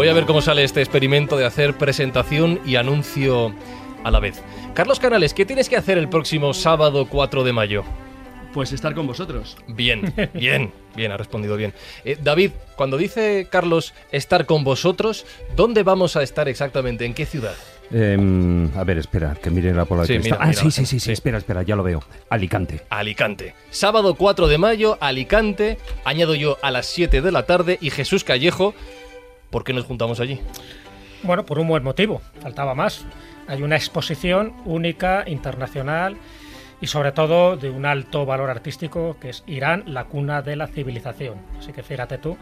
Voy a ver cómo sale este experimento de hacer presentación y anuncio a la vez. Carlos Canales, ¿qué tienes que hacer el próximo sábado 4 de mayo? Pues estar con vosotros. Bien, bien, bien, ha respondido bien. Eh, David, cuando dice Carlos estar con vosotros, ¿dónde vamos a estar exactamente? ¿En qué ciudad? Em, a ver, espera, que mire la bola de Sí, mira, ah, mira, sí, sí, sí. sí, espera, espera, ya lo veo. Alicante. Alicante. Sábado 4 de mayo, Alicante. Añado yo a las 7 de la tarde y Jesús Callejo. ¿Por qué nos juntamos allí? Bueno, por un buen motivo, faltaba más. Hay una exposición única, internacional y sobre todo de un alto valor artístico que es Irán, la cuna de la civilización. Así que fíjate tú,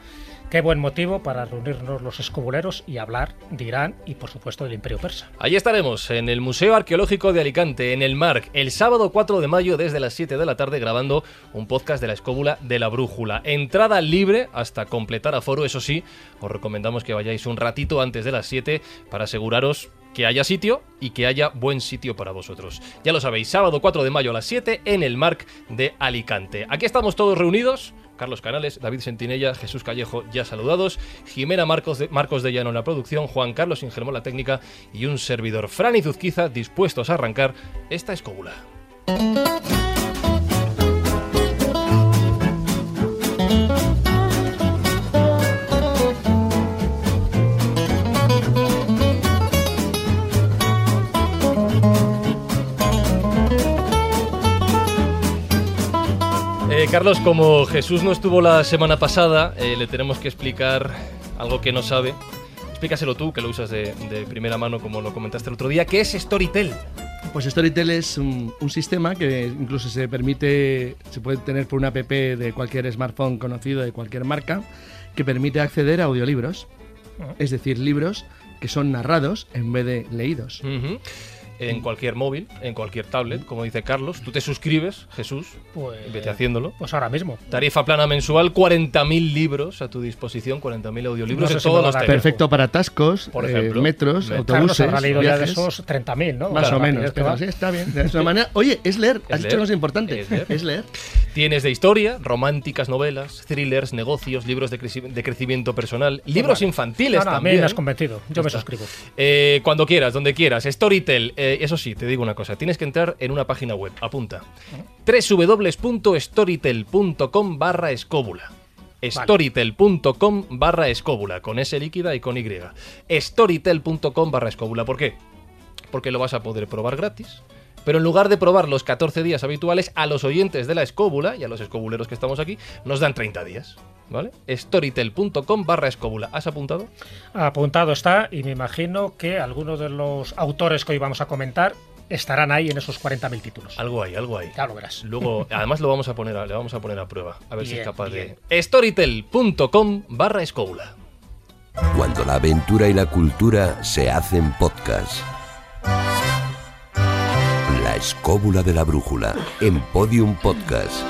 qué buen motivo para reunirnos los escobuleros y hablar de Irán y por supuesto del imperio persa. Allí estaremos, en el Museo Arqueológico de Alicante, en el MARC, el sábado 4 de mayo desde las 7 de la tarde grabando un podcast de la escóbula de la brújula. Entrada libre hasta completar aforo, eso sí, os recomendamos que vayáis un ratito antes de las 7 para aseguraros que haya sitio y que haya buen sitio para vosotros. Ya lo sabéis, sábado 4 de mayo a las 7 en el MARC de Alicante. Aquí estamos todos reunidos. Carlos Canales, David Sentinella, Jesús Callejo ya saludados, Jimena Marcos de, Marcos de Llano en la producción, Juan Carlos Ingermó la técnica y un servidor, Fran y Zuzquiza, dispuestos a arrancar esta escóbula. Carlos, como Jesús no estuvo la semana pasada, eh, le tenemos que explicar algo que no sabe. Explícaselo tú, que lo usas de, de primera mano, como lo comentaste el otro día. ¿Qué es Storytel? Pues Storytel es un, un sistema que incluso se permite, se puede tener por una app de cualquier smartphone conocido de cualquier marca, que permite acceder a audiolibros. Es decir, libros que son narrados en vez de leídos. Ujú. En cualquier móvil, en cualquier tablet, como dice Carlos. Tú te suscribes, Jesús, Pues, vete haciéndolo. Pues ahora mismo. Tarifa plana mensual, 40.000 libros a tu disposición, 40.000 audiolibros No sé si todos lo los. Perfecto para atascos, Por eh, ejemplo. metros, Metros. Carlos autobuses, habrá leído ya de viajes. esos 30.000, ¿no? Más Claro, o menos, pero sí, está bien. De esa manera. Oye, es leer. Has leer. dicho cosa importante. Es leer. Es leer. Tienes de historia, románticas novelas, thrillers, negocios, libros de, creci- de crecimiento personal, libros infantiles también. me has convencido. Yo me suscribo. Eh, cuando quieras, donde quieras. Storytel. Eh, eso sí, te digo una cosa. Tienes que entrar en una página web. Apunta. www.storytel.com barra escóbula. Storytel.com barra escóbula. Con S líquida y con Y. Storytel.com barra escóbula. ¿Por qué? Porque lo vas a poder probar gratis. Pero en lugar de probar los 14 días habituales, a los oyentes de la escóbula y a los escobuleros que estamos aquí, nos dan 30 días. ¿Vale? Storytel.com barra escóbula. ¿Has apuntado? Apuntado está y me imagino que algunos de los autores que hoy vamos a comentar estarán ahí en esos 40.000 títulos. Algo hay, algo hay. Ya lo verás. Luego, además lo vamos a poner a, le vamos a poner a prueba. A ver si es capaz bien. de. Storytel.com barra escóbula. Cuando la aventura y la cultura se hacen podcast. La escóbula de la brújula en Podium Podcast.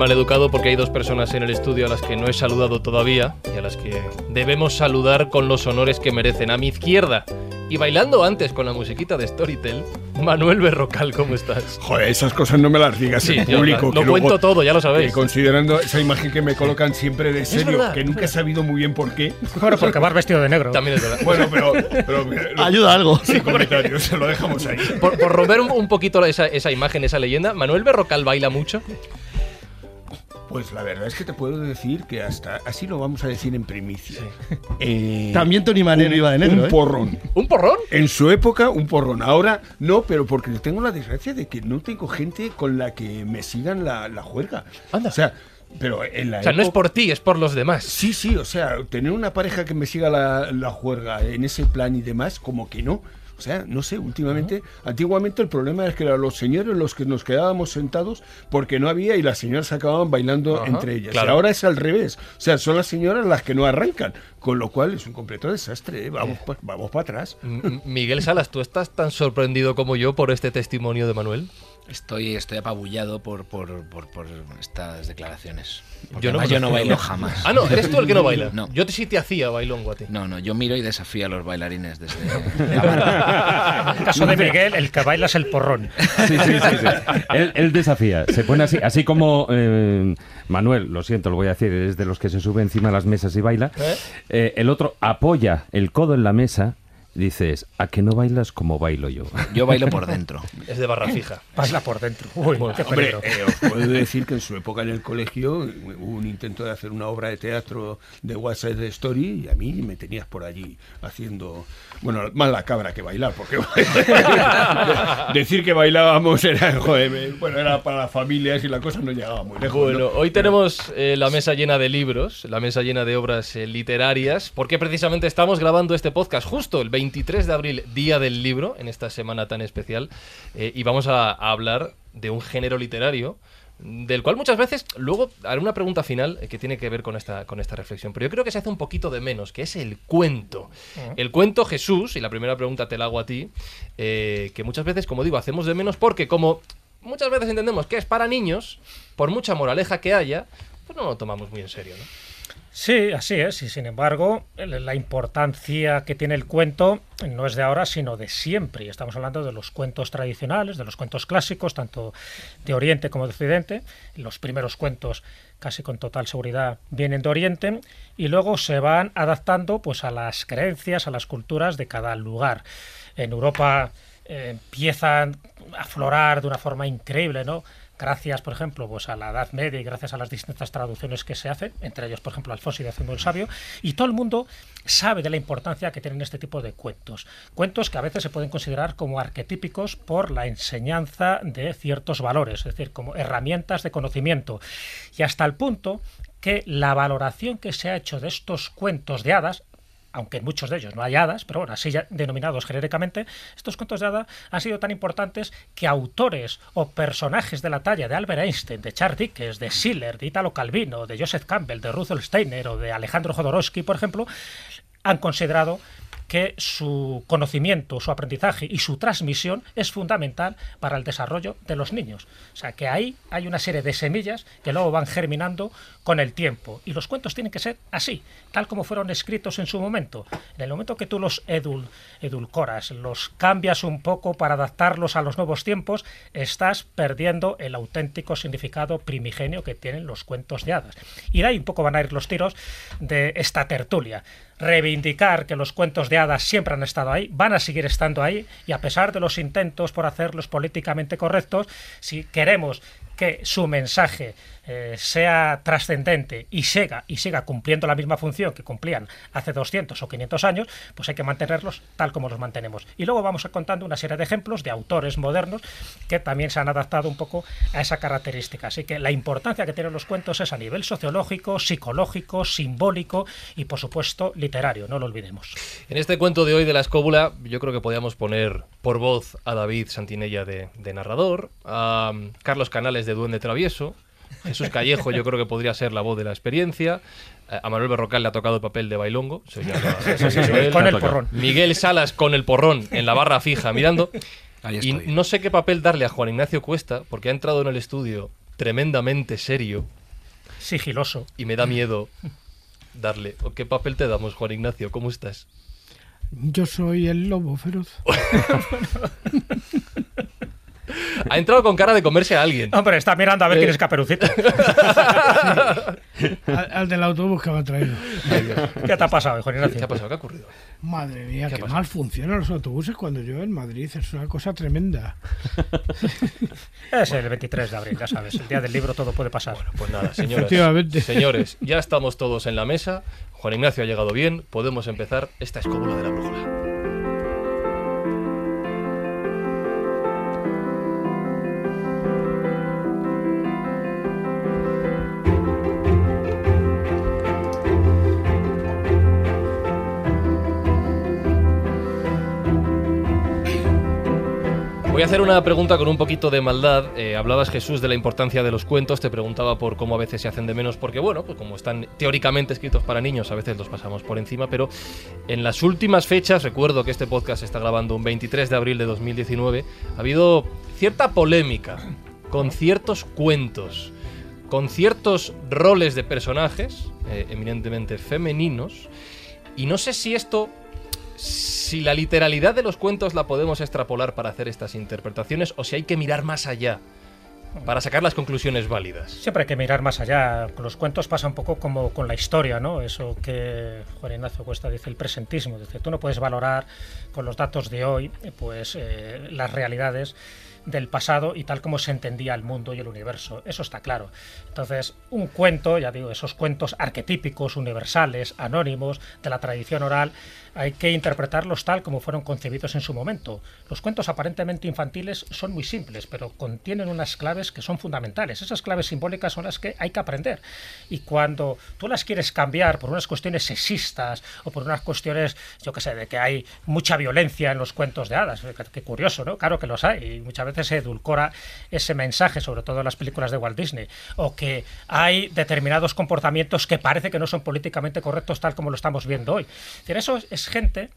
Soy un maleducado porque hay dos personas en el estudio a las que no he saludado todavía y a las que debemos saludar con los honores que merecen. A mi izquierda y bailando antes con la musiquita de Storytel, Manuel Berrocal, ¿cómo estás? Joder, esas cosas no me las digas Sí, en público. que luego- cuento todo, ya lo que sabéis. considerando esa imagen que me colocan siempre de serio, verdad, que nunca he sabido muy bien por qué. Bueno, porque vas vestido de negro. También es verdad. Bueno, pero. pero lo- Ayuda algo. Sin comentarios, se lo dejamos ahí. Por, por romper un, un poquito esa, esa imagen, esa leyenda, Manuel Berrocal baila mucho. Pues la verdad es que te puedo decir que hasta así lo vamos a decir en primicia. Eh, También Tony Manero un- iba de negro, Un ¿eh? porrón. ¿Un porrón? En su época, un porrón. Ahora no, pero porque tengo la desgracia de que no tengo gente con la que me sigan la, la juerga. Anda. O sea, pero en la O sea, no es por ti, es por los demás. Sí, sí, o sea, tener una pareja que me siga la, la juerga en ese plan y demás, como que no. O sea, no sé, últimamente, antiguamente el problema es que eran los señores los que nos quedábamos sentados porque no había y las señoras acababan bailando entre ellas. claro. Y ahora es al revés. O sea, son las señoras las que no arrancan, con lo cual es un completo desastre. ¿eh? Vamos, pa- vamos para atrás. M- Miguel Salas, ¿tú estás tan sorprendido como yo por este testimonio de Manuel? Estoy, estoy apabullado por, por, por, por estas declaraciones. Porque Yo no además yo no conocía. bailo jamás. Ah, no, eres tú el que no baila. No. Yo te- sí te hacía bailongo a ti. No, no, yo miro y desafío a los bailarines desde la barra. En el caso de Miguel, el que baila es el porrón. Sí, sí, sí. sí. Él, él desafía, se pone así, así como eh, Manuel, lo siento, lo voy a decir, es de los que se sube encima de las mesas y baila. ¿Eh? Eh, el otro apoya el codo en la mesa, dices, ¿a que no bailas como bailo yo? Yo bailo por dentro. Es de barra fija. Baila por dentro. Uy, qué Hombre, eh, os puedo decir que en su época en el colegio hubo un intento de hacer una obra de teatro de West Side Story y a mí me tenías por allí haciendo, bueno, más la cabra que bailar, porque decir que bailábamos era, joder, bueno, era para las familias y la cosa no llegaba muy lejos. Bueno, ¿no? hoy tenemos eh, la mesa llena de libros, la mesa llena de obras eh, literarias, porque precisamente estamos grabando este podcast justo el 23 de abril, Día del Libro, en esta semana tan especial, eh, y vamos a, a hablar de un género literario del cual muchas veces, luego haré una pregunta final eh, que tiene que ver con esta, con esta reflexión, pero yo creo que se hace un poquito de menos, que es el cuento. El cuento Jesús, y la primera pregunta te la hago a ti, eh, que muchas veces, como digo, hacemos de menos porque como muchas veces entendemos que es para niños, por mucha moraleja que haya, pues no lo tomamos muy en serio, ¿no? Sí, así es. Y sin embargo, la importancia que tiene el cuento no es de ahora, sino de siempre. Estamos hablando de los cuentos tradicionales, de los cuentos clásicos, tanto de Oriente como de Occidente. Los primeros cuentos, casi con total seguridad, vienen de Oriente y luego se van adaptando pues, a las creencias, a las culturas de cada lugar. En Europa eh, empiezan a aflorar de una forma increíble, ¿no? Gracias, por ejemplo, pues a la Edad Media y gracias a las distintas traducciones que se hacen, entre ellos, por ejemplo, Alfonso y Haciendo el Sabio, y todo el mundo sabe de la importancia que tienen este tipo de cuentos. Cuentos que a veces se pueden considerar como arquetípicos por la enseñanza de ciertos valores, es decir, como herramientas de conocimiento. Y hasta el punto que la valoración que se ha hecho de estos cuentos de hadas, aunque en muchos de ellos no hay hadas, pero bueno, así ya denominados genéricamente, estos cuentos de hadas han sido tan importantes que autores o personajes de la talla de Albert Einstein, de Charles Dickens, de Schiller, de Italo Calvino, de Joseph Campbell, de Russell Steiner o de Alejandro Jodorowsky, por ejemplo, han considerado que su conocimiento, su aprendizaje y su transmisión es fundamental para el desarrollo de los niños. O sea que ahí hay una serie de semillas que luego van germinando con el tiempo. Y los cuentos tienen que ser así, tal como fueron escritos en su momento. En el momento que tú los edul- edulcoras, los cambias un poco para adaptarlos a los nuevos tiempos, estás perdiendo el auténtico significado primigenio que tienen los cuentos de hadas. Y de ahí un poco van a ir los tiros de esta tertulia reivindicar que los cuentos de hadas siempre han estado ahí, van a seguir estando ahí, y a pesar de los intentos por hacerlos políticamente correctos, si queremos que su mensaje eh, sea trascendente y siga, y siga cumpliendo la misma función que cumplían hace 200 o 500 años, pues hay que mantenerlos tal como los mantenemos. Y luego vamos contando una serie de ejemplos de autores modernos que también se han adaptado un poco a esa característica. Así que la importancia que tienen los cuentos es a nivel sociológico, psicológico, simbólico y, por supuesto, literario, no lo olvidemos. En este cuento de hoy de la escóbula, yo creo que podíamos poner por voz a David Santinella de, narrador, a um, Carlos Canales de Duende Travieso, Jesús Callejo yo creo que podría ser la voz de la experiencia, eh, a Manuel Berrocal le ha tocado el papel de bailongo, él. con el porrón. Miguel Salas con el porrón en la barra fija mirando. Ahí Y no sé qué papel darle a Juan Ignacio Cuesta, porque ha entrado en el estudio tremendamente serio Sigiloso. y me da miedo darle. ¿O ¿Qué papel te damos, Juan Ignacio? ¿Cómo estás? Yo soy el lobo feroz. Ha entrado con cara de comerse a alguien. Hombre, está mirando a ver quién es Caperucita. Al, al del autobús que me ha traído. ¿Qué te ha pasado, hijo Ignacio? ¿Qué ha pasado? ¿Qué ha ocurrido? Madre mía, ¿Qué qué mal funcionan los autobuses cuando llueve en Madrid. Es una cosa tremenda. Es el 23 de abril, ya sabes. El día del libro todo puede pasar. Pues nada, Efectivamente. señores, ya estamos todos en la mesa. Juan Ignacio ha llegado bien. Podemos empezar esta escóbula de la brújula. Voy a hacer una pregunta con un poquito de maldad. Eh, hablabas, Jesús, de la importancia de los cuentos. Te preguntaba por cómo a veces se hacen de menos, porque, bueno, pues como están teóricamente escritos para niños, a veces los pasamos por encima. Pero en las últimas fechas, recuerdo que este podcast se está grabando un 23 de abril de 2019, ha habido cierta polémica con ciertos cuentos, con ciertos roles de personajes, eh, eminentemente femeninos. Y no sé si esto si la literalidad de los cuentos la podemos extrapolar para hacer estas interpretaciones o si hay que mirar más allá para sacar las conclusiones válidas. Siempre hay que mirar más allá. Con los cuentos pasa un poco como con la historia, ¿no? Eso que Juan Ignacio Cuesta dice, el presentismo. Dice, tú no puedes valorar con los datos de hoy, pues eh, las realidades del pasado y tal como se entendía el mundo y el universo. Eso está claro. Entonces, un cuento, ya digo, esos cuentos arquetípicos, universales, anónimos, de la tradición oral, hay que interpretarlos tal como fueron concebidos en su momento. Los cuentos aparentemente infantiles son muy simples, pero contienen unas claves que son fundamentales. Esas claves simbólicas son las que hay que aprender. Y cuando tú las quieres cambiar por unas cuestiones sexistas o por unas cuestiones, yo qué sé, de que hay mucha violencia en los cuentos de hadas, qué curioso, ¿no? Claro que los hay, y muchas veces se edulcora ese mensaje, sobre todo en las películas de Walt Disney, o que hay determinados comportamientos que parece que no son políticamente correctos tal como lo estamos viendo hoy. Es eso es gente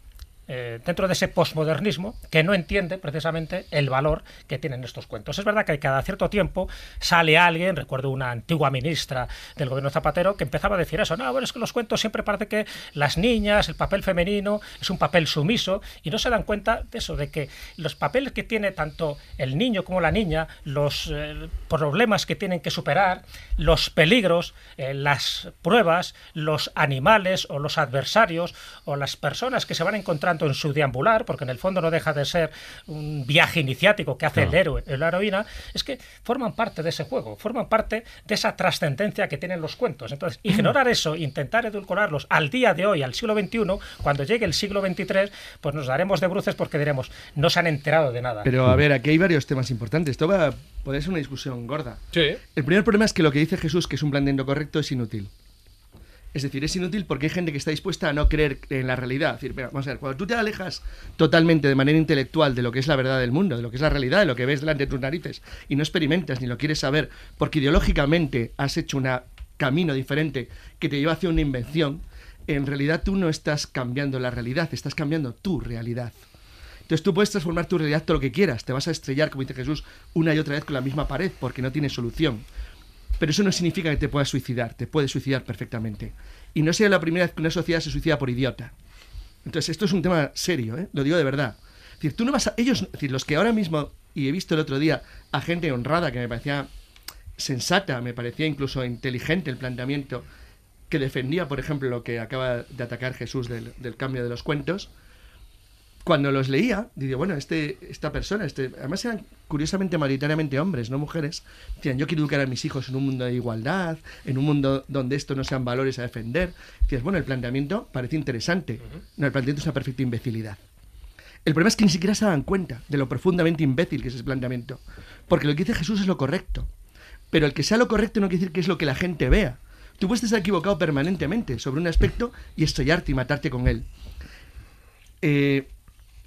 eh, dentro de ese posmodernismo que no entiende precisamente el valor que tienen estos cuentos. Es verdad que cada cierto tiempo sale alguien, recuerdo una antigua ministra del gobierno Zapatero, que empezaba a decir eso, no, bueno, es que los cuentos siempre parece que las niñas, el papel femenino es un papel sumiso y no se dan cuenta de eso, de que los papeles que tiene tanto el niño como la niña, los eh, problemas que tienen que superar, los peligros, eh, las pruebas, los animales o los adversarios o las personas que se van en su deambular, porque en el fondo no deja de ser un viaje iniciático que hace el héroe, la heroína, es que forman parte de ese juego, forman parte de esa trascendencia que tienen los cuentos. Entonces, ignorar eso, intentar edulcorarlos al día de hoy, al siglo XXI, cuando llegue el siglo XXIII, pues nos daremos de bruces porque diremos, no se han enterado de nada. Pero a ver, aquí hay varios temas importantes. Esto va a poder ser una discusión gorda. Sí. El primer problema es que lo que dice Jesús, que es un planteamiento correcto, es inútil. Es decir, es inútil porque hay gente que está dispuesta a no creer en la realidad. Es decir, vamos a ver, cuando tú te alejas totalmente de manera intelectual de lo que es la verdad del mundo, de lo que es la realidad, de lo que ves delante de tus narices, y no experimentas ni lo quieres saber, porque ideológicamente has hecho un camino diferente que te lleva hacia una invención, en realidad tú no estás cambiando la realidad, estás cambiando tu realidad. Entonces tú puedes transformar tu realidad todo lo que quieras, te vas a estrellar, como dice Jesús, una y otra vez con la misma pared, porque no tiene solución. Pero eso no significa que te puedas suicidar, te puedes suicidar perfectamente. Y no sea la primera vez que una sociedad se suicida por idiota. Entonces, esto es un tema serio, ¿eh? lo digo de verdad. Es decir, tú no vas. Ellos, los que ahora mismo, y he visto el otro día a gente honrada que me parecía sensata, me parecía incluso inteligente el planteamiento, que defendía, por ejemplo, lo que acaba de atacar Jesús del cambio de los cuentos, cuando los leía, digo, bueno, este, esta persona, este, además eran curiosamente mayoritariamente hombres, no mujeres, decían, yo quiero educar a mis hijos en un mundo de igualdad, en un mundo donde esto no sean valores a defender. Decías, bueno, el planteamiento parece interesante. No, el planteamiento es una perfecta imbecilidad. El problema es que ni siquiera se dan cuenta de lo profundamente imbécil que es ese planteamiento. Porque lo que dice Jesús es lo correcto. Pero el que sea lo correcto no quiere decir que es lo que la gente vea. Tú puedes estar equivocado permanentemente sobre un aspecto y estrellarte y matarte con él. Eh,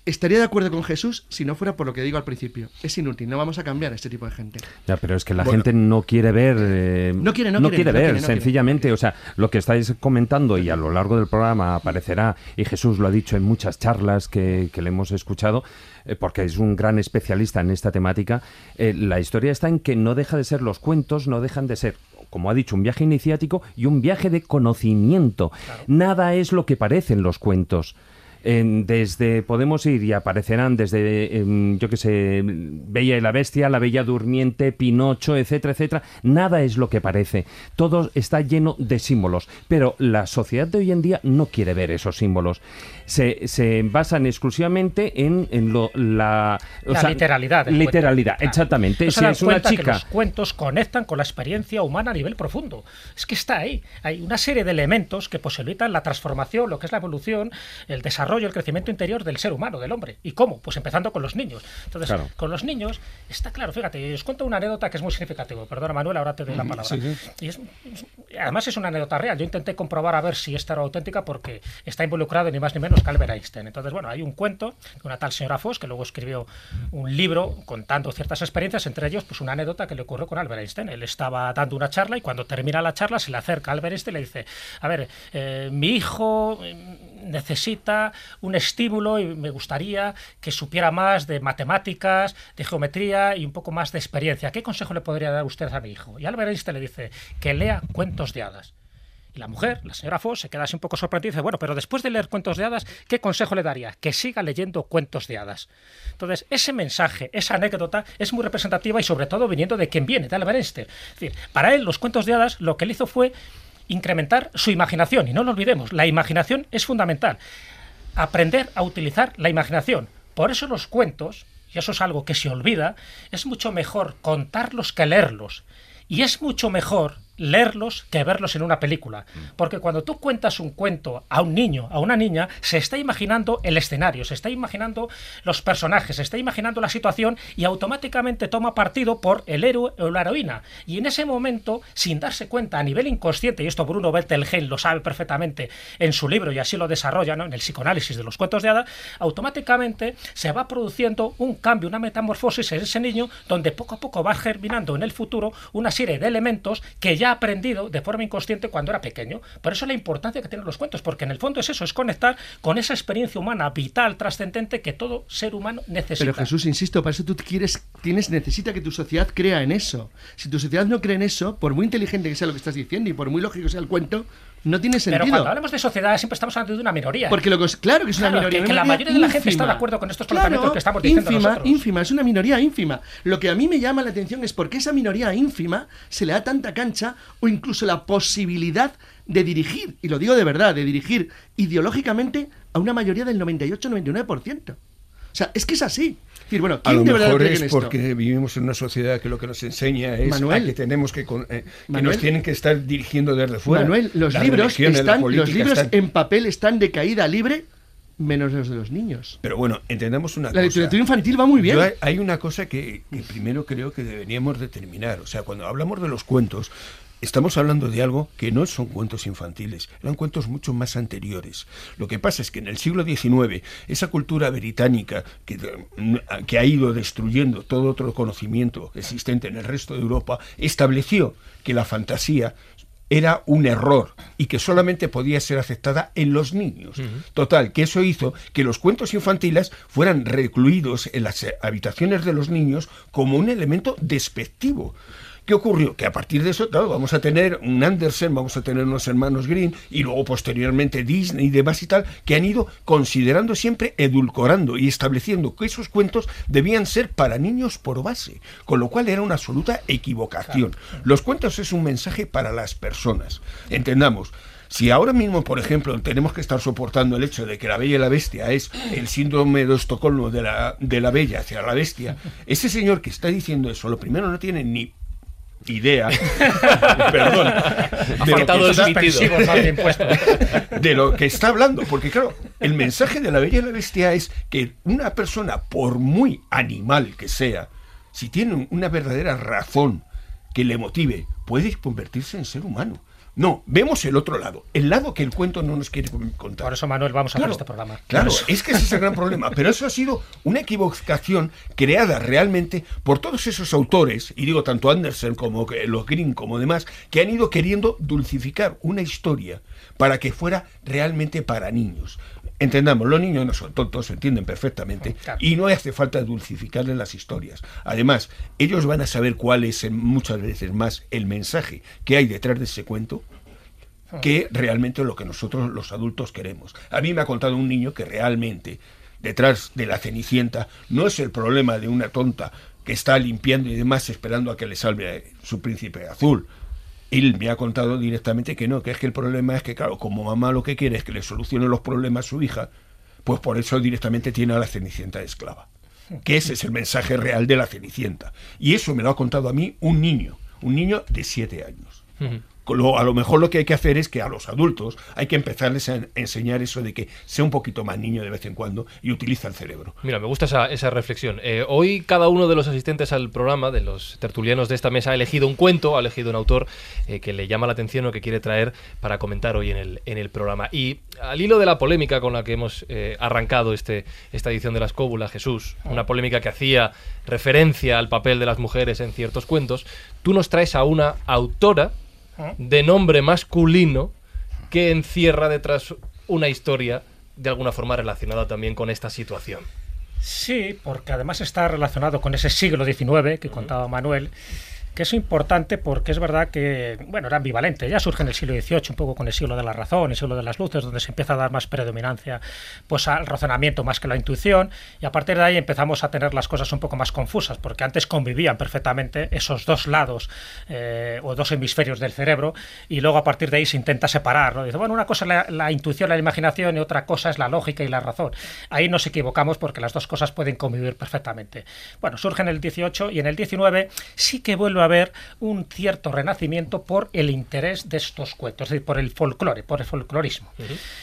estaría de acuerdo con Jesús si no fuera por lo que digo al principio. Es inútil, no vamos a cambiar a este tipo de gente. Ya, pero es que la gente no quiere ver. eh, No quiere, no quiere, quiere no ver, quiere, no sencillamente. O sea, lo que estáis comentando y a lo largo del programa aparecerá, y Jesús lo ha dicho en muchas charlas que, que le hemos escuchado, eh, porque es un gran especialista en esta temática. eh, la historia está en que no deja de ser los cuentos, no dejan de ser como ha dicho, un viaje iniciático y un viaje de conocimiento. Nada es lo que parecen los cuentos. En- desde podemos ir y aparecerán desde em, yo que sé Bella y la Bestia, La Bella Durmiente, Pinocho, etcétera, etcétera. Nada es lo que parece. Todo está lleno de símbolos. Pero la sociedad de hoy en día no quiere ver esos símbolos. Se, se basan exclusivamente en, en lo, la, o La sea, literalidad cuento. Literalidad, exactamente. No si es una cuenta que chica. los cuentos conectan con la experiencia humana a nivel profundo. Es que está ahí. Hay una serie de elementos que posibilitan la transformación, lo que es la evolución, el desarrollo desarrollo, el crecimiento interior del ser humano, del hombre. ¿Y cómo? Pues empezando con los niños. Entonces, Claro. con los niños está claro, fíjate, os cuento una anécdota que es muy significativa. Perdona, Manuel, ahora te doy la palabra. sí, sí. Y es- además es una anécdota real. Yo intenté comprobar a ver si esta era auténtica porque está involucrado ni más ni menos que Albert Einstein. Entonces, bueno, hay un cuento de una tal señora Foss que luego escribió un libro contando ciertas experiencias, entre ellos pues una anécdota que le ocurrió con Albert Einstein. Él estaba dando una charla y cuando termina la charla se le acerca a Albert Einstein y le dice, a ver, eh, mi hijo necesita un estímulo y me gustaría que supiera más de matemáticas, de geometría y un poco más de experiencia. ¿Qué consejo le podría dar usted a mi hijo? Y Albert Einstein le dice que lea cuentos de hadas. Y la mujer, la señora Foss, se queda así un poco sorprendida y dice, bueno, pero después de leer cuentos de hadas, ¿qué consejo le daría? Que siga leyendo cuentos de hadas. Entonces, ese mensaje, esa anécdota es muy representativa y sobre todo viniendo de quien viene, de Albert Einstein. Para él los cuentos de hadas lo que él hizo fue incrementar su imaginación. Y no lo olvidemos, la imaginación es fundamental. Aprender a utilizar la imaginación. Por eso los cuentos, y eso es algo que se olvida, es mucho mejor contarlos que leerlos. Y es mucho mejor leerlos que verlos en una película. Porque cuando tú cuentas un cuento a un niño, a una niña, se está imaginando el escenario, se está imaginando los personajes, se está imaginando la situación y automáticamente toma partido por el héroe o la heroína. Y en ese momento, sin darse cuenta a nivel inconsciente, y esto Bruno Bettelheim lo sabe perfectamente en su libro y así lo desarrolla ¿no? en el psicoanálisis de los cuentos de hadas, automáticamente se va produciendo un cambio, una metamorfosis en ese niño donde poco a poco va germinando en el futuro una serie de elementos que ya ha aprendido de forma inconsciente cuando era pequeño. Por eso la importancia que tienen los cuentos, porque en el fondo es eso, es conectar con esa experiencia humana vital, trascendente que todo ser humano necesita. Pero Jesús, insisto, para eso tú quieres, tienes, necesita que tu sociedad crea en eso. Si tu sociedad no cree en eso, por muy inteligente que sea lo que estás diciendo y por muy lógico que sea el cuento, no tiene Pero sentido. cuando hablamos de sociedad siempre estamos hablando de una minoría. Porque lo que es, claro que es una Claro, minoría. que- la mayoría de la gente está de ínfima. acuerdo con estos Claro, planteamientos que estamos diciendo ínfima, nosotros. ínfima, es una minoría ínfima. Lo que a mí me llama la atención es por qué esa minoría ínfima se le da tanta cancha o incluso la posibilidad de dirigir, y lo digo de verdad, de dirigir ideológicamente a una mayoría del 98-99%. O sea, es que es así. Es decir, bueno, A ¿quién lo de mejor es en esto? porque vivimos en una sociedad que lo que nos enseña es Manuel. a que tenemos que, eh, que nos tienen que estar dirigiendo desde fuera. Manuel, los libros, la están, los libros están- en papel están de caída libre, menos los de los niños. Pero bueno, entendemos una La cosa. literatura infantil va muy bien. Yo hay, hay una cosa que, que primero creo que deberíamos determinar. O sea, cuando hablamos de los cuentos, estamos hablando de algo que no son cuentos infantiles, eran cuentos mucho más anteriores. Lo que pasa es que en el siglo XIX, esa cultura británica que, que ha ido destruyendo todo otro conocimiento existente en el resto de Europa, estableció que la fantasía era un error y que solamente podía ser aceptada en los niños. Total, que eso hizo que los cuentos infantiles fueran recluidos en las eh, habitaciones de los niños como un elemento despectivo. ¿Qué ocurrió? Que a partir de eso, claro, vamos a tener un Andersen, vamos a tener unos hermanos Green y luego posteriormente Disney y demás y tal, que han ido considerando siempre, edulcorando y estableciendo que esos cuentos debían ser para niños por base, con lo cual era una absoluta equivocación. Los cuentos es un mensaje para las personas. Entendamos, si ahora mismo, por ejemplo, tenemos que estar soportando el hecho de que la Bella y la Bestia es el síndrome de Estocolmo de la, de la Bella hacia la Bestia, ese señor que está diciendo eso, lo primero no tiene ni idea, perdón, de lo, faltado que el está, de lo que está hablando, porque claro, el mensaje de la Bella y la Bestia es que una persona, por muy animal que sea, si tiene una verdadera razón que le motive, puede convertirse en ser humano. No, vemos el otro lado, el lado que el cuento no nos quiere contar. Por eso, Manuel, vamos a Claro, hacer este programa. Claro, es que ese es el gran problema. Pero eso ha sido una equivocación creada realmente por todos esos autores, y digo tanto Andersen como los Green como demás, que han ido queriendo dulcificar una historia para que fuera realmente para niños. Entendamos, los niños no son tontos, se entienden perfectamente, Claro. y no hace falta dulcificarles las historias. Además, ellos van a saber cuál es eh, muchas veces más el mensaje que hay detrás de ese cuento que realmente lo que nosotros los adultos queremos. A mí me ha contado un niño que realmente detrás de la Cenicienta no es el problema de una tonta que está limpiando y demás esperando a que le salve su príncipe azul. Él me ha contado directamente que no, que es que el problema es que, claro, como mamá lo que quiere es que le solucione los problemas a su hija, pues por eso directamente tiene a la Cenicienta esclava. Que ese es el mensaje real de la Cenicienta. Y eso me lo ha contado a mí un niño, un niño de siete años. Lo- a lo mejor lo que hay que hacer es que a los adultos hay que empezarles a enseñar eso de que sea un poquito más niño de vez en cuando y utiliza el cerebro. Mira, me gusta esa, esa reflexión. Eh, hoy cada uno de los asistentes al programa, de los tertulianos de esta mesa, ha elegido un cuento, ha elegido un autor eh, que le llama la atención o que quiere traer para comentar hoy en el, en el programa. Y al hilo de la polémica con la que hemos eh, arrancado este, esta edición de La Escóbula, Jesús, una polémica que hacía referencia al papel de las mujeres en ciertos cuentos, tú nos traes a una autora de nombre masculino que encierra detrás una historia de alguna forma relacionada también con esta situación. Sí, porque además está relacionado con ese siglo XIX que contaba Manuel, que es importante porque es verdad que, bueno, era ambivalente. Ya surge en el siglo XVIII, un poco con el siglo de la razón, el siglo de las luces, donde se empieza a dar más predominancia pues al razonamiento más que la intuición, y a partir de ahí empezamos a tener las cosas un poco más confusas, porque antes convivían perfectamente esos dos lados eh, o dos hemisferios del cerebro, y luego a partir de ahí se intenta separar. ¿no? Dice, bueno, una cosa es la, la intuición, la imaginación, y otra cosa es la lógica y la razón. Ahí nos equivocamos porque las dos cosas pueden convivir perfectamente. Bueno, surge en el 18 y en el 19 sí que vuelve a haber un cierto renacimiento por el interés de estos cuentos, es decir, por el folclore, por el folclorismo.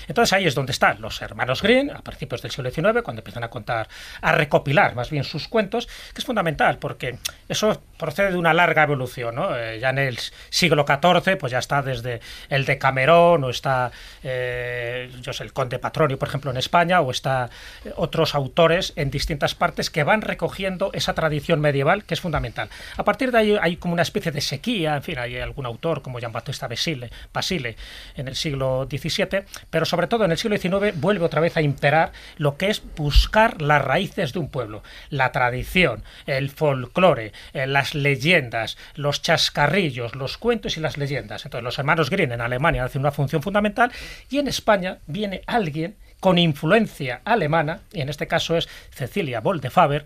Entonces ahí es donde están los hermanos Green, a principios del siglo XIX, cuando empiezan a contar, a recopilar más bien sus cuentos, que es fundamental, porque eso procede de una larga evolución. ¿no? Eh, ya en el siglo XIV, pues ya está desde el de Camerón, o está eh, yo sé, el conde Patronio, por ejemplo, en España, o está eh, otros autores en distintas partes que van recogiendo esa tradición medieval que es fundamental. A partir de ahí hay como una especie de sequía, en fin, hay algún autor como Jean Baptista Basile, Basile en el siglo XVII, pero sobre todo en el siglo XIX vuelve otra vez a imperar lo que es buscar las raíces de un pueblo, la tradición, el folclore, eh, las leyendas, los chascarrillos, los cuentos y las leyendas. Entonces los hermanos Grimm en Alemania hacen una función fundamental y en España viene alguien con influencia alemana, y en este caso es Cecilia Boldefaber,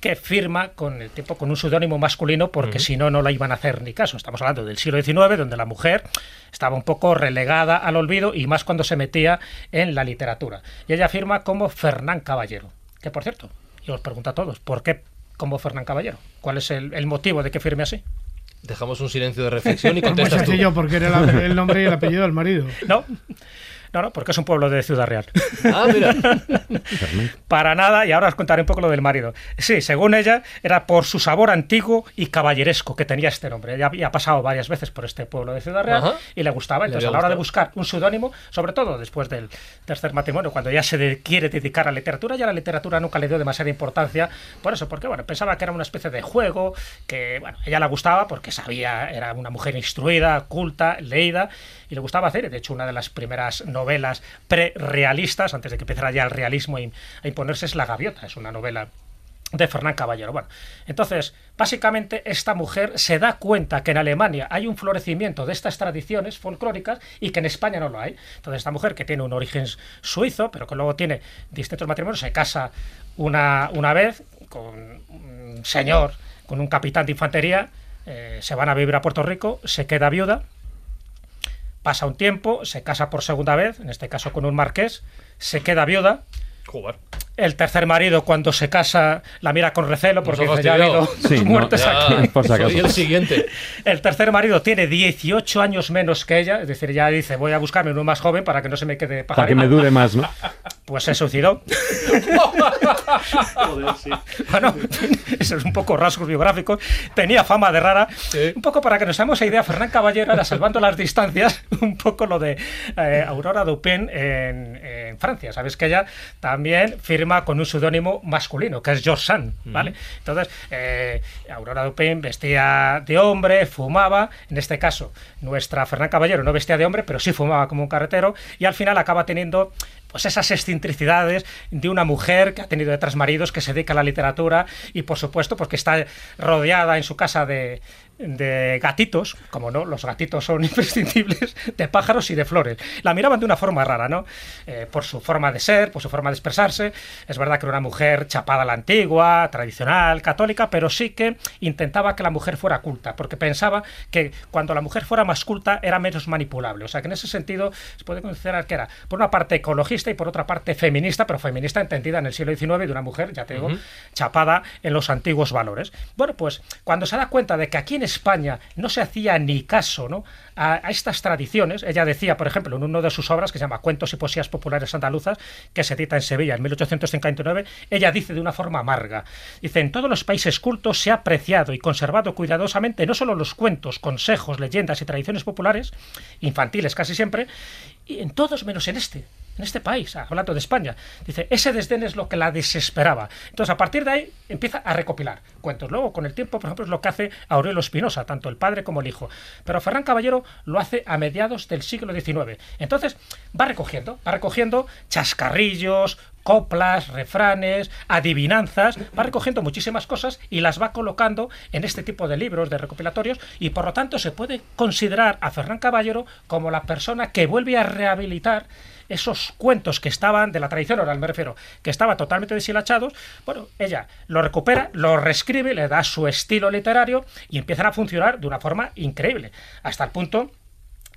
que firma con el tiempo con un seudónimo masculino porque si no no la iban a hacer ni caso. Estamos hablando del siglo XIX donde la mujer estaba un poco relegada al olvido y más cuando se metía en la literatura. Y ella firma como Fernán Caballero, que por cierto, yo os pregunto a todos, ¿por qué como Fernán Caballero? ¿Cuál es el, el motivo de que firme así? Dejamos un silencio de reflexión y Pues muy contestas tú. sencillo, porque era el nombre y el apellido del marido. No, no, no, porque es un pueblo de Ciudad Real. Ah, mira. Para nada, y ahora os contaré un poco lo del marido. Sí, según ella, era por su sabor antiguo y caballeresco que tenía este nombre. Ella había pasado varias veces por este pueblo de Ciudad Real Ajá. y le gustaba. Entonces, a la hora de buscar un seudónimo, sobre todo después del tercer matrimonio, cuando ya se de- quiere dedicar a la literatura, ya la literatura nunca le dio demasiada importancia. Por eso, porque bueno, pensaba que era una especie de juego, que bueno, ella le gustaba porque sabía, era una mujer instruida, culta, leída, y le gustaba hacer. De hecho, una de las primeras novelas pre-realistas, antes de que empezara ya el realismo a im- a imponerse, es La Gaviota. Es una novela de Fernán Caballero. Bueno, entonces, básicamente esta mujer se da cuenta que en Alemania hay un florecimiento de estas tradiciones folclóricas y que en España no lo hay. Entonces, esta mujer que tiene un origen suizo, pero que luego tiene distintos matrimonios, se casa una, una vez con un señor, con un capitán de infantería, eh, se van a vivir a Puerto Rico, se queda viuda, pasa un tiempo, se casa por segunda vez, en este caso con un marqués, se queda viuda. El tercer marido cuando se casa la mira con recelo porque dice, ya ha habido. Sí, dos no, muertes Ya, aquí. por si acaso. soy el siguiente. El tercer marido tiene 18 años menos que ella, es decir, ya dice, voy a buscarme uno más joven para que no se me quede Para que pajarito. me dure más, ¿no? Pues se suicidó. Bueno, eso es un poco rasgos biográficos. Tenía fama de rara. Un poco para que nos hagamos idea, Fernán Caballero era salvando las distancias, un poco lo de eh, Aurora Dupin en, en Francia. Sabes que ella también firma con un seudónimo masculino, que es George Sand, ¿vale? Entonces, eh, Aurora Dupin vestía de hombre, fumaba. En este caso, nuestra Fernán Caballero no vestía de hombre, pero sí fumaba como un carretero. Y al final acaba teniendo pues esas excentricidades de una mujer que ha tenido detrás maridos que se dedica a la literatura y por supuesto porque está rodeada en su casa de, de gatitos, como no, los gatitos son imprescindibles, de pájaros y de flores. La miraban de una forma rara, ¿no? Eh, por su forma de ser, por su forma de expresarse. Es verdad que era una mujer chapada a la antigua, tradicional, católica, pero sí que intentaba que la mujer fuera culta, porque pensaba que cuando la mujer fuera más culta era menos manipulable. O sea que en ese sentido se puede considerar que era, por una parte, ecologista, y por otra parte feminista, pero feminista entendida en el siglo XIX de una mujer, ya te digo, chapada en los antiguos valores. Bueno, pues cuando se da cuenta de que aquí en España no se hacía ni caso ¿no? a, estas tradiciones, ella decía, por ejemplo, en una de sus obras que se llama Cuentos y Poesías Populares Andaluzas, que se edita en Sevilla en 1859, ella dice de una forma amarga, dice, en todos los países cultos se ha apreciado y conservado cuidadosamente no solo los cuentos, consejos, leyendas y tradiciones populares, infantiles casi siempre, y en todos menos en este, en este país, hablando de España. Dice, ese desdén es lo que la desesperaba. Entonces, a partir de ahí, empieza a recopilar cuentos. Luego, con el tiempo, por ejemplo, es lo que hace Aurelio Espinosa, tanto el padre como el hijo. Pero Ferran Caballero lo hace a mediados del siglo XIX. Entonces, va recogiendo, va recogiendo chascarrillos, coplas, refranes, adivinanzas, va recogiendo muchísimas cosas y las va colocando en este tipo de libros, de recopilatorios, y por lo tanto se puede considerar a Ferran Caballero como la persona que vuelve a rehabilitar esos cuentos que estaban de la tradición oral, me refiero, que estaban totalmente deshilachados, bueno, ella lo recupera, lo reescribe, le da su estilo literario y empiezan a funcionar de una forma increíble, hasta el punto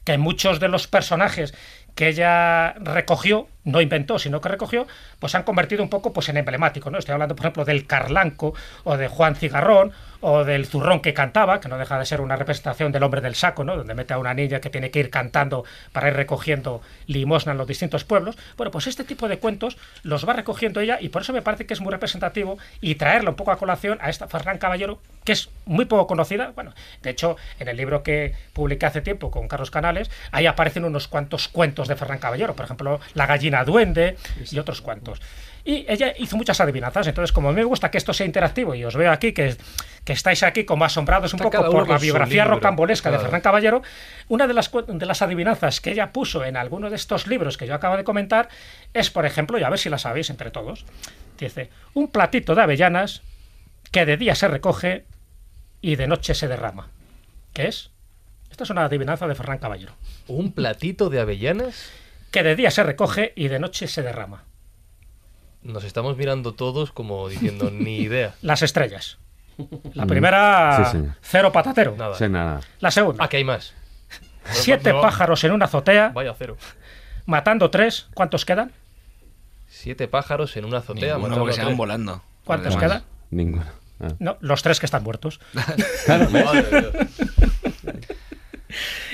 que muchos de los personajes que ella recogió, no inventó, sino que recogió, pues se han convertido un poco pues, en emblemáticos. ¿no? Estoy hablando, por ejemplo, del Carlanco o de Juan Cigarrón o del Zurrón que cantaba, que no deja de ser una representación del hombre del saco, ¿no? donde mete a una niña que tiene que ir cantando para ir recogiendo limosna en los distintos pueblos. Bueno, pues este tipo de cuentos los va recogiendo ella y por eso me parece que es muy representativo y traerlo un poco a colación a esta Ferran Caballero, que es muy poco conocida. Bueno, de hecho, en el libro que publiqué hace tiempo con Carlos Canales, ahí aparecen unos cuantos cuentos de Ferran Caballero, por ejemplo, La gallina duende y otros cuantos. Y ella hizo muchas adivinanzas, entonces como a mí me gusta que esto sea interactivo y os veo aquí que, que estáis aquí como asombrados un poco por la biografía libro, rocambolesca de. Ferran Caballero, una de las, de las adivinanzas que ella puso en alguno de estos libros que yo acabo de comentar es, por ejemplo, y a ver si la sabéis entre todos, dice, un platito de avellanas que de día se recoge y de noche se derrama. ¿Qué es? Esta es una adivinanza de Ferran Caballero. ¿Un platito de avellanas? Que de día se recoge y de noche se derrama. Nos estamos mirando todos como diciendo ni idea. Las estrellas. La primera, Mm. Sí, señor. cero patatero. Nada. La segunda, Ah, que hay más. siete pájaros en una azotea, Vaya cero. matando tres. ¿Cuántos quedan? Siete pájaros en una azotea. Ninguno matando porque se van volando. ¿Cuántos quedan? Ninguno. Ah. No, los tres que están muertos. Madre Dios.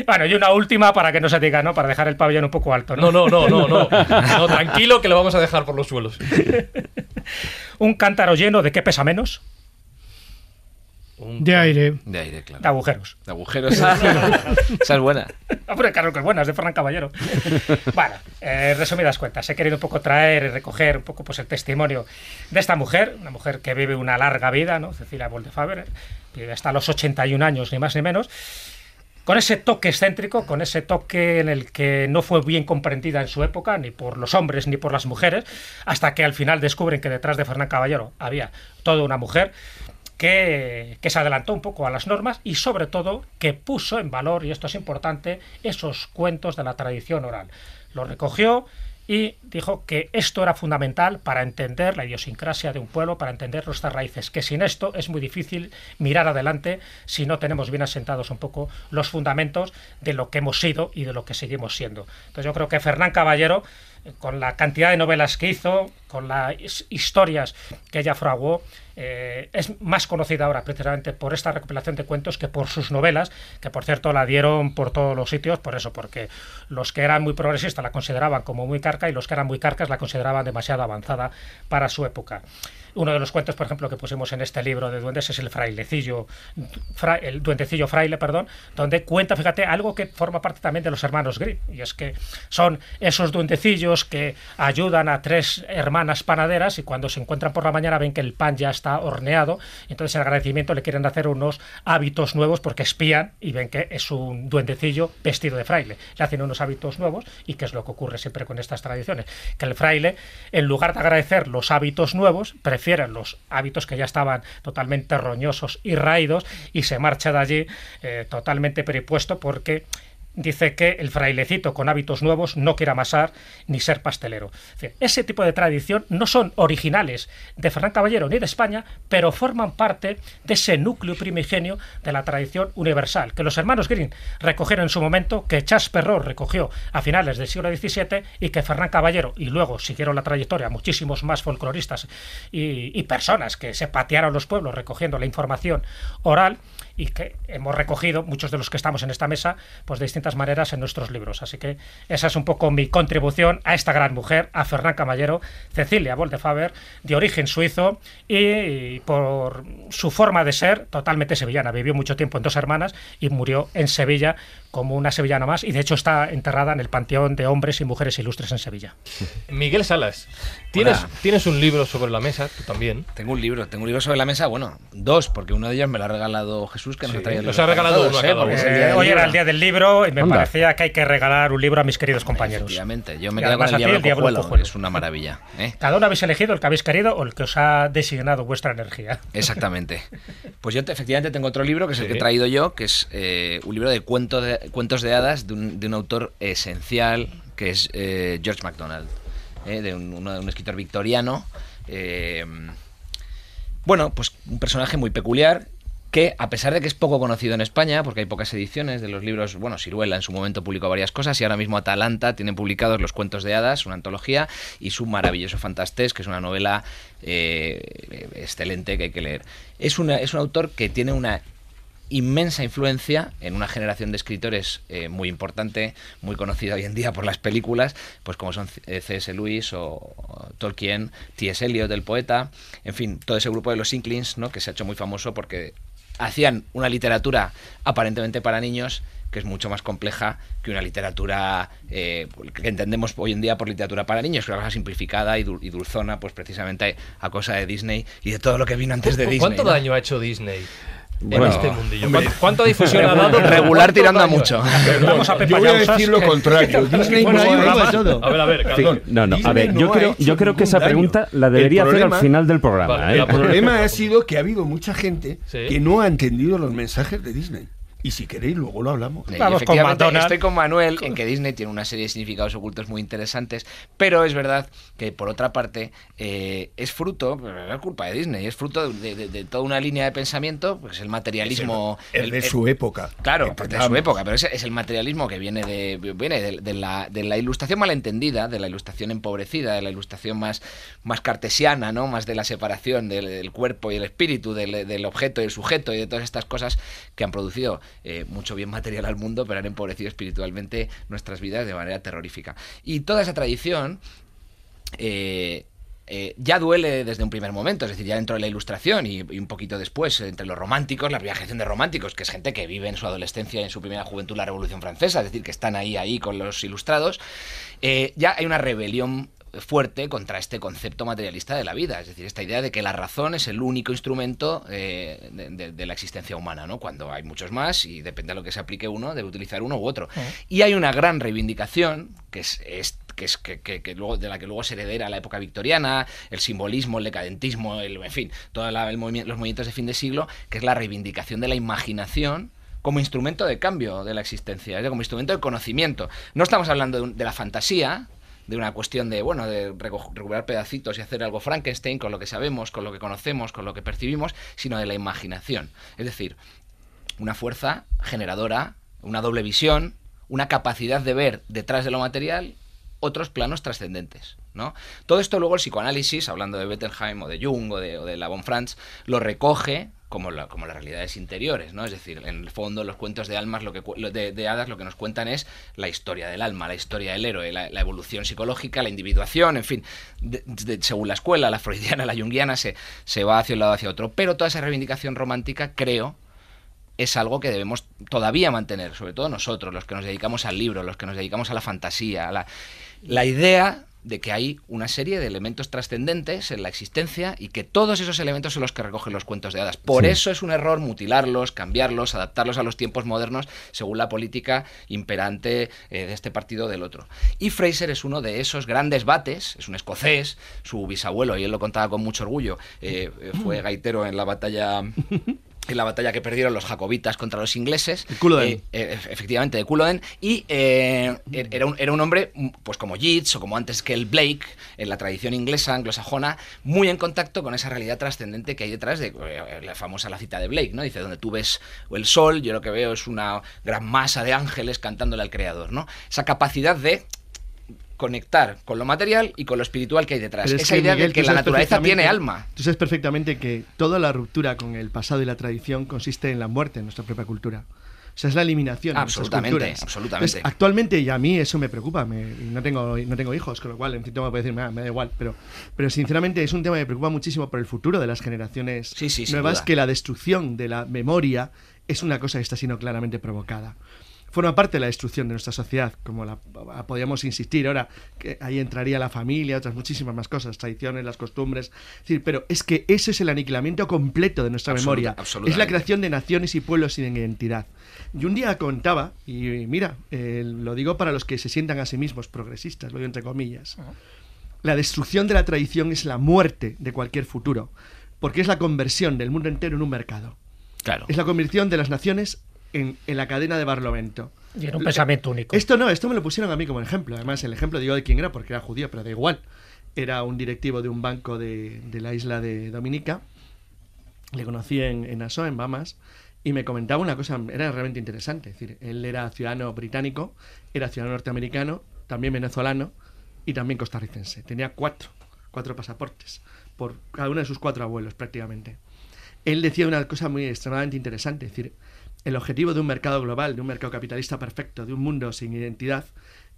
Bueno, y una última para que no se diga, ¿no? Para dejar el pabellón un poco alto, No, ¿no? no, no, no, no. No, tranquilo que lo vamos a dejar por los suelos. Un cántaro lleno de qué pesa menos? Un- De aire. De aire, claro. De agujeros. De agujeros. Esa es buena. Hombre, claro que buenas, de Ferran Caballero. bueno, eh, resumidas cuentas, he querido un poco traer y recoger un poco pues, el testimonio de esta mujer, una mujer que vive una larga vida, ¿no? Cecilia Boldefaber, vive hasta los 81 años, ni más ni menos, con ese toque excéntrico, con ese toque en el que no fue bien comprendida en su época, ni por los hombres ni por las mujeres, hasta que al final descubren que detrás de Fernán Caballero había toda una mujer que, que se adelantó un poco a las normas y sobre todo que puso en valor, y esto es importante, esos cuentos de la tradición oral. Lo recogió y dijo que esto era fundamental para entender la idiosincrasia de un pueblo, para entender nuestras raíces, que sin esto es muy difícil mirar adelante si no tenemos bien asentados un poco los fundamentos de lo que hemos sido y de lo que seguimos siendo. Entonces yo creo que Fernán Caballero, con la cantidad de novelas que hizo, con las historias que ella fraguó, eh, es más conocida ahora precisamente por esta recopilación de cuentos que por sus novelas, que por cierto la dieron por todos los sitios, por eso, porque los que eran muy progresistas la consideraban como muy carca y los que eran muy carcas la consideraban demasiado avanzada para su época. Uno de los cuentos, por ejemplo, que pusimos en este libro de duendes es el frailecillo, fra- el duendecillo fraile, perdón, donde cuenta, fíjate, algo que forma parte también de los hermanos Grimm, y es que son esos duendecillos que ayudan a tres hermanas panaderas y cuando se encuentran por la mañana ven que el pan ya está horneado, entonces en agradecimiento le quieren hacer unos hábitos nuevos porque espían y ven que es un duendecillo vestido de fraile. Le hacen unos hábitos nuevos y que es lo que ocurre siempre con estas tradiciones, que el fraile, en lugar de agradecer los hábitos nuevos, los hábitos que ya estaban totalmente roñosos y raídos y se marcha de allí eh, totalmente peripuesto porque dice que el frailecito con hábitos nuevos no quiere amasar ni ser pastelero. Ese tipo de tradición no son originales de Fernán Caballero ni de España, pero forman parte de ese núcleo primigenio de la tradición universal, que los hermanos Green recogieron en su momento, que Charles Perrault recogió a finales del siglo XVII y que Fernán Caballero, y luego siguieron la trayectoria muchísimos más folcloristas y personas que se patearon los pueblos recogiendo la información oral, y que hemos recogido, muchos de los que estamos en esta mesa, pues de distintas maneras en nuestros libros. Así que esa es un poco mi contribución a esta gran mujer, a Fernán Camallero, Cecilia Boldefaber, de origen suizo y por su forma de ser totalmente sevillana. Vivió mucho tiempo en dos hermanas y murió en Sevilla como una sevillana más y de hecho está enterrada en el Panteón de Hombres y Mujeres Ilustres en Sevilla. Miguel Salas, ¿tienes, ¿tienes un libro sobre la mesa? Tú también. Tengo un libro, tengo un libro sobre la mesa, bueno, dos, porque uno de ellos me lo ha regalado Jesús, que nos ha traído. Nos ha regalado uno ¿eh? Eh, hoy libro. era el día del libro y me Anda. parecía que hay que regalar un libro a mis queridos compañeros. Efectivamente, yo me quedo con el Diablo, el Diablo Cojuelo, Cojuelo. que es una maravilla. ¿eh? Cada uno habéis elegido el que habéis querido o el que os ha designado vuestra energía. Exactamente. Pues yo te- efectivamente tengo otro libro que es el Sí. que he traído yo, que es eh, un libro de, cuento de cuentos de hadas de un, autor esencial que es eh, George MacDonald, eh, de un, un escritor victoriano. eh, bueno, pues un personaje muy peculiar que a pesar de que es poco conocido en España, porque hay pocas ediciones de los libros, bueno, Ciruela en su momento publicó varias cosas y ahora mismo Atalanta tiene publicados los cuentos de hadas, una antología, y su maravilloso Fantastés, que es una novela excelente que hay que leer. Es, es un autor que tiene una inmensa influencia en una generación de escritores eh, muy importante, muy conocida hoy en día por las películas, pues como son eh, C.S. Lewis o, o Tolkien, T.S. Eliot, el poeta, en fin, todo ese grupo de los Inklings, ¿no? que se ha hecho muy famoso porque hacían una literatura aparentemente para niños que es mucho más compleja que una literatura eh, que entendemos hoy en día por literatura para niños, que es una cosa simplificada y, dul- y dulzona, pues precisamente a cosa de Disney y de todo lo que vino antes de Disney. ¿Cuánto ¿no? daño ha hecho Disney en este mundillo? ¿Cuánto- ¿Cuánta difusión ha dado? Regular ¿Cuánto tirando a daño? mucho. Vamos a Yo voy a decir lo contrario. Disney Bueno, no. A ver, a ver, Sí, no, no, a ver, yo no creo, yo creo que esa daño. pregunta la debería hacer al final del programa. Vale, ¿eh? El problema ha sido que ha habido mucha gente Sí. que no ha entendido los mensajes de Disney. Y si queréis, luego lo hablamos. Y Vamos con efectivamente, McDonald's. estoy con Manuel en que Disney tiene una serie de significados ocultos muy interesantes, pero es verdad que por otra parte eh, es fruto, no es culpa de Disney, es fruto de, de- de toda una línea de pensamiento, pues el materialismo... Es el- de el- su época. Claro, de su época, pero es el materialismo que viene de viene de, de la, de la ilustración malentendida, de la ilustración empobrecida, de la ilustración más, más cartesiana, ¿no? Más de la separación del, del cuerpo y el espíritu, del, del objeto y el sujeto y de todas estas cosas que han producido eh, mucho bien material al mundo, pero han empobrecido espiritualmente nuestras vidas de manera terrorífica. Y toda esa tradición eh, eh, ya duele desde un primer momento, es decir, ya dentro de la ilustración y, y un poquito después, entre los románticos, la primera generación de románticos, que es gente que vive en su adolescencia y en su primera juventud la Revolución Francesa, es decir, que están ahí, ahí con los ilustrados, eh, ya hay una rebelión fuerte contra este concepto materialista de la vida, es decir, esta idea de que la razón es el único instrumento eh, de, de- de la existencia humana, ¿no? Cuando hay muchos más y depende de lo que se aplique uno, debe utilizar uno u otro. Y hay una gran reivindicación que es, es- que es que, que- luego, de la que luego se heredera la época victoriana, el simbolismo, el decadentismo, el, en fin, todos los movimientos de fin de siglo, que es la reivindicación de la imaginación como instrumento de cambio de la existencia, como instrumento de conocimiento. No estamos hablando de, de la fantasía, de una cuestión de, bueno, de recuperar pedacitos y hacer algo Frankenstein con lo que sabemos, con lo que conocemos, con lo que percibimos, sino de la imaginación. Es decir, una fuerza generadora, una doble visión, una capacidad de ver detrás de lo material otros planos trascendentes. ¿no? Todo esto luego el psicoanálisis, hablando de Bettelheim o de Jung o de, o de la von Franz, lo recoge como, la- como las realidades interiores, ¿no? Es decir, en el fondo los cuentos de almas, lo que, de, de hadas, lo que nos cuentan es la historia del alma, la historia del héroe, la, evolución psicológica, la individuación, en fin, según la escuela, la freudiana, la junguiana, se, se va hacia un lado hacia otro. Pero toda esa reivindicación romántica, creo, es algo que debemos todavía mantener, sobre todo nosotros, los que nos dedicamos al libro, los que nos dedicamos a la fantasía, a la, la idea de que hay una serie de elementos trascendentes en la existencia y que todos esos elementos son los que recogen los cuentos de hadas. Por Sí. eso es un error mutilarlos, cambiarlos, adaptarlos a los tiempos modernos según la política imperante eh, de este partido o del otro. Y Fraser es uno de esos grandes bates, es un escocés, su bisabuelo, y él lo contaba con mucho orgullo, eh, eh, fue gaitero en la batalla en la batalla que perdieron los jacobitas contra los ingleses. De Culloden. Eh, eh, efectivamente, de Culloden. Y eh, era, un, era un hombre, pues como Yeats o como antes que el Blake, en la tradición inglesa, anglosajona, muy en contacto con esa realidad trascendente que hay detrás de eh, la famosa la cita de Blake, ¿no? Dice, donde tú ves el sol, yo lo que veo es una gran masa de ángeles cantándole al creador, ¿no? Esa capacidad de conectar con lo material y con lo espiritual que hay detrás. Esa que, idea Miguel, de que la naturaleza tiene alma. Tú sabes perfectamente que toda la ruptura con el pasado y la tradición consiste en la muerte en nuestra propia cultura. O sea, es la eliminación de Absolutamente, culturas. absolutamente. Entonces, actualmente, y a mí eso me preocupa, me- no, tengo, no tengo hijos, con lo cual en cierto modo puedo decir, "Ah, me da igual, pero, pero sinceramente es un tema que me preocupa muchísimo por el futuro de las generaciones Sí, sí, nuevas, que la destrucción de la memoria es una cosa que está siendo claramente provocada. Forma parte de la destrucción de nuestra sociedad, como la podríamos insistir ahora, que ahí entraría la familia, otras muchísimas más cosas, tradiciones, las costumbres. Es decir, pero es que ese es el aniquilamiento completo de nuestra Absoluta- memoria. Es la creación de naciones y pueblos sin identidad. Y un día contaba, y mira, eh, lo digo para los que se sientan a sí mismos progresistas, lo digo entre comillas. La destrucción de la tradición es la muerte de cualquier futuro, porque es la conversión del mundo entero en un mercado. Claro. Es la conversión de las naciones en, en la cadena de Barlovento. Y en un pensamiento único. Esto no, esto me lo pusieron a mí como ejemplo. Además, el ejemplo digo de quién era porque era judío, pero da igual. Era un directivo de un banco de, de la isla de Dominica. Le conocí en, en Nassau, en Bahamas, y me comentaba una cosa, era realmente interesante. Es decir, él era ciudadano británico, era ciudadano norteamericano, también venezolano y también costarricense. Tenía cuatro, cuatro pasaportes, por cada uno de sus cuatro abuelos prácticamente. Él decía una cosa muy extremadamente interesante, es decir, el objetivo de un mercado global, de un mercado capitalista perfecto, de un mundo sin identidad,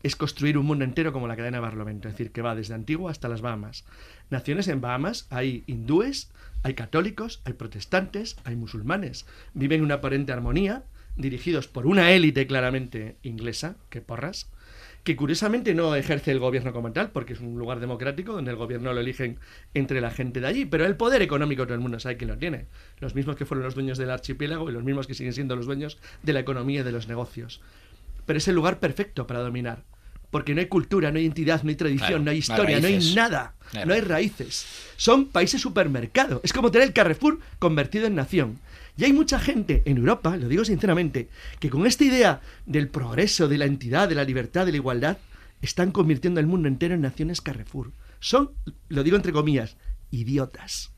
es construir un mundo entero como la cadena de Barlovento, es decir, que va desde Antigua hasta las Bahamas. Naciones en Bahamas hay hindúes, hay católicos, hay protestantes, hay musulmanes. Viven en una aparente armonía, dirigidos por una élite claramente inglesa, que porras, que curiosamente no ejerce el gobierno como tal, porque es un lugar democrático donde el gobierno lo eligen entre la gente de allí, pero el poder económico todo el mundo sabe quién lo tiene. Los mismos que fueron los dueños del archipiélago y los mismos que siguen siendo los dueños de la economía y de los negocios. Pero es el lugar perfecto para dominar, porque no hay cultura, no hay identidad, no hay tradición, Claro, no hay no hay historia, no hay nada, Claro. no hay raíces. Son países supermercado. Es como tener el Carrefour convertido en nación. Y hay mucha gente en Europa, lo digo sinceramente, que con esta idea del progreso, de la entidad, de la libertad, de la igualdad, están convirtiendo el mundo entero en naciones Carrefour. Son, lo digo entre comillas, idiotas.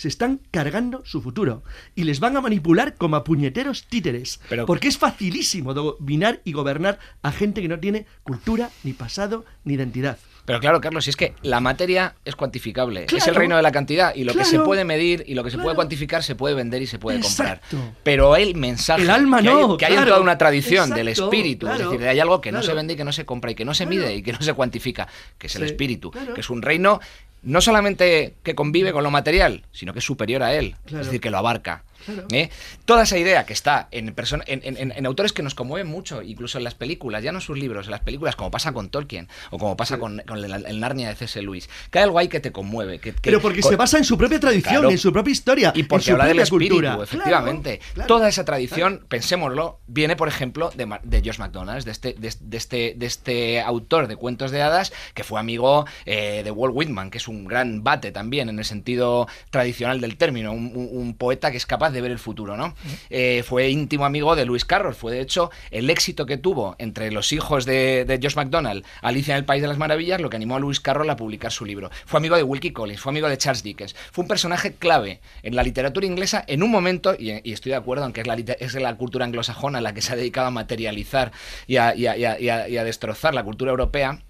Se están cargando su futuro y les van a manipular como a puñeteros títeres. Pero- porque es facilísimo dominar y gobernar a gente que no tiene cultura, ni pasado, ni identidad. Pero claro, Carlos, si es que la materia es cuantificable, es el reino de la cantidad y lo que se puede medir y lo que se puede cuantificar se puede vender y se puede Exacto. comprar. Pero el mensaje, El alma que hay, no, que hay en toda una tradición del espíritu, es decir, hay algo que no se vende y que no se compra y que no se mide y que no se cuantifica, que es el Sí, espíritu, que es un reino no solamente que convive con lo material, sino que es superior a él, Claro. es decir, que lo abarca. Claro. ¿eh? Toda esa idea que está en, en, en- en- en autores que nos conmueven mucho, incluso en las películas, ya no en sus libros, en las películas, como pasa con Tolkien o como pasa con, con el, el Narnia de C.S. Lewis, hay algo ahí que te conmueve. Que, que- Pero porque con- se basa en su propia tradición, Claro. en su propia historia, y en porque su habla del propia espíritu, cultura. efectivamente. Claro, Toda esa tradición, pensémoslo, viene, por ejemplo, de, de Josh McDonald, de este, de, de este, de este autor de cuentos de hadas, que fue amigo eh, de Walt Whitman, que es un gran bate también, en el sentido tradicional del término, un, un- un poeta que es capaz de ver el futuro, ¿no? Eh, fue íntimo amigo de Lewis Carroll, fue de hecho el éxito que tuvo entre los hijos de, de Josh McDonald, Alicia en el País de las Maravillas, lo que animó a Lewis Carroll a publicar su libro. Fue amigo de Wilkie Collins, fue amigo de Charles Dickens, fue un personaje clave en la literatura inglesa en un momento, y, estoy de acuerdo, aunque es la, es la cultura anglosajona la que se ha dedicado a materializar y a- y a destrozar la cultura europea,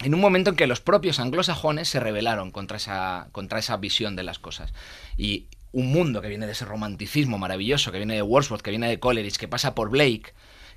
en un momento en que los propios anglosajones se rebelaron contra esa, contra esa visión de las cosas. Y un mundo que viene de ese romanticismo maravilloso, que viene de Wordsworth, que viene de Coleridge, que pasa por Blake,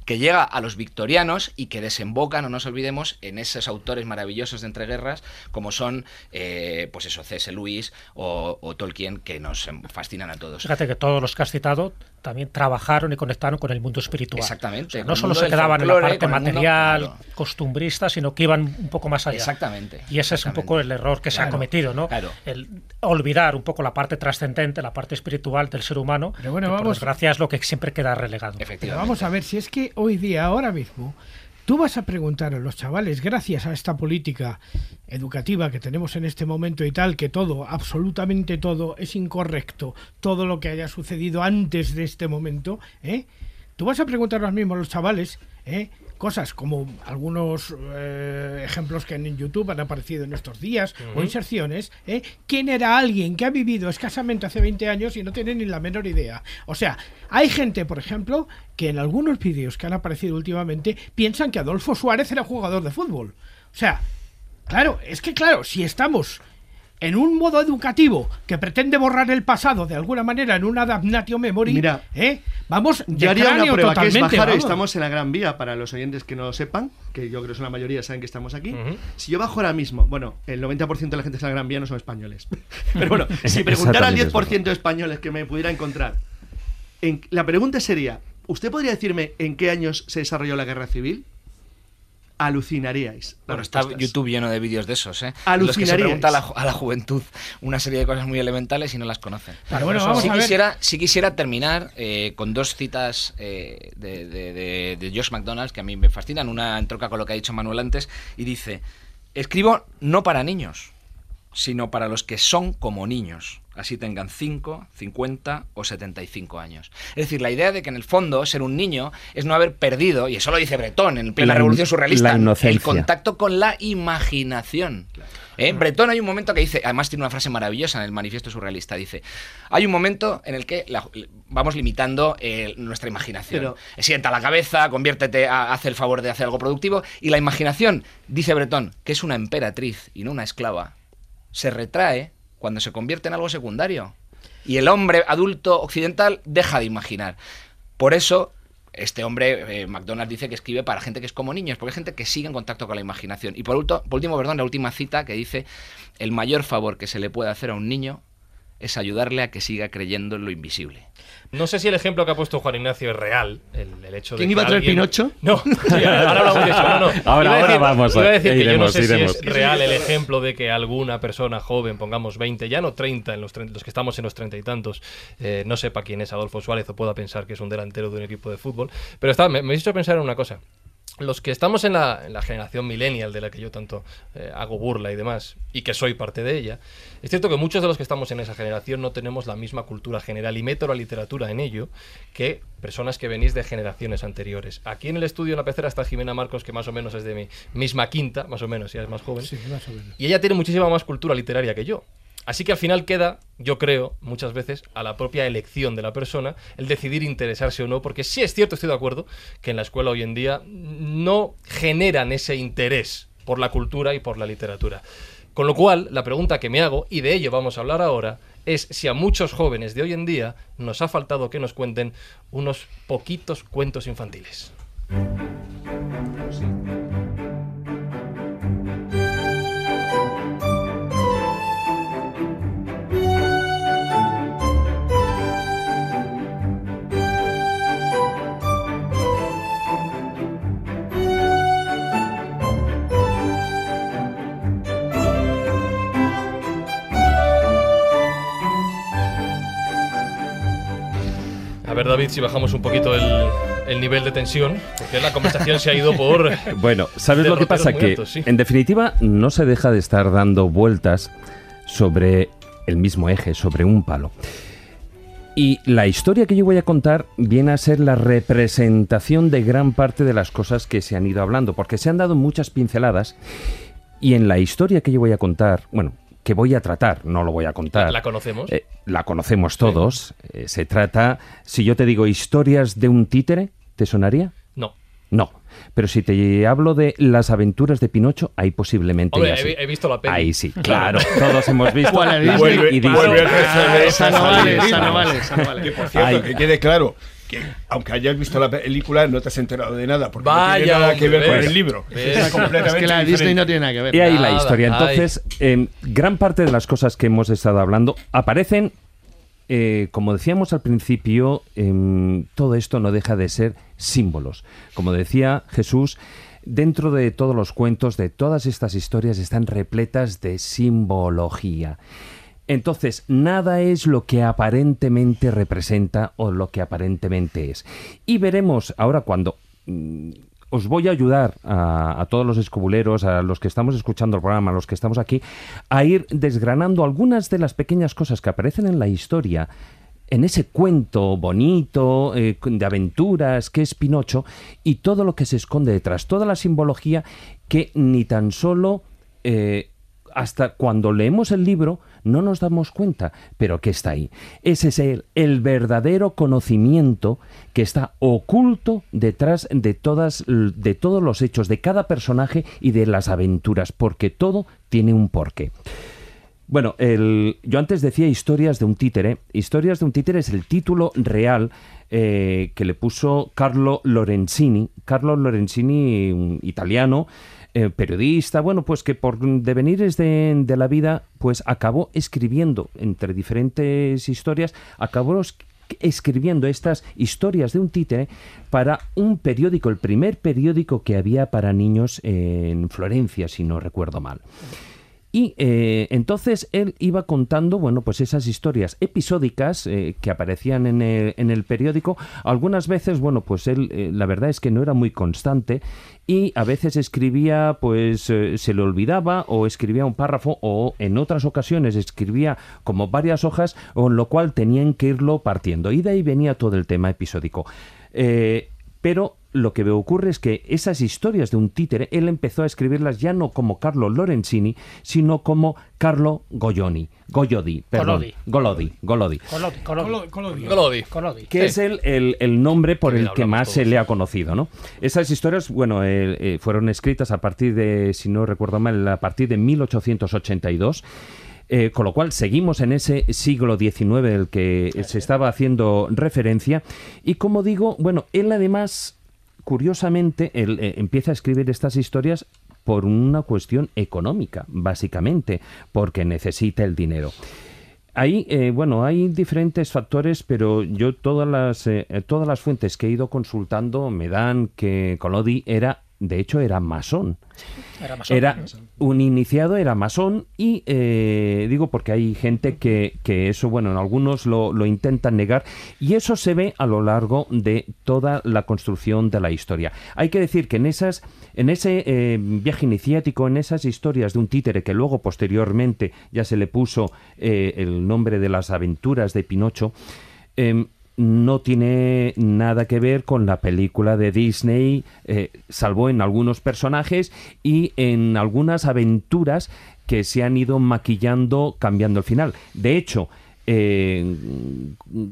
que llega a los victorianos y que desemboca, no nos olvidemos, en esos autores maravillosos de entreguerras, como son, eh, pues eso, C.S. Lewis o, o Tolkien, que nos fascinan a todos. Fíjate que todos los que has citado también trabajaron y conectaron con el mundo espiritual. Exactamente, O sea, con no solo se quedaban en la parte mundo- material, claro. costumbrista, sino que iban un poco más allá. Exactamente. Y ese es un poco el error que se ha cometido, ¿no? claro. El olvidar un poco la parte trascendente, la parte espiritual del ser humano, Pero bueno, que por vamos- desgracia es lo que siempre queda relegado. Pero Efectivamente. vamos a ver, si es que hoy día, ahora mismo, Tú vas a preguntar a los chavales, gracias a esta política educativa que tenemos en este momento y tal, que todo, absolutamente todo, es incorrecto, todo lo que haya sucedido antes de este momento, ¿eh? Tú vas a preguntar a los mismos los chavales, ¿eh? Cosas como algunos eh, ejemplos que en YouTube han aparecido en estos días o inserciones, ¿eh? ¿quién era alguien que ha vivido escasamente hace 20 años y no tiene ni la menor idea? O sea, hay gente, por ejemplo, que en algunos vídeos que han aparecido últimamente piensan que Adolfo Suárez era jugador de fútbol. O sea, claro, es que claro, si estamos en un modo educativo que pretende borrar el pasado de alguna manera en una damnatio memory, Mira, ¿eh? vamos de Yo haría una prueba que es bajar, vamos. estamos en la Gran Vía, para los oyentes que no lo sepan, que yo creo que son la mayoría, saben que estamos aquí. Si yo bajo ahora mismo, bueno, el 90% de la gente que está en la Gran Vía no son españoles. Pero bueno, si preguntara al Exactamente, es 10% de españoles que me pudiera encontrar, en- la pregunta sería, ¿usted podría decirme en qué años se desarrolló la Guerra Civil? Alucinaríais. Bueno, está. YouTube lleno de vídeos de esos, ¿eh? En Los que se Alucinaríais. pregunta a la, ju- a la juventud una serie de cosas muy elementales y no las conocen. Pero bueno, vamos sí a ver. quisiera, sí quisiera terminar eh, con dos citas eh, de, de- de- de Josh McDonald's que a mí me fascinan. Una entroca con lo que ha dicho Manuel antes y dice, escribo no para niños, sino para los que son como niños, así tengan 5, 50 o 75 años. Es decir, la idea de que en el fondo ser un niño es no haber perdido, y eso lo dice Bretón en plena La revolución surrealista, la inocencia. el contacto con la imaginación. ¿Eh? En Bretón hay un momento que dice, además tiene una frase maravillosa en el manifiesto surrealista, dice, hay un momento en el que la- vamos limitando eh, nuestra imaginación. Pero- Sienta la cabeza, conviértete, a- haz el favor de hacer algo productivo, y la imaginación, dice Bretón, que es una emperatriz y no una esclava, se retrae cuando se convierte en algo secundario. Y el hombre adulto occidental deja de imaginar. Por eso, este hombre, eh, McDonald's, dice que escribe para gente que es como niños, porque es gente que sigue en contacto con la imaginación. Y por, por último, perdón, la última cita que dice, el mayor favor que se le puede hacer a un niño es ayudarle a que siga creyendo en lo invisible. No sé si el ejemplo que ha puesto Juan Ignacio es real, el, el hecho de ¿Quién que iba a traer alguien- Pinocho? No, sí, ahora hablamos de eso. No, no. Ahora- Iba vamos a- iba a decir que yo no iremos, sé iremos. si es real el ejemplo de que alguna persona joven, pongamos 20, ya no 30, en los, los que estamos en los treinta y tantos, eh, no sepa quién es Adolfo Suárez o pueda pensar que es un delantero de un equipo de fútbol. Pero está, me, me ha hecho pensar en una cosa. Los que estamos en la, en la generación millennial de la que yo tanto eh, hago burla y demás, y que soy parte de ella, es cierto que muchos de los que estamos en esa generación no tenemos la misma cultura general y meto la literatura en ello que personas que venís de generaciones anteriores. Aquí en el estudio en la pecera está Jimena Marcos, que más o menos es de mi misma quinta, más o menos, ya es más joven. Sí, más o menos. Y ella tiene muchísima más cultura literaria que yo. Así que al final queda, yo creo, muchas veces a la propia elección de la persona el decidir interesarse o no, porque sí es cierto, estoy de acuerdo, que en la escuela hoy en día no generan ese interés por la cultura y por la literatura. Con lo cual, la pregunta que me hago, y de ello vamos a hablar ahora, es si a muchos jóvenes de hoy en día nos ha faltado que nos cuenten unos poquitos cuentos infantiles. A ver, David, si bajamos un poquito el, el nivel de tensión, porque la conversación se ha ido por... Bueno, ¿sabes lo que pasa? Que, altos, sí. en definitiva, no se deja de estar dando vueltas sobre el mismo eje, sobre un palo. Y la historia que yo voy a contar viene a ser la representación de gran parte de las cosas que se han ido hablando, porque se han dado muchas pinceladas y en la historia que yo voy a contar, bueno, que voy a tratar, no lo voy a contar. La conocemos. Eh, la conocemos todos. Eh, se trata, si yo te digo historias de un títere, ¿te sonaría? No. No. Pero si te hablo de las aventuras de Pinocho, ahí posiblemente Hombre, ya sí. he, he visto la peli. Ahí sí, claro. Todos hemos visto peli y Vuelve otra vez Ah, a esa no vale, esa esa no no. vale, esa no vale. Que por cierto, Ay. que quede claro que aunque hayas visto la película no te has enterado de nada porque no Vaya, tiene nada que ver con el libro. Es completamente Es que la de diferente. Disney no tiene nada que ver. Y ahí la historia. Entonces, eh, gran parte de las cosas que hemos estado hablando aparecen, eh, como decíamos al principio, em, todo esto no deja de ser símbolos. Como decía Jesús, dentro de todos los cuentos, de todas estas historias, están repletas de simbología. Entonces, nada es lo que aparentemente representa o lo que aparentemente es. Y veremos ahora cuando mm, os voy a ayudar a, todos los escobuleros, a los que estamos escuchando el programa, a los que estamos aquí, a ir desgranando algunas de las pequeñas cosas que aparecen en la historia en ese cuento bonito eh, de aventuras que es Pinocho y todo lo que se esconde detrás, toda la simbología que ni tan solo eh, hasta cuando leemos el libro no nos damos cuenta, pero que está ahí. Ese es el, el verdadero conocimiento que está oculto detrás de, todas, de todos los hechos, de cada personaje y de las aventuras, porque todo tiene un porqué. Bueno, el, yo antes decía historias de un títere. Historias de un títere es el título real eh, que le puso Carlo Lorenzini. Carlo Lorenzini, un italiano, eh, periodista, bueno, pues que por devenires de, de la vida, pues acabó escribiendo entre diferentes historias, acabó es- escribiendo estas historias de un títere para un periódico, el primer periódico que había para niños en Florencia, si no recuerdo mal. Y eh, entonces él iba contando, bueno, pues esas historias episódicas eh, que aparecían en el, en el periódico. Algunas veces, bueno, pues él, eh, la verdad es que no era muy constante y a veces escribía, pues eh, se le olvidaba o escribía un párrafo o en otras ocasiones escribía como varias hojas, con lo cual tenían que irlo partiendo. Y de ahí venía todo el tema episódico. Pero lo que ocurre es que esas historias de un títere, él empezó a escribirlas ya no como Carlo Lorenzini, sino como Carlo Goyoni, Goyodi, perdón, Golodi, Golodi. Golodi. Colodi. que es el, el- el nombre por el que más se le ha conocido, ¿no? Esas historias, bueno, eh, eh, fueron escritas a partir de, si no recuerdo mal, a partir de 1882. eh, con lo cual seguimos en ese siglo XIX del que se estaba haciendo referencia. Y como digo, bueno, él además, curiosamente, él eh, empieza a escribir estas historias por una cuestión económica, básicamente, porque necesita el dinero. Ahí, eh, bueno, hay diferentes factores, pero yo todas las, eh, todas las fuentes que he ido consultando me dan que Collodi era, de hecho, era masón. Era masón. Era un iniciado, era masón y eh, digo porque hay gente que, que eso, bueno, en algunos lo, lo intentan negar y eso se ve a lo largo de toda la construcción de la historia. Hay que decir que en esas, en ese eh, viaje iniciático, en esas historias de un títere que luego posteriormente ya se le puso eh, el nombre de las aventuras de Pinocho, em, no tiene nada que ver con la película de Disney, eh, salvo en algunos personajes y en algunas aventuras que se han ido maquillando cambiando el final. De hecho, eh,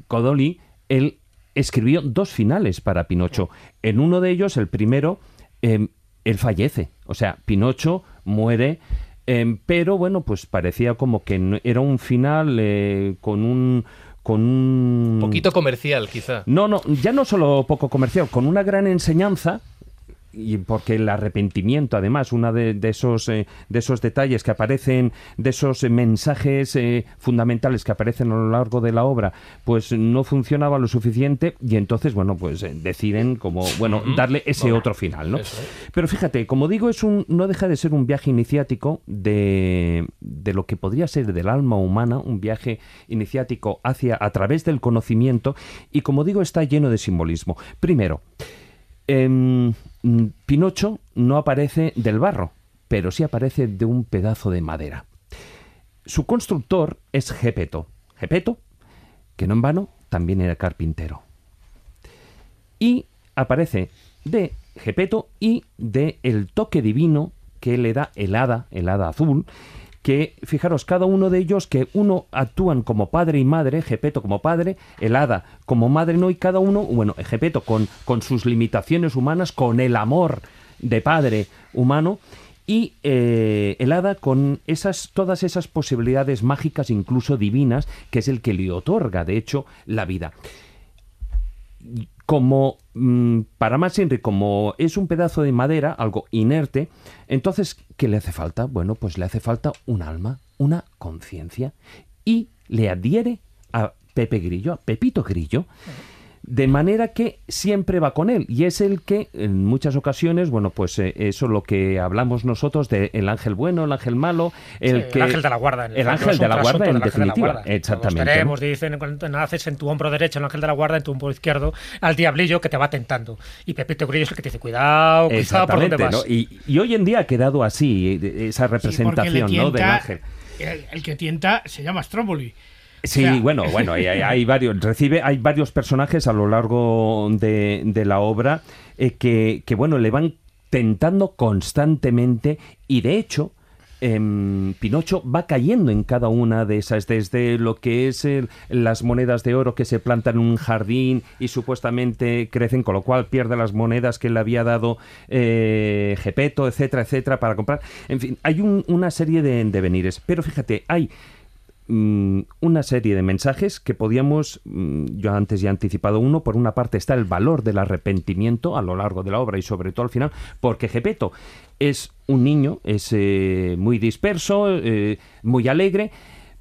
Codoli, él escribió dos finales para Pinocho. En uno de ellos, el primero, eh, él fallece. O sea, Pinocho muere. eh, pero bueno, pues parecía como que era un final eh, con un con un Poquito comercial, quizá. no, no, ya no solo poco comercial, con una gran enseñanza. Y porque el arrepentimiento, además, uno de, de esos, eh, de esos detalles que aparecen, de esos eh, mensajes eh, fundamentales que aparecen a lo largo de la obra, pues no funcionaba lo suficiente y entonces, bueno, pues eh, deciden como, bueno, darle ese otro final, ¿no? Eso. Pero fíjate, como digo, es un, no deja de ser un viaje iniciático de, de lo que podría ser del alma humana, un viaje iniciático hacia a través del conocimiento y como digo está lleno de simbolismo. Primero, em, Pinocho no aparece del barro, pero sí aparece de un pedazo de madera. Su constructor es Gepeto. Gepeto, que no en vano también era carpintero y aparece de Gepeto y de el toque divino que le da el hada, el hada azul, que fijaros, cada uno de ellos que uno actúan como padre y madre, Gepeto como padre, el hada como madre no, y cada uno, bueno, Gepeto con, con sus limitaciones humanas, con el amor de padre humano, y eh, el hada con esas, todas esas posibilidades mágicas, incluso divinas, que es el que le otorga, de hecho, la vida como mm, para más Henry, como es un pedazo de madera, algo inerte, entonces, ¿qué le hace falta? Bueno, pues le hace falta un alma, una conciencia, y le adhiere a Pepe Grillo, a Pepito Grillo, De manera que siempre va con él y es el que en muchas ocasiones, bueno, pues eh, eso lo que hablamos nosotros de el ángel bueno, el ángel malo, el Sí, que el ángel de la guarda. en el fondo ángel es de la guarda en del ángel de la definitiva, guarda. exactamente. Tenemos, dicen, cuando naces en tu hombro derecho el ángel de la guarda, en tu hombro izquierdo al diablillo que te va tentando. Y Pepito Grillo es el que te dice, cuidado, cuidado por dónde vas. ¿no? Y, y hoy en día ha quedado así eh, esa Sí, representación ¿no? del ángel. El, el que tienta se llama Stromboli. Sí, O sea- bueno, bueno, hay, hay- varios, recibe, hay varios personajes a lo largo de, de la obra eh, que, que, bueno, le van tentando constantemente y de hecho em, Pinocho va cayendo en cada una de esas, desde lo que es el- las monedas de oro que se plantan en un jardín y supuestamente crecen, con lo cual pierde las monedas que le había dado eh, Gepeto, etcétera, etcétera, para comprar. En fin, hay un- una serie de devenires. Pero fíjate, hay mm, una serie de mensajes que podíamos, mm, yo antes ya he anticipado uno, por una parte está el valor del arrepentimiento a lo largo de la obra y sobre todo al final, porque Gepeto es un niño, es eh, muy disperso, eh, muy alegre,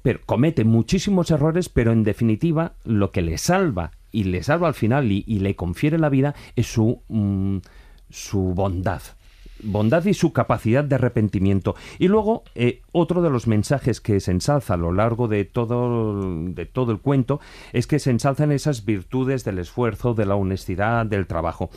pero comete muchísimos errores, pero en definitiva lo que le salva y le salva al final y, le confiere la vida es su, mm, su bondad bondad y su capacidad de arrepentimiento. Y luego, eh, otro de los mensajes que se ensalza a lo largo de todo, de todo el cuento es que se ensalzan esas virtudes del esfuerzo, de la honestidad, del trabajo.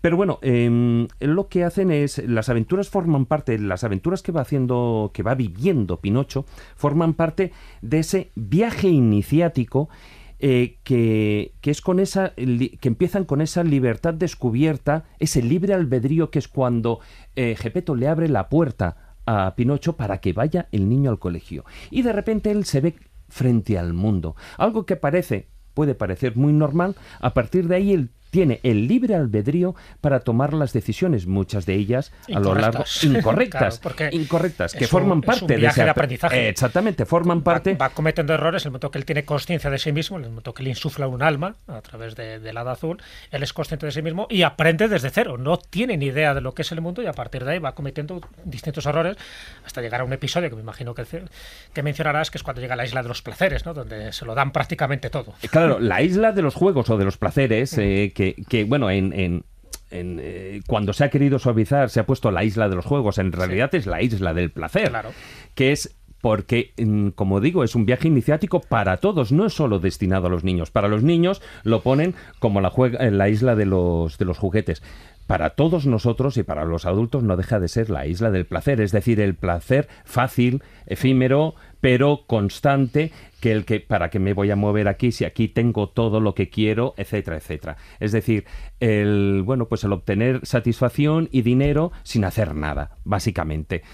Pero bueno, em, lo que hacen es, las aventuras forman parte, las aventuras que va haciendo, que va viviendo Pinocho, forman parte de ese viaje iniciático eh, que, que es con esa que empiezan con esa libertad descubierta, ese libre albedrío que es cuando eh, le abre la puerta a Pinocho para que vaya el niño al colegio. Y de repente él se ve frente al mundo. Algo que parece, puede parecer muy normal, a partir de ahí él tiene el libre albedrío para tomar las decisiones, muchas de ellas a lo largo Incorrectas. incorrectas, Claro, porque incorrectas, que un- forman parte de ese de ap- aprendizaje. Exactamente, forman parte Va, va cometiendo errores en el momento que él tiene conciencia de sí mismo, en el momento que le insufla un alma a través de- del hada azul, él es consciente de sí mismo y aprende desde cero. No tiene ni idea de lo que es el mundo y a partir de ahí va cometiendo distintos errores hasta llegar a un episodio que me imagino que, que mencionarás, que es cuando llega a la isla de los placeres, ¿no? donde se lo dan prácticamente todo. Claro, la isla de los juegos o de los placeres, eh, que, que, bueno, en, en- en, eh, cuando se ha querido suavizar, se ha puesto la isla de los juegos, en realidad es la isla del placer, Claro. que es porque, mm, como digo, es un viaje iniciático para todos, no es solo destinado a los niños. Para los niños lo ponen como la, juega- la isla de los, de los juguetes. Para todos nosotros y para los adultos no deja de ser la isla del placer, es decir, el placer fácil, efímero, pero constante, que el que para qué me voy a mover aquí si aquí tengo todo lo que quiero, etcétera, etcétera. Es decir, el bueno, pues el obtener satisfacción y dinero sin hacer nada, básicamente.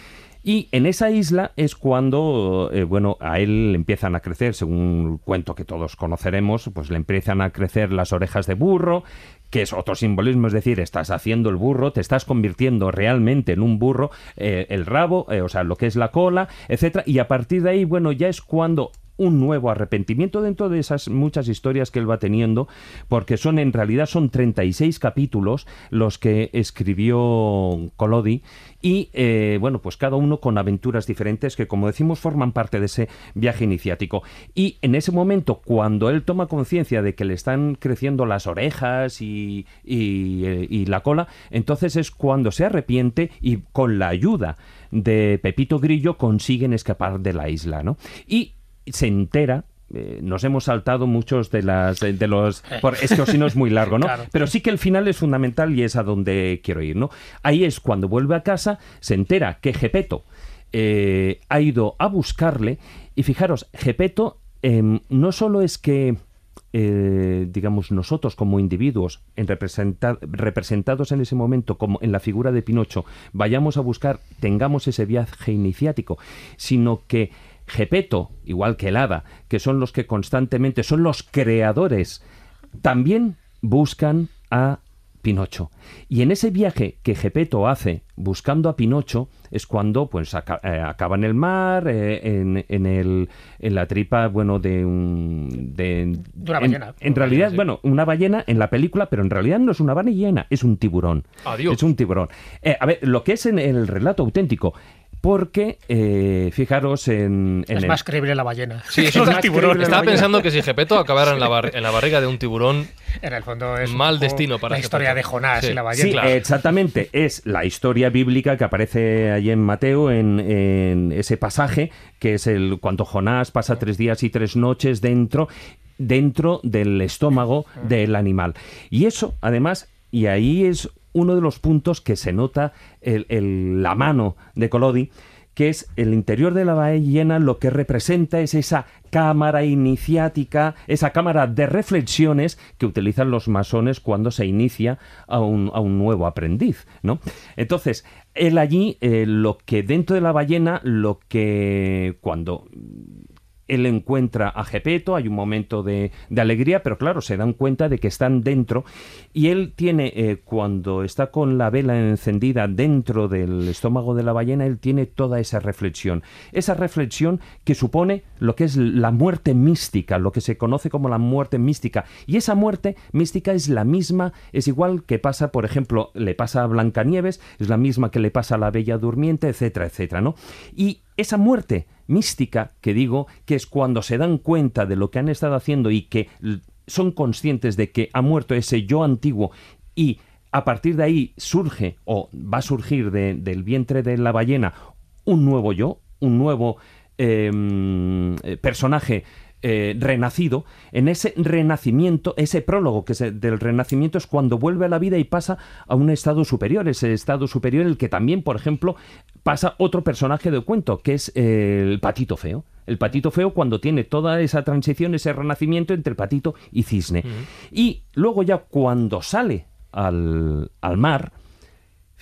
Y en esa isla es cuando, eh, bueno, a él empiezan a crecer, según el cuento que todos conoceremos, pues le empiezan a crecer las orejas de burro, que es otro simbolismo, es decir, estás haciendo el burro, te estás convirtiendo realmente en un burro, eh, el rabo, eh, o sea, lo que es la cola, etcétera, y a partir de ahí, bueno, ya es cuando un nuevo arrepentimiento dentro de esas muchas historias que él va teniendo, porque son en realidad son 36 capítulos los que escribió Collodi y eh, bueno, pues cada uno con aventuras diferentes que como decimos forman parte de ese viaje iniciático. Y en ese momento, cuando él toma conciencia de que le están creciendo las orejas y, y, eh, y la cola, entonces es cuando se arrepiente y con la ayuda de Pepito Grillo consiguen escapar de la isla, ¿no? Y se entera eh, nos hemos saltado muchos de las de, de los por, es que o si no es muy largo no Claro. pero sí que el final es fundamental y es a donde quiero ir no ahí es cuando vuelve a casa se entera que Gepeto eh, ha ido a buscarle y fijaros Gepeto em, no solo es que eh, digamos, nosotros como individuos en representa- representados en ese momento como en la figura de Pinocho, vayamos a buscar, tengamos ese viaje iniciático, sino que Gepeto, igual que el Hada, que son los que constantemente son los creadores, también buscan a Pinocho. Y en ese viaje que Gepeto hace buscando a Pinocho es cuando pues aca- eh, acaba en el mar, eh, en, en el, en la tripa, bueno, de un... De, una en- ballena. En, Una realidad, ballena, sí. bueno, una ballena en la película, pero en realidad no es una ballena, es un tiburón. Adiós. Es un tiburón. Eh, a ver, lo que es en el relato auténtico, porque eh, fijaros en, en Es el- más creíble la ballena. Sí, Eso es más tiburón. Estaba pensando que si Gepeto acabara en la, bar- en la barriga de un tiburón, En el fondo es Mal destino para la historia de Jonás Sí. y la ballena. Sí, Claro. exactamente. Es la historia bíblica que aparece allí en Mateo, en, en ese pasaje, que es el cuando Jonás pasa tres días y tres noches dentro, dentro del estómago del animal. Y eso, además, y ahí es uno de los puntos que se nota el- el- la mano de Colodi, que es el interior de la ballena lo que representa es esa cámara iniciática, esa cámara de reflexiones que utilizan los masones cuando se inicia a un, nuevo aprendiz, ¿no? Entonces, él allí, eh, lo que dentro de la ballena, lo que cuando él encuentra a Gepeto, hay un momento de, de alegría, pero claro, se dan cuenta de que están dentro y él tiene, eh, cuando está con la vela encendida dentro del estómago de la ballena, él tiene toda esa reflexión. Esa reflexión que supone lo que es la muerte mística, lo que se conoce como la muerte mística. Y esa muerte mística es la misma, es igual que pasa, por ejemplo, le pasa a Blancanieves, es la misma que le pasa a la Bella Durmiente, etcétera, etcétera, ¿no? Y esa muerte mística que digo, que es cuando se dan cuenta de lo que han estado haciendo y que son conscientes de que ha muerto ese yo antiguo. Y a partir de ahí surge o va a surgir de- del vientre de la ballena un nuevo yo, un nuevo eh, eh, personaje eh, renacido, en ese renacimiento, ese prólogo que es del renacimiento es cuando vuelve a la vida y pasa a un estado superior, ese estado superior el que también, por ejemplo, pasa otro personaje del cuento, que es el patito feo. El patito feo cuando tiene toda esa transición, ese renacimiento entre patito y cisne. Y luego ya cuando sale al, al mar,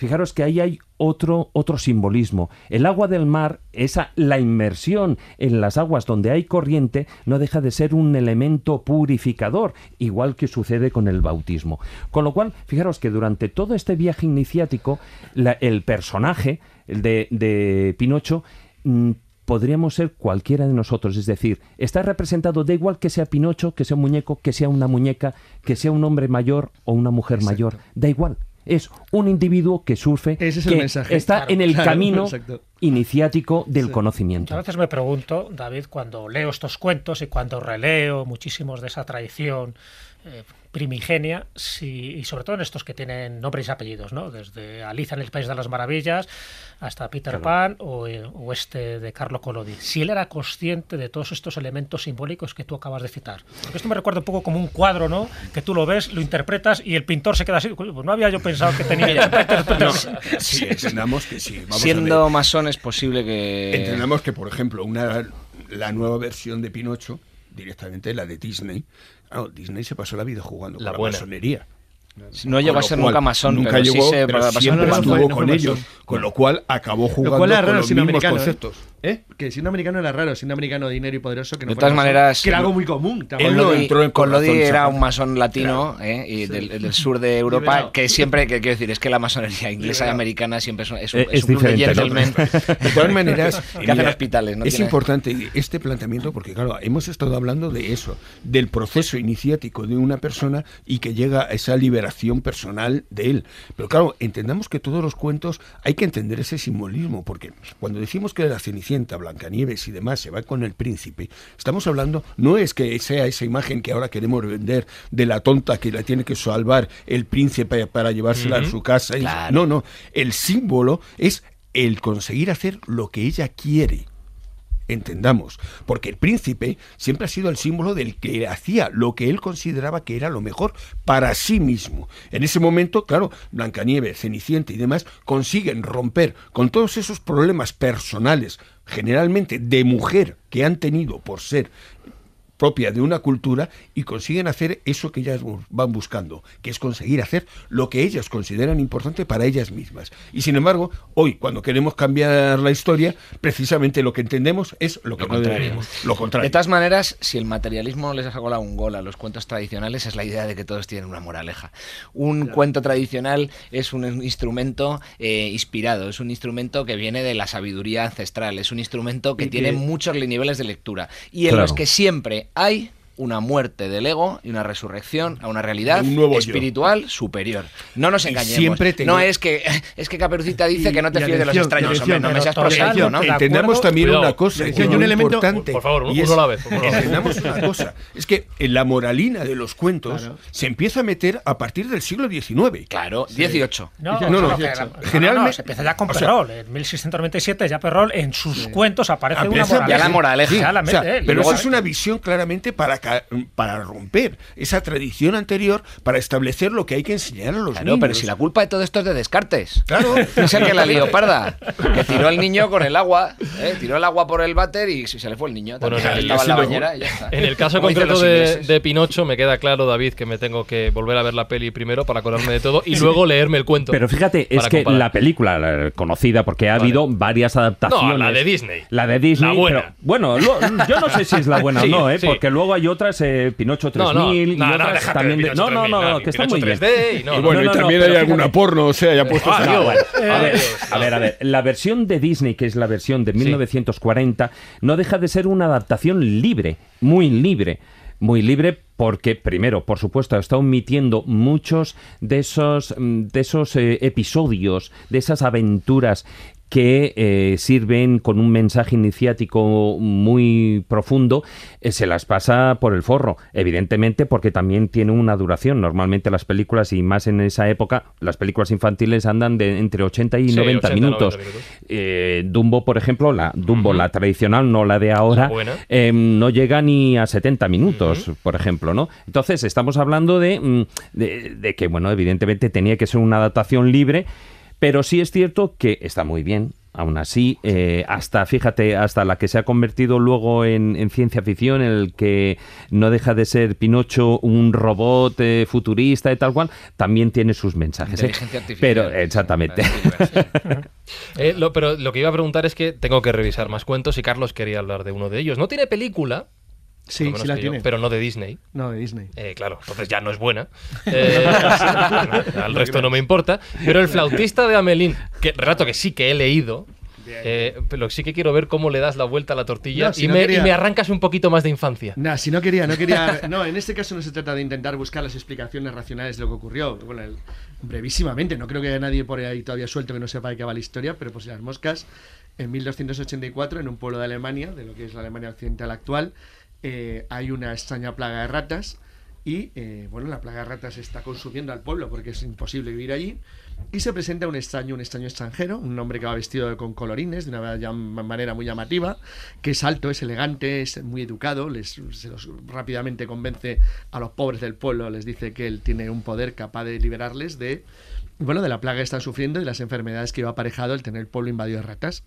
Fijaros que ahí hay otro, otro simbolismo. El agua del mar, esa, la inmersión en las aguas donde hay corriente, no deja de ser un elemento purificador, igual que sucede con el bautismo. Con lo cual, fijaros que durante todo este viaje iniciático, la- el personaje de, de Pinocho mm, podríamos ser cualquiera de nosotros. Es decir, está representado, da igual que sea Pinocho, que sea un muñeco, que sea una muñeca, que sea un hombre mayor o una mujer mayor. Da igual. Es un individuo que surfe, Ese es el que mensaje. está Claro, en el claro, camino exacto. iniciático del A conocimiento. veces me pregunto, David, cuando leo estos cuentos y cuando releo muchísimos de esa tradición eh, primigenia, si, y sobre todo en estos que tienen nombres y apellidos, ¿no? Desde Alicia en el País de las Maravillas hasta Peter Pan o, eh, o este de Carlo Collodi. Si él era consciente de todos estos elementos simbólicos que tú acabas de citar. Porque esto me recuerda un poco como un cuadro, ¿no? Que tú lo ves, lo interpretas y el pintor se queda así. "Coño, Pues no había yo pensado que tenía. No, sí, entendamos que sí. Vamos a Siendo masón es posible que... Entendamos que, por ejemplo, una, la nueva versión de Pinocho, directamente la de Disney, claro, Disney se pasó la vida jugando La con buena. la masonería. No llegó a ser cual, nunca masón, nunca pero llegó, sí se pero siempre no estuvo fue- no con ellos, con lo cual acabó jugando Lo cual era con raro los mismos. ¿eh? conceptos. ¿Eh? Que siendo americano era raro, siendo americano dinero y poderoso, que no De todas maneras, Que era algo muy común. ¿te Él no entró en Collodi era un masón latino Claro. ¿eh? y del, del sur de Europa Liberado. que siempre, que quiero decir, es que la masonería inglesa y americana siempre es un, es un, Eh, es es un club de. De todas maneras, Que hacen hospitales, no es tiene- importante este planteamiento porque, claro, hemos estado hablando de eso, del proceso iniciático de una persona y que llega a esa liberación personal de él. Pero, claro, entendamos que todos los cuentos hay que entender ese simbolismo, porque cuando decimos que la Cenicienta, Blancanieves y demás se va con el príncipe, estamos hablando, no es que sea esa imagen que ahora queremos vender de la tonta que la tiene que salvar el príncipe para llevársela a su casa. Claro. No, no, el símbolo es el conseguir hacer lo que ella quiere. Entendamos, porque el príncipe siempre ha sido el símbolo del que hacía lo que él consideraba que era lo mejor para sí mismo. En ese momento, claro, Blancanieves, Cenicienta y demás consiguen romper con todos esos problemas personales, generalmente de mujer, que han tenido por ser propia de una cultura y consiguen hacer eso que ellas van buscando, que es conseguir hacer lo que ellas consideran importante para ellas mismas. Y sin embargo, hoy, cuando queremos cambiar la historia, precisamente lo que entendemos es lo que Lo no contrario. deberíamos. Lo contrario. De todas maneras, si el materialismo les ha colado un gol a los cuentos tradicionales, es la idea de que todos tienen una moraleja. Un cuento tradicional es un instrumento eh, inspirado, es un instrumento que viene de la sabiduría ancestral, es un instrumento que Y tiene que- muchos niveles de lectura y en Claro. los que siempre hay una muerte del ego y una resurrección a una realidad Un nuevo yo. espiritual superior. No nos Y engañemos. siempre tenía- No es que es que Caperucita dice que no te y fíes de los extraños, hombre, no me seas prosaico, ¿no? Entendamos también Cuidado. una cosa, y hay un elemento- importante. Por favor, y uno es- a la vez, uno. Entendamos una cosa, es que en la moralina de los cuentos Claro. se empieza a meter a partir del siglo XIX. Claro, 18. No, No, no, no, que- dieciocho. no, no, Generalmente- no, se empieza ya con o sea- Perrol. En 1697 ya Perrol en sus cuentos aparece una Empieza- moraleja. Ya la moraleja. Y pero eso es una visión claramente para, ca- para romper esa tradición anterior, para establecer lo que hay que enseñar a los Claro, niños. pero si la culpa de todo esto es de Descartes. Claro. Es el que la lió parda. Que tiró al niño con el agua. ¿eh? Tiró el agua por el váter y se le fue el niño. Bueno, También en el- estaba en la bañera y ya está. En el caso concreto los de, de Pinocho, me queda claro, David, que me tengo que volver a ver la peli primero para acordarme de todo y luego leerme el cuento. Pero fíjate, es que comparar. la película la conocida, porque ha Vale. habido varias adaptaciones. No, la de Disney. La de Disney. La buena. pero, bueno, lo- yo no sé si es la buena Sí, o no, ¿eh? sí. porque luego hay otras, eh, Pinocho 3000 No, no, y no, otras también de de- Pinocho No, no, no, 3000, no, que está muy bien. 3D y no, y no, bueno, no, y también hay alguna porno, o sea, ya puesto Ah. A ver, Dios, a ver, a ver, la versión de Disney, que es la versión de 1940, no deja de ser una adaptación libre, muy libre. Muy libre porque, primero, por supuesto, está omitiendo muchos de esos, mm, de esos eh, episodios, de esas aventuras que eh, sirven con un mensaje iniciático muy profundo, eh, se las pasa por el forro, evidentemente porque también tiene una duración. Normalmente las películas, y más en esa época, las películas infantiles andan de entre 80 y Sí, 90 80, minutos. 90 minutos. Eh, Dumbo, por ejemplo, la Dumbo, la tradicional, no la de ahora, La eh, no llega ni a 70 minutos, por ejemplo, ¿no? Entonces, estamos hablando de, mm, de, de que, bueno, evidentemente tenía que ser una adaptación libre, pero sí es cierto que está muy bien. Aún así, eh, hasta, fíjate, hasta la que se ha convertido luego en, en ciencia ficción, el que no deja de ser Pinocho un robot eh, futurista y tal cual, también tiene sus mensajes. ¿eh? Inteligencia artificial. Pero, exactamente. Eh, lo- pero lo que iba a preguntar es que tengo que revisar más cuentos y Carlos quería hablar de uno de ellos. No tiene película, Sí, sí la yo, tiene. pero no de Disney. No, de Disney. Eh, claro, entonces ya no es buena. Eh, al resto no me importa. Pero el flautista de Amelín, que relato que sí que he leído, eh, pero sí que quiero ver cómo le das la vuelta a la tortilla No, si y, no me, quería- y me arrancas un poquito más de infancia. Nah, si no quería, no quería. No, en este caso no se trata de intentar buscar las explicaciones racionales de lo que ocurrió. Bueno, el- brevísimamente, no creo que haya nadie por ahí todavía suelto que no sepa de qué va la historia, pero si las moscas, en 1284, en un pueblo de Alemania, de lo que es la Alemania occidental actual, eh, hay una extraña plaga de ratas. Y eh, bueno, la plaga de ratas está consumiendo al pueblo porque es imposible vivir allí. Y se presenta un extraño, un extraño extranjero, un hombre que va vestido con colorines de una manera muy llamativa, que es alto, es elegante, es muy educado, les, se los rápidamente convence a los pobres del pueblo, les dice que él tiene un poder capaz de liberarles de, bueno, de la plaga que están sufriendo y las enfermedades que iba aparejado el tener el pueblo invadido de ratas.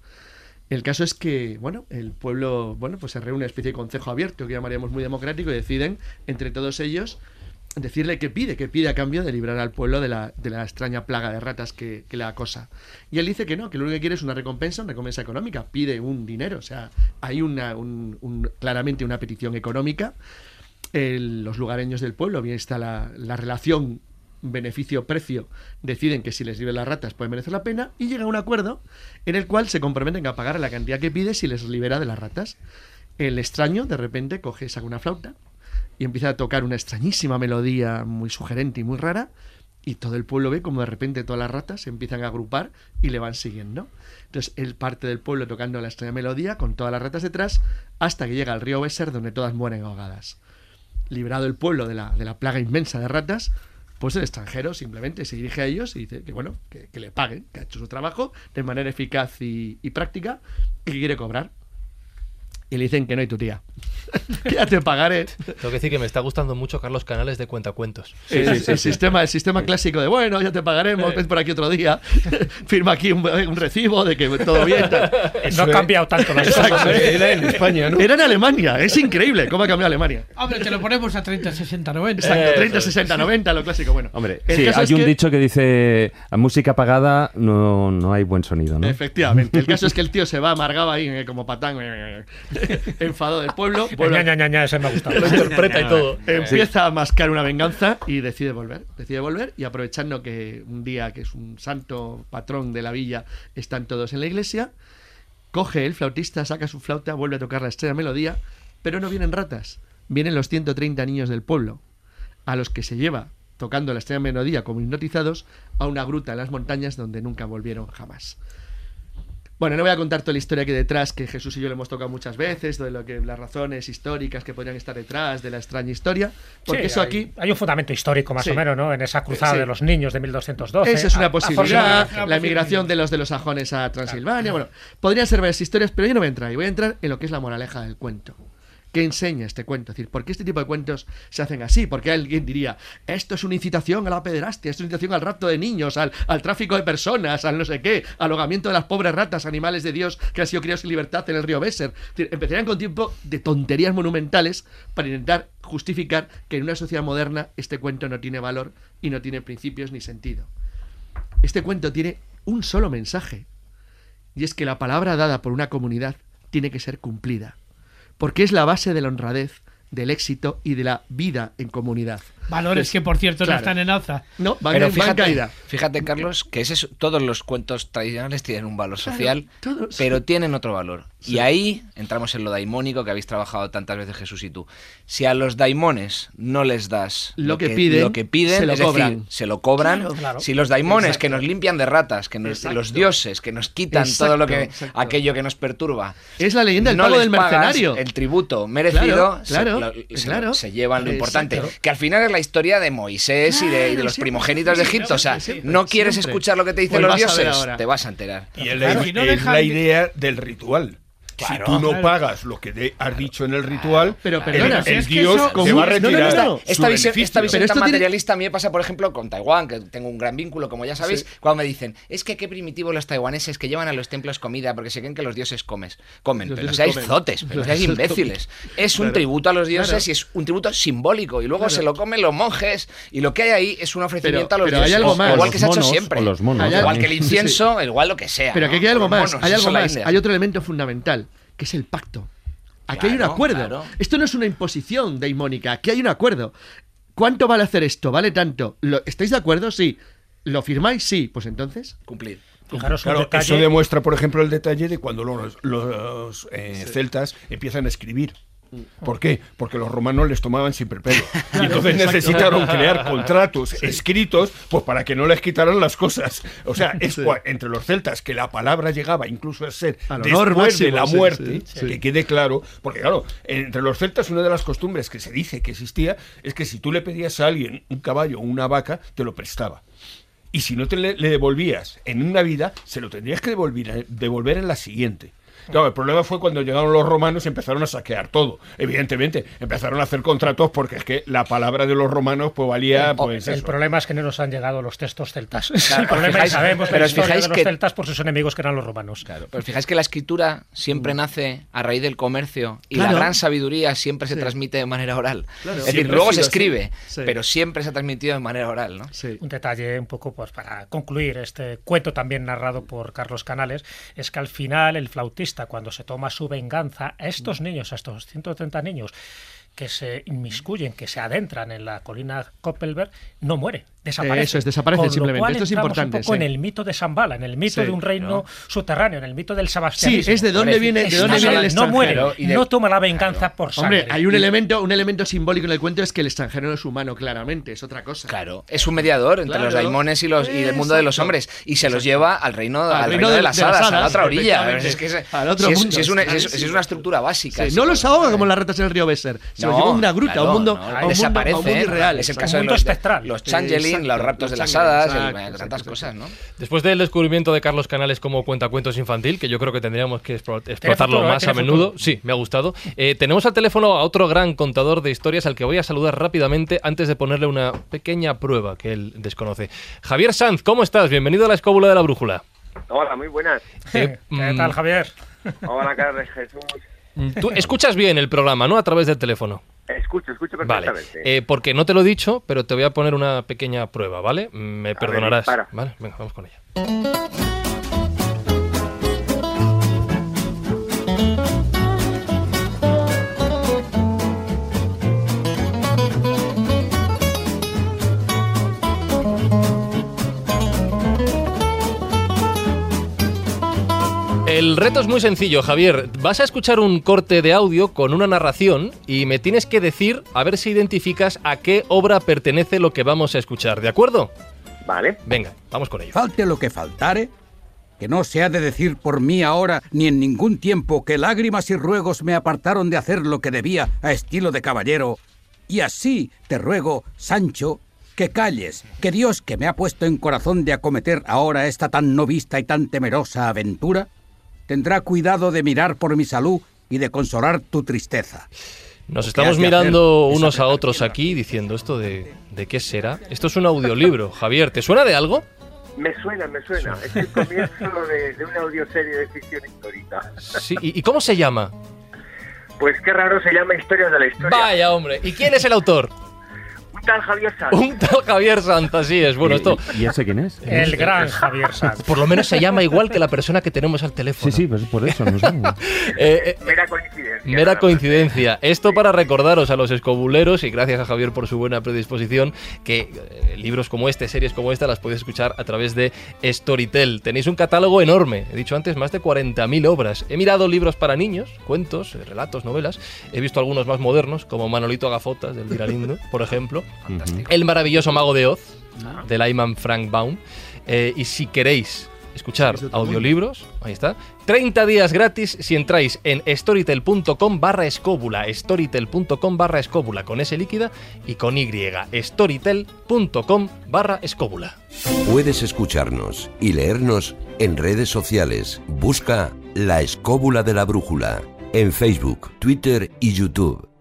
El caso es que, bueno, el pueblo, bueno, pues se reúne una especie de consejo abierto que llamaríamos muy democrático y deciden entre todos ellos decirle que pide, que pide a cambio de librar al pueblo de la, de la extraña plaga de ratas que, que le acosa. Y él dice que no, que lo único que quiere es una recompensa, una recompensa económica, pide un dinero, o sea, hay una, un- un- claramente una petición económica. El- los lugareños del pueblo, bien está la, la relación beneficio-precio, deciden que si les libran las ratas puede merecer la pena y llega a un acuerdo en el cual se comprometen a pagar la cantidad que pide si les libera de las ratas. El extraño de repente coge, saca una flauta y empieza a tocar una extrañísima melodía muy sugerente y muy rara y todo el pueblo ve como de repente todas las ratas se empiezan a agrupar y le van siguiendo. Entonces él parte del pueblo tocando la extraña melodía con todas las ratas detrás hasta que llega al río Besser donde todas mueren ahogadas. Librado el pueblo de la, de la plaga inmensa de ratas, pues el extranjero simplemente se dirige a ellos y dice que bueno, que, le paguen, que ha hecho su trabajo de manera eficaz y, y práctica y que quiere cobrar. Y le dicen que no hay tu tía. que ya te pagaré. Tengo que decir que me está gustando mucho Carlos Canales de Cuentacuentos. el, el sistema, el sistema clásico de bueno, ya te pagaremos, ven por aquí otro día, firma aquí un, un recibo de que todo bien. tal. no ha cambiado tanto las Exacto. cosas. ¿eh? Era en España, ¿no? Era en Alemania, es increíble cómo ha cambiado Alemania. Hombre, te lo ponemos a 30, 60, 90. Exacto, Eso 30, es. 60, 90, lo clásico. Bueno, Hombre, sí, hay un que- dicho que dice, a música apagada no, no hay buen sonido, ¿no? Efectivamente, el caso es que el tío se va amargado ahí eh, como patán, eh, enfadado del pueblo. vuelve- Ña, ña, ña, ña, ese me ha gustado. Lo interpreta y todo. Empieza a mascar una venganza y decide volver. Decide volver y aprovechando que un día que es un santo patrón de la villa están todos en la iglesia, coge el flautista, saca su flauta, vuelve a tocar la estrella melodía, pero no vienen ratas. vienen los 130 niños del pueblo, a los que se lleva tocando la estrella melodía como hipnotizados a una gruta en las montañas donde nunca volvieron jamás. Bueno, no voy a contar toda la historia que hay detrás, que Jesús y yo le hemos tocado muchas veces, de lo que las razones históricas que podrían estar detrás de la extraña historia, porque Sí, eso hay- aquí Hay un fundamento histórico, más Sí. o menos, ¿no? En esa cruzada Sí. de los niños de 1212. Esa es una A- posibilidad, la emigración de los de los sajones a Transilvania, bueno, podrían ser varias historias, pero yo no voy a entrar ahí, voy a entrar en lo que es la moraleja del cuento. ¿Qué enseña este cuento? Es decir, ¿por qué este tipo de cuentos se hacen así? Porque alguien diría, esto es una incitación a la pederastia, esto es una incitación al rapto de niños, al, al tráfico de personas, al no sé qué, al ahogamiento de las pobres ratas, animales de Dios que han sido criados sin libertad en el río Besser. Empezarían con tiempo de tonterías monumentales para intentar justificar que en una sociedad moderna este cuento no tiene valor y no tiene principios ni sentido. Este cuento tiene un solo mensaje, y es que la palabra dada por una comunidad tiene que ser cumplida, porque es la base de la honradez, del éxito y de la vida en comunidad. Valores Es- que, por cierto, claro. no están en alza. No, van, Pero van fíjate, caída. fíjate, Carlos, que ese es- todos los cuentos tradicionales tienen un valor Claro, social, todos. pero tienen otro valor. Sí. Y ahí entramos en lo daimónico que habéis trabajado tantas veces Jesús y tú. Si a los daimones no les das Lo que piden, lo que piden, se lo es decir, cobran. se lo cobran. Claro, claro. Si los daimones Exacto. que nos limpian de ratas, que nos, los dioses que nos quitan todo lo que Exacto, aquello que nos perturba, Es la leyenda del no pago del mercenario. El tributo merecido, Claro, se- claro, lo- se, se llevan lo importante. Exacto. Que al final es la historia de Moisés y de, y de Claro, los primogénitos de siempre, Egipto. O sea, siempre, no quieres siempre. escuchar lo que te dicen Pues los dioses, ahora. te vas a enterar. Y es Claro, la, si no es dejan la de- idea del ritual. Claro. si tú no Claro. pagas lo que de- has dicho en el ritual, Pero el- perdona, el, si es que dios eso- te común- va a no, no, no, retirar no. su Esta visión, esta visión Pero esto tan tiene- materialista a mí me pasa, por ejemplo, con Taiwán, que tengo un gran vínculo, como ya sabéis, cuando me dicen, es que qué primitivos los taiwaneses que llevan a los templos comida porque se creen que los dioses comes, comen. Los pero no dioses seáis comen. zotes, pero seáis imbéciles. Es un Claro. tributo a los dioses Claro. y es un tributo simbólico. Y luego Claro. se lo comen los monjes y lo que hay ahí es un ofrecimiento Pero- a los pero hay dioses. algo más. Igual que se ha hecho siempre. Igual que el incienso, igual lo que sea. Pero que aquí hay algo más, eso algo hay otro elemento fundamental, que es el pacto. Aquí hay un acuerdo. claro. Esto no es una imposición daimónica, aquí hay un acuerdo. ¿Cuánto vale hacer esto? ¿Vale tanto? ¿Lo- ¿Estáis de acuerdo? Sí. ¿Lo firmáis? Sí. Pues entonces. Cumplir. Fijaros Claro, eso demuestra, por ejemplo, el detalle de cuando los, los, eh, celtas empiezan a escribir. ¿Por qué? Porque los romanos les tomaban siempre pelo. Y entonces necesitaron crear contratos escritos pues para que no les quitaran las cosas. O sea, es Sí. cua- entre los celtas que la palabra llegaba incluso a ser Al después máximo, de la muerte, sí, que quede claro. Porque claro, entre los celtas una de las costumbres que se dice que existía es que si tú le pedías a alguien un caballo o una vaca, te lo prestaba. Y si no te le, le devolvías en una vida, se lo tendrías que devolver, devolver en la siguiente. Claro, el problema fue cuando llegaron los romanos y empezaron a saquear todo. Evidentemente, empezaron a hacer contratos porque es que la palabra de los romanos pues valía pues el eso. problema es que no nos han llegado los textos celtas. Es Claro, el problema fijáis- y sabemos pero la historia fijáis de los que- celtas por sus enemigos que eran los romanos. Claro, pero fijáis que la escritura siempre nace a raíz del comercio y Claro. la gran sabiduría siempre se Sí. transmite de manera oral. Claro. Es decir, luego se escribe, Sí. pero siempre se ha transmitido de manera oral, ¿no? Sí. Un detalle un poco pues para concluir este cuento también narrado por Carlos Canales es que al final el flautista cuando se toma su venganza a estos niños, a estos 130 niños que se inmiscuyen, que se adentran en la colina Koppelberg, no muere, desaparece. Eso es, desaparecen Con lo simplemente. cual Esto es importante, Un poco sí. en el mito de Zambala, en el mito Sí, de un reino subterráneo, en el mito del Sí, sebastianismo. es de dónde viene, de dónde viene el extranjero. no muere, de- no toma la venganza por sangre. Hombre, hay un elemento, un elemento simbólico en el cuento es que el extranjero no es humano, claramente, es otra cosa. Claro, es un mediador entre Claro. los daimones y, los, y el mundo de los hombres y se los lleva al reino, al reino reino de- de las de las hadas, a la otra orilla. efectivamente. Es que es- Al otro si, es, mundo, si es una, si es- clarísimo. si es una estructura básica. Sí, sí, no los claro. ahoga como las ratas en el río Besser. Se los No, lleva a una gruta, a claro, un mundo, no, a un mundo, irreal. Es el Un caso de los, espectral. los changeling, Los raptos de las hadas, el- exacto, tantas exacto, cosas, ¿no? Después del descubrimiento de Carlos Canales como cuentacuentos infantil, que yo creo que tendríamos que explo- explotarlo futuro, ¿eh? más a menudo. futuro. Sí, me ha gustado. Eh, tenemos al teléfono a otro gran contador de historias al que voy a saludar rápidamente antes de ponerle una pequeña prueba que él desconoce. Javier Sanz, ¿cómo estás? Bienvenido a la escóbula de la brújula. Hola, muy buenas. Eh, ¿Qué mm, tal, Javier? Hola, Carlos Jesús. Mm, Tú escuchas bien el programa, ¿no? A través del teléfono. Escucho, escucho Vale, perfectamente. eh, porque no te lo he dicho, pero te voy a poner una pequeña prueba, ¿vale? Me perdonarás. dispara. vale, venga, vamos con ella. El reto es muy sencillo, Javier. Vas a escuchar un corte de audio con una narración y me tienes que decir a ver si identificas a qué obra pertenece lo que vamos a escuchar, ¿de acuerdo? Vale. Venga, vamos con ello. Falte lo que faltare, que no se ha de decir por mí ahora ni en ningún tiempo que lágrimas y ruegos me apartaron de hacer lo que debía a estilo de caballero. Y así te ruego, Sancho, que calles, que Dios que me ha puesto en corazón de acometer ahora esta tan no vista y tan temerosa aventura, tendrá cuidado de mirar por mi salud y de consolar tu tristeza. Nos estamos mirando unos a otros aquí diciendo esto de, de qué será. Esto es un audiolibro, Javier. ¿Te suena de algo? Me suena, me suena. Es el comienzo de, de una audioserie de ficción histórica. Sí. ¿Y, y cómo se llama? Pues qué raro se llama Historias de la Historia. Vaya, hombre. ¿Y quién es el autor? Un tal Javier Sanz. Un tal Javier Sanz, así es. Bueno, esto ¿Y ese quién es? El gran Javier Sanz. por lo menos se llama igual que la persona que tenemos al teléfono. Sí, sí, pues por eso. No sé. Eh, eh, Mera coincidencia. Mera coincidencia. Esto para recordaros a los escobuleros y gracias a Javier por su buena predisposición que eh, libros como este, series como esta las podéis escuchar a través de Storytel. Tenéis un catálogo enorme, he dicho antes más de 40.000 obras. He mirado libros para niños, cuentos, eh, relatos, novelas. He visto algunos más modernos como Manolito Agafotas del Viralindo, por ejemplo. El maravilloso Mago de Oz del Ayman Frank Baum. Eh, y si queréis escuchar audiolibros, ahí está. 30 días gratis si entráis en storytel.com barra escóbula, storytel.com barra escóbula, con S líquida y con Y, storytel.com barra escóbula. Puedes escucharnos y leernos en redes sociales. Busca La Escóbula de la Brújula en Facebook, Twitter y YouTube.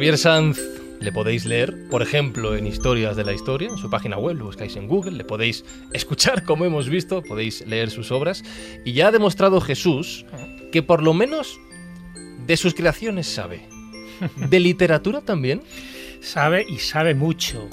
Javier Sanz le podéis leer, por ejemplo, en Historias de la Historia, en su página web, lo buscáis en Google, le podéis escuchar, como hemos visto, podéis leer sus obras. Y ya ha demostrado Jesús que por lo menos de sus creaciones sabe. ¿De literatura también? Sabe y sabe mucho.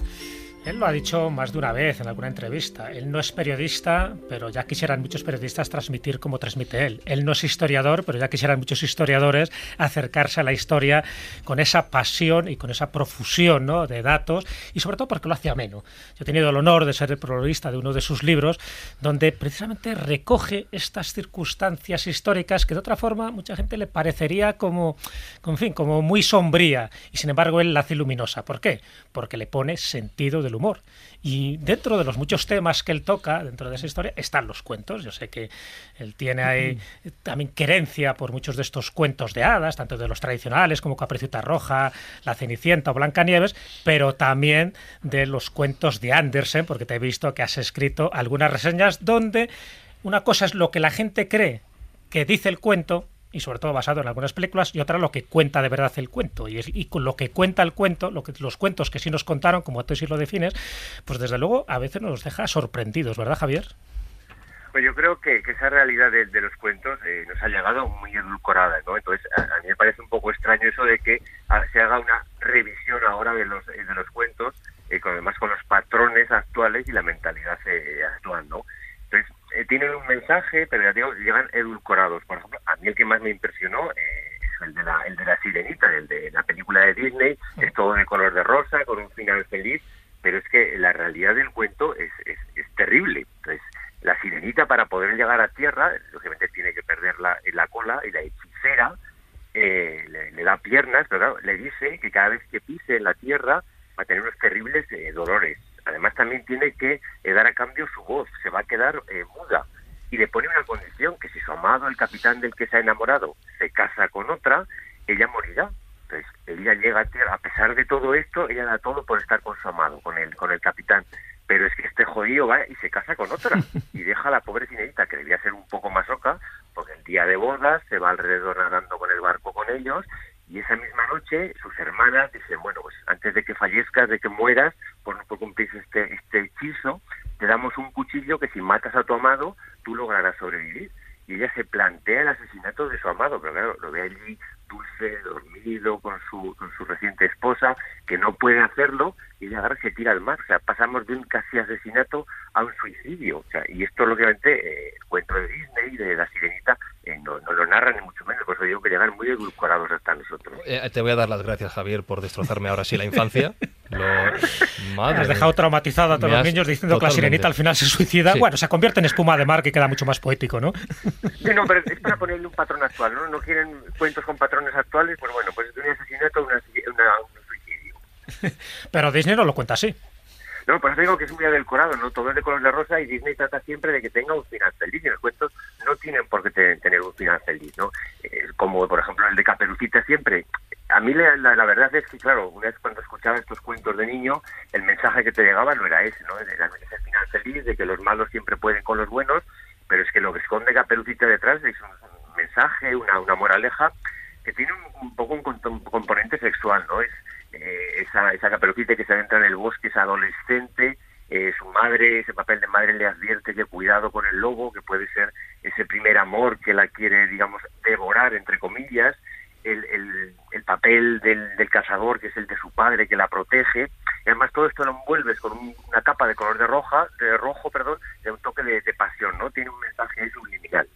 Él lo ha dicho más de una vez en alguna entrevista. Él no es periodista, pero ya quisieran muchos periodistas transmitir como transmite él. Él no es historiador, pero ya quisieran muchos historiadores acercarse a la historia con esa pasión y con esa profusión ¿no? de datos y sobre todo porque lo hace ameno. Yo he tenido el honor de ser el prologuista de uno de sus libros donde precisamente recoge estas circunstancias históricas que de otra forma mucha gente le parecería como, en fin, como muy sombría y sin embargo él la hace luminosa. ¿Por qué? Porque le pone sentido del humor. Y dentro de los muchos temas que él toca, dentro de esa historia, están los cuentos. Yo sé que él tiene ahí también querencia por muchos de estos cuentos de hadas, tanto de los tradicionales como Capricita Roja, La Cenicienta o Blancanieves, pero también de los cuentos de Andersen, porque te he visto que has escrito algunas reseñas donde una cosa es lo que la gente cree que dice el cuento y sobre todo basado en algunas películas, y otra lo que cuenta de verdad el cuento. Y, es, y con lo que cuenta el cuento, lo que, los cuentos que sí nos contaron, como tú sí lo defines, pues desde luego a veces nos deja sorprendidos, ¿verdad, Javier? Pues yo creo que, esa realidad de, los cuentos eh, nos ha llegado muy edulcorada, ¿no? Entonces, a, a mí me parece un poco extraño eso de que se haga una revisión ahora de los, eh, de los cuentos, eh, además con los patrones actuales y la mentalidad actual, ¿no? Entonces, eh, tienen un mensaje, pero ya digo, llegan edulcorados. Por ejemplo, a mí el que más me impresionó eh, es el de, la, el de la sirenita, el de la película de Disney, es todo de color de rosa, con un final feliz, pero es que la realidad del cuento es, es, es terrible. Entonces, la sirenita para poder llegar a tierra, lógicamente tiene que perder la, la cola y la hechicera eh, le, le da piernas, pero claro, le dice que cada vez que pise en la tierra va a tener unos terribles eh, dolores. Además también tiene que eh, dar a cambio su voz, se va a quedar eh, muda. Y le pone una condición, que si su amado, el capitán del que se ha enamorado, se casa con otra, ella morirá. Entonces, ella llega a tierra, a pesar de todo esto, ella da todo por estar con su amado, con el, con el capitán. Pero es que este jodido va y se casa con otra. Y deja a la pobre cinerita, que debía ser un poco más loca, porque el día de bodas se va alrededor nadando con el barco con ellos, y esa misma noche sus hermanas dicen, bueno, pues antes de que fallezcas, de que mueras, por por cumplir este, este hechizo, te damos un cuchillo que si matas a tu amado, tú lograrás sobrevivir. Y ella se plantea el asesinato de su amado, pero claro, lo ve allí dulce, dormido, con su, con su reciente esposa, que no puede hacerlo, y ella agarra se tira al mar. O sea, pasamos de un casi asesinato a un suicidio. O sea, y esto, lógicamente, eh, el cuento de Disney, de la sirenita, eh, no, no lo narra ni mucho menos. Por eso digo que llegan muy edulcorados hasta nosotros. Eh, te voy a dar las gracias, Javier, por destrozarme ahora sí la infancia. Lo... Madre Has dejado traumatizado a todos los niños diciendo que la totalmente. sirenita al final se suicida. Sí. Bueno, se convierte en espuma de mar que queda mucho más poético, ¿no? Sí, no, pero es para ponerle un patrón actual, ¿no? No quieren cuentos con patrones actuales, pues bueno, pues de un asesinato a una, una- un suicidio. Pero Disney no lo cuenta así. No, por eso digo que es muy adelcorado, ¿no? Todo es de color de rosa y Disney trata siempre de que tenga un final feliz y los cuentos no tienen por qué te- tener un final feliz, ¿no? Como, por ejemplo, el de Caperucita siempre. A mí la, la- la verdad es que, claro, una vez cuando escuchaba estos cuentos de niño, el mensaje que te llegaba no era ese, ¿no? Era ese final feliz de que los malos siempre pueden con los buenos, pero es que lo que esconde Caperucita detrás es un mensaje, una, una moraleja que tiene un, un poco un, un componente sexual, ¿no? Es eh, esa, esa caperucita que se adentra en el bosque, es adolescente, eh, su madre, ese papel de madre le advierte que cuidado con el lobo, que puede ser ese primer amor que la quiere, digamos, devorar, entre comillas, el, el, el papel del, del cazador, que es el de su padre, que la protege, y además todo esto lo envuelves con un- una capa de color de roja, de rojo, perdón, de un toque de, de pasión, ¿no? Tiene un mensaje subliminal.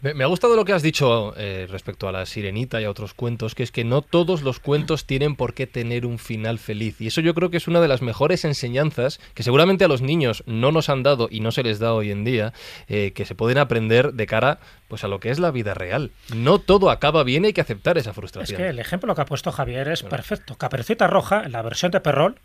Me, ha gustado lo que has dicho eh, respecto a la sirenita y a otros cuentos, que es que no todos los cuentos tienen por qué tener un final feliz. Y eso yo creo que es una de las mejores enseñanzas que seguramente a los niños no nos han dado y no se les da hoy en día, eh, que se pueden aprender de cara pues a lo que es la vida real. No todo acaba bien y hay que aceptar esa Es frustración. que el ejemplo que ha puesto Javier es perfecto. Caperucita Roja, en la versión de Perrol,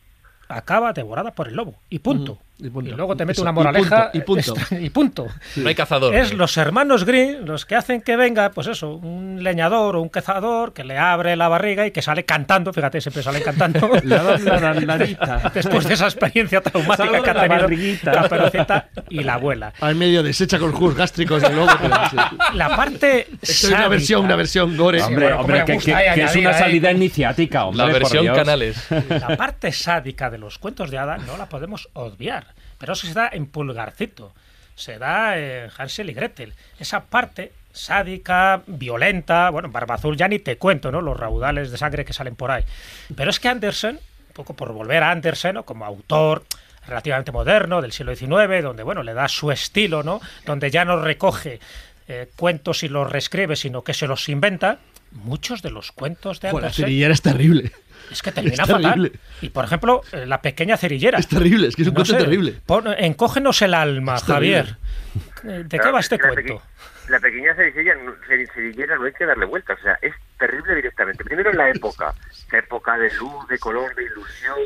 acaba devorada por el lobo. Y punto. Mm, y punto. luego te mete Eso, una y moraleja. punto, y punto. extra- y punto. No hay cazador. Es los hermanos Green los que hacen que venga, pues eso, un leñador o un cazador que le abre la barriga y que sale cantando, fíjate, siempre salen cantando. La, la, la, la, la, Después de esa experiencia traumática Salgo que ha la tenido barriguita. Caperucita y la abuela. Al medio deshecha con jugos gástricos de lobo. sí. La parte Esto es una versión, una versión gore. Hombre, bueno, hombre, que, que- ahí que es una ahí. salida iniciática, hombre. la versión canales. La parte sádica de los cuentos de hada no la podemos obviar, pero eso se da en Pulgarcito, se da en Hansel y Gretel. Esa parte sádica, violenta, bueno, en Barba Azul ya ni te cuento, ¿no? Los raudales de sangre que salen por ahí. Pero es que Andersen, un poco por volver a Andersen, ¿no? Como autor relativamente moderno del siglo XIX, donde, bueno, le da su estilo, ¿no? Donde ya no recoge eh, cuentos y los reescribe, sino que se los inventa. Muchos de los cuentos de la Andersen cerillera es terrible. Es que termina Es fatal. terrible. Y por ejemplo, eh, la pequeña cerillera. Es terrible, es que es un No cuento sé, terrible. pon- encógenos el alma, Es. Javier. ¿De qué va es este la cuento? peque- La pequeña cerillera, cerillera no hay que darle vueltas, o sea, es terrible directamente. Primero en la época, esa época de luz, de color, de ilusión,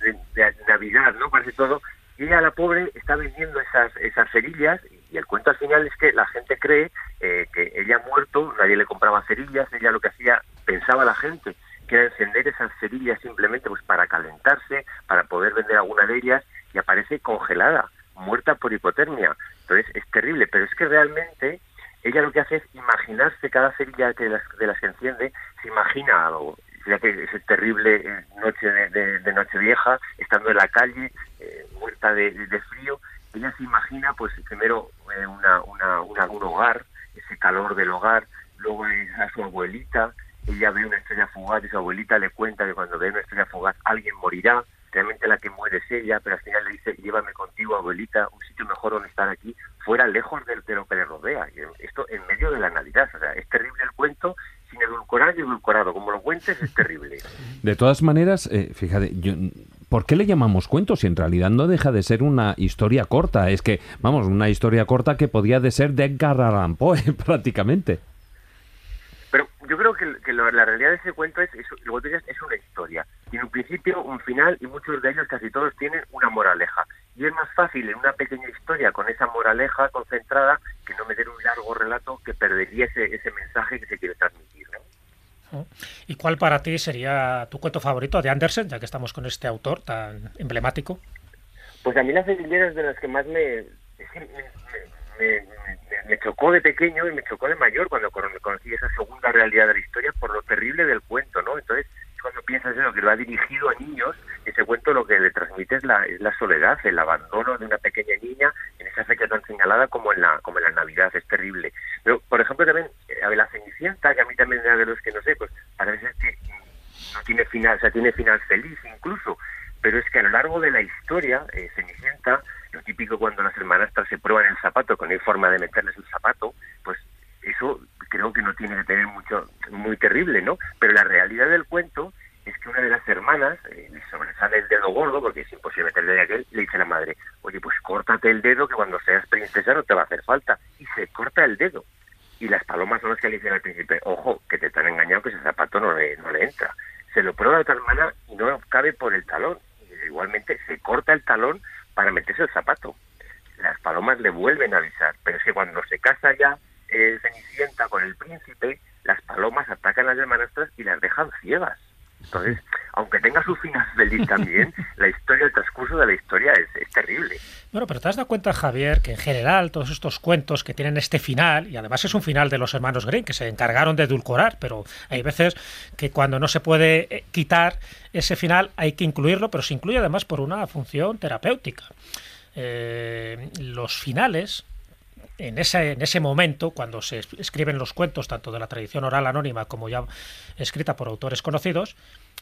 de, de Navidad, ¿no? Parece todo. Y ella, la pobre, está vendiendo esas, esas cerillas y el cuento al final es que la gente cree eh, que ella ha muerto, nadie le compraba cerillas, ella lo que hacía, pensaba la gente, que encender esas cerillas simplemente pues para calentarse, para poder vender alguna de ellas y aparece congelada, muerta por hipotermia. Entonces es terrible, pero es que realmente ella lo que hace es imaginarse cada cerilla que las, de las que enciende, se imagina algo. Fíjate, esa terrible eh, noche de, de, de Nochevieja, estando en la calle, eh, muerta de, frío, ella se imagina, pues primero eh, una, un hogar, ese calor del hogar, luego a su abuelita, ella ve una estrella fugaz y su abuelita le cuenta que cuando ve una estrella fugaz alguien morirá, realmente la que muere es ella, pero al final le dice, llévame contigo abuelita, un sitio mejor donde estar aquí, fuera lejos de, de lo que le rodea. Esto en medio de la Navidad, o sea, es terrible el cuento, sin edulcorar y edulcorado, como lo cuentes es terrible. De todas maneras, eh, fíjate, yo, ¿por qué le llamamos cuentos si en realidad no deja de ser una historia corta? Es que, vamos, una historia corta que podía de ser de Edgar Allan prácticamente. Pero yo creo que, la realidad de ese cuento es, es, una historia. Tiene un principio, un final y muchos de ellos, casi todos, tienen una moraleja. Y es más fácil en una pequeña historia con esa moraleja concentrada que no meter un largo relato que perdería ese, ese mensaje que se quiere transmitir. ¿no? ¿Y cuál para ti sería tu cuento favorito de Andersen, ya que estamos con este autor tan emblemático? Pues a mí las cerilleras de las que más me, me, me- me- me- chocó de pequeño y me chocó de mayor cuando cono- conocí esa segunda realidad de la historia por lo terrible del cuento, ¿no? Entonces, cuando piensas en lo que lo ha dirigido a niños, ese cuento lo que le transmite es la, es la soledad, el abandono de una pequeña niña en esa fecha tan señalada como en la, como en la Navidad, es terrible. Pero, por ejemplo, también, eh, a la Cenicienta, que a mí también era de los que, no sé, pues parece que no tiene final, o sea, tiene final feliz incluso, pero es que a lo largo de la historia, eh, Cenicienta, lo típico cuando las hermanastras se prueban el zapato, que no hay forma de meterles el zapato, pues eso creo que no tiene que tener mucho, muy terrible, ¿no? Pero la realidad del cuento es que una de las hermanas eh, le sobresale el dedo gordo, porque es imposible meterle de aquel, le dice a la madre, oye, pues córtate el dedo que cuando seas princesa no te va a hacer falta. Y se corta el dedo. Y las palomas son las que le dicen al príncipe, ojo, que te están engañado que ese zapato no le, no le entra. Se lo prueba a otra hermana y no cabe por el talón. Igualmente se corta el talón para meterse el zapato. Las palomas le vuelven a avisar, pero es que cuando se casa ya eh, Cenicienta con el príncipe, las palomas atacan a las hermanastras y las dejan ciegas. Entonces, aunque tenga su final feliz también, la historia, el transcurso de la historia es, es, terrible. Bueno, pero te has dado cuenta, Javier, que en general todos estos cuentos que tienen este final, y además es un final de los hermanos Grimm, que se encargaron de edulcorar, pero hay veces que cuando no se puede eh, quitar ese final hay que incluirlo, pero se incluye además por una función terapéutica. Eh, los finales en ese, en ese momento, cuando se escriben los cuentos, tanto de la tradición oral anónima como ya escrita por autores conocidos,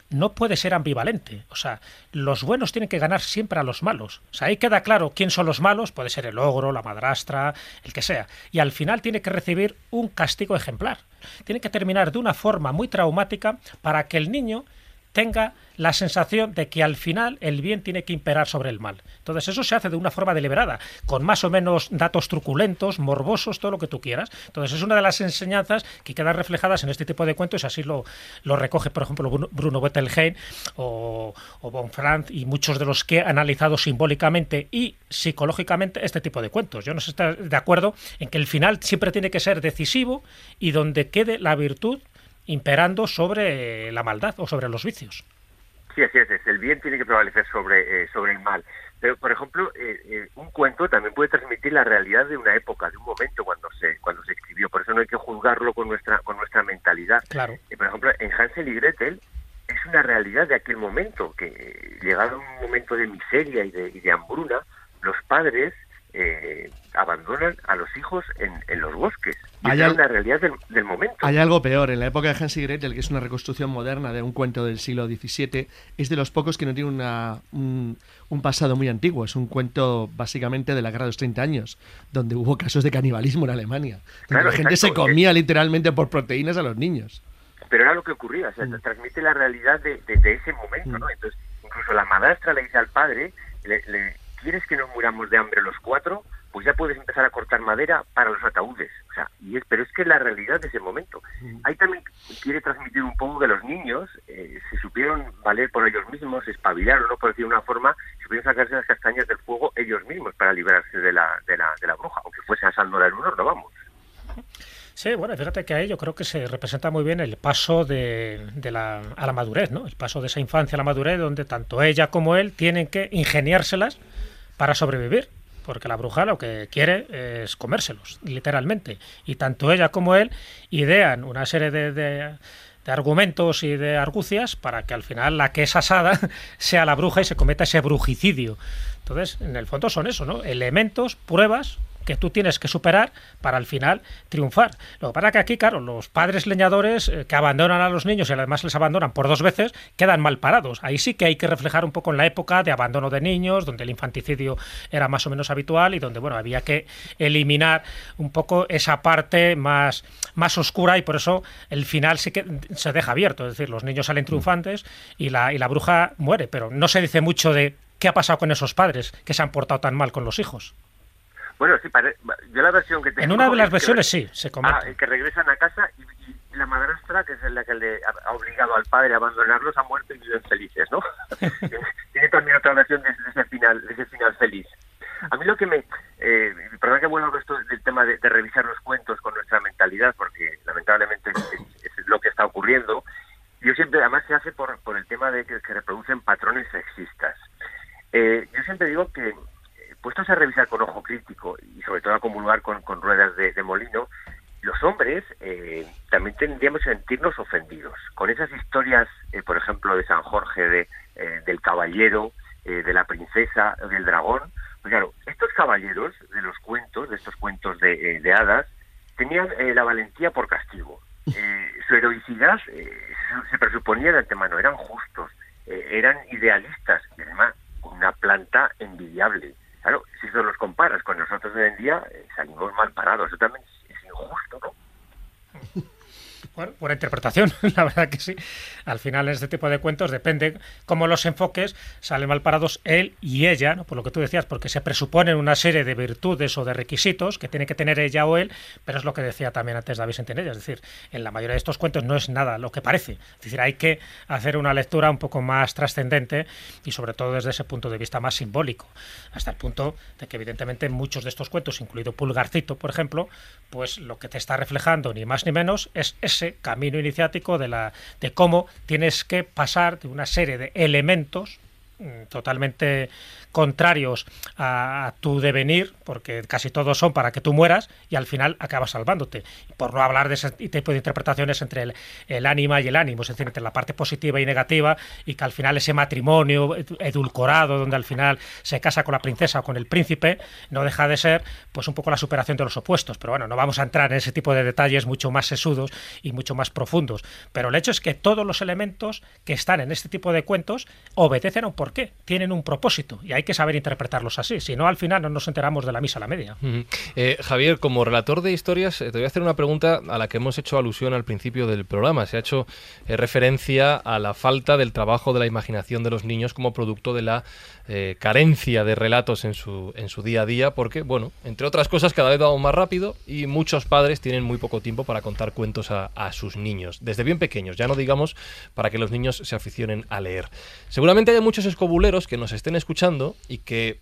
no puede ser ambivalente. O sea, los buenos tienen que ganar siempre a los malos. O sea, ahí queda claro quién son los malos, puede ser el ogro, la madrastra, el que sea. Y al final tiene que recibir un castigo ejemplar. Tiene que terminar de una forma muy traumática para que el niño tenga la sensación de que al final el bien tiene que imperar sobre el mal. Entonces eso se hace de una forma deliberada, con más o menos datos truculentos, morbosos, todo lo que tú quieras. Entonces es una de las enseñanzas que quedan reflejadas en este tipo de cuentos y así lo, lo recoge, por ejemplo, Bruno Bettelheim o, o Bonfranc y muchos de los que han analizado simbólicamente y psicológicamente este tipo de cuentos. Yo no está de acuerdo en que el final siempre tiene que ser decisivo y donde quede la virtud imperando sobre la maldad o sobre los vicios. Sí, así es. El bien tiene que prevalecer sobre, eh, sobre el mal. Pero, por ejemplo, eh, eh, un cuento también puede transmitir la realidad de una época, de un momento cuando se cuando se escribió. Por eso no hay que juzgarlo con nuestra con nuestra mentalidad. Claro. por ejemplo, en Hansel y Gretel es una realidad de aquel momento, que llegado un momento de miseria y de, y de hambruna, los padres eh, abandonan a los hijos en, en los bosques. Y Hay esa al- es una realidad del, del momento. Hay algo peor. En la época de Hans y Gretel, que es una reconstrucción moderna de un cuento del siglo XVII, es de los pocos que no tiene una, un, un pasado muy antiguo. Es un cuento básicamente de la Guerra de los 30 años, donde hubo casos de canibalismo en Alemania. Donde Claro, la gente se exacto. comía literalmente por proteínas a los niños. Pero era lo que ocurría, o sea, Mm. transmite la realidad de, de- de ese momento, ¿no? Entonces, incluso la madrastra le dice al padre, le, le- ¿quieres que nos muramos de hambre los cuatro? Pues ya puedes empezar a cortar madera para los ataúdes. O sea, y es, pero es que es la realidad de ese momento. Ahí también quiere transmitir un poco que los niños eh, se supieron valer por ellos mismos, se espabilaron, ¿no? por decir de una forma, supieron sacarse las castañas del fuego ellos mismos para librarse de la, de la, de la bruja, aunque fuese asándola en un horno, vamos. Sí, bueno, fíjate que ahí yo creo que se representa muy bien el paso de, de la, a la madurez, ¿no? El paso de esa infancia a la madurez, donde tanto ella como él tienen que ingeniárselas para sobrevivir. Porque la bruja lo que quiere es comérselos, literalmente. Y tanto ella como él idean una serie de, de- de argumentos y de argucias para que al final la que es asada sea la bruja y se cometa ese brujicidio. Entonces, en el fondo son eso, ¿no? Elementos, pruebas que tú tienes que superar para al final triunfar. Lo que pasa que aquí, claro, los padres leñadores eh, que abandonan a los niños y además les abandonan por dos veces, quedan mal parados. Ahí sí que hay que reflejar un poco en la época de abandono de niños, donde el infanticidio era más o menos habitual y donde, bueno, había que eliminar un poco esa parte más, más oscura y por eso el final sí que se deja abierto. Es decir, los niños salen triunfantes y la, y la bruja muere, pero no se dice mucho de qué ha pasado con esos padres que se han portado tan mal con los hijos. Bueno, sí, yo la versión que tengo... En una de las que- versiones sí, se comenta. Ah, que regresan a casa y, y la madrastra, que es la que le ha obligado al padre a abandonarlos, ha muerto y viven felices, ¿no? Tiene también otra versión de, de ese final, de ese final feliz. A mí lo que me... Eh, perdón que vuelvo a esto del tema de, de revisar los cuentos con nuestra mentalidad, porque lamentablemente es, es- es lo que está ocurriendo. Yo siempre, además se hace por, por el tema de que, que reproducen patrones sexistas. Eh, yo siempre digo que, puestos a revisar con ojo crítico y sobre todo a comulgar con, ruedas de, molino, los hombres eh, también tendríamos que sentirnos ofendidos con esas historias, eh, por ejemplo, de San Jorge, de, eh, del caballero, eh, de la princesa, del dragón. Pues claro, estos caballeros de los cuentos, de estos cuentos de, de hadas, tenían la valentía por castigo. su heroicidad se presuponía de antemano, eran justos, eran idealistas, y además una planta envidiable. Claro, si eso los comparas con nosotros hoy en día, eh, salimos mal parados. Eso también es injusto, ¿no? Bueno, buena interpretación, la verdad que sí. Al final, en este tipo de cuentos depende cómo los enfoques, salen mal parados él y ella, ¿no? por lo que tú decías, porque se presuponen una serie de virtudes o de requisitos que tiene que tener ella o él, pero es lo que decía también antes David Sentinella, es decir, en la mayoría de estos cuentos no es nada lo que parece. Es decir, hay que hacer una lectura un poco más trascendente y sobre todo desde ese punto de vista más simbólico, hasta el punto de que evidentemente muchos de estos cuentos, incluido Pulgarcito, por ejemplo, pues lo que te está reflejando ni más ni menos es ese camino iniciático de, la, de cómo tienes que pasar de una serie de elementos totalmente contrarios a, tu devenir, porque casi todos son para que tú mueras y al final acabas salvándote. Por no hablar de ese tipo de interpretaciones entre el, el ánima y el ánimo, es decir, entre la parte positiva y negativa, y que al final ese matrimonio edulcorado, donde al final se casa con la princesa o con el príncipe, no deja de ser pues un poco la superación de los opuestos. Pero bueno, no vamos a entrar en ese tipo de detalles mucho más sesudos y mucho más profundos. Pero el hecho es que todos los elementos que están en este tipo de cuentos obedecen a un tienen un propósito, y hay que saber interpretarlos así, si no al final no nos enteramos de la misa a la media. Eh, Javier, como relator de historias, eh, te voy a hacer una pregunta a la que hemos hecho alusión al principio del programa. Se ha hecho eh, referencia a la falta del trabajo de la imaginación de los niños como producto de la carencia de relatos en su, en su día a día, porque, bueno, entre otras cosas, cada vez vamos más rápido y muchos padres tienen muy poco tiempo para contar cuentos a, a sus niños, desde bien pequeños, ya no digamos para que los niños se aficionen a leer. Seguramente hay muchos escobuleros que nos estén escuchando y que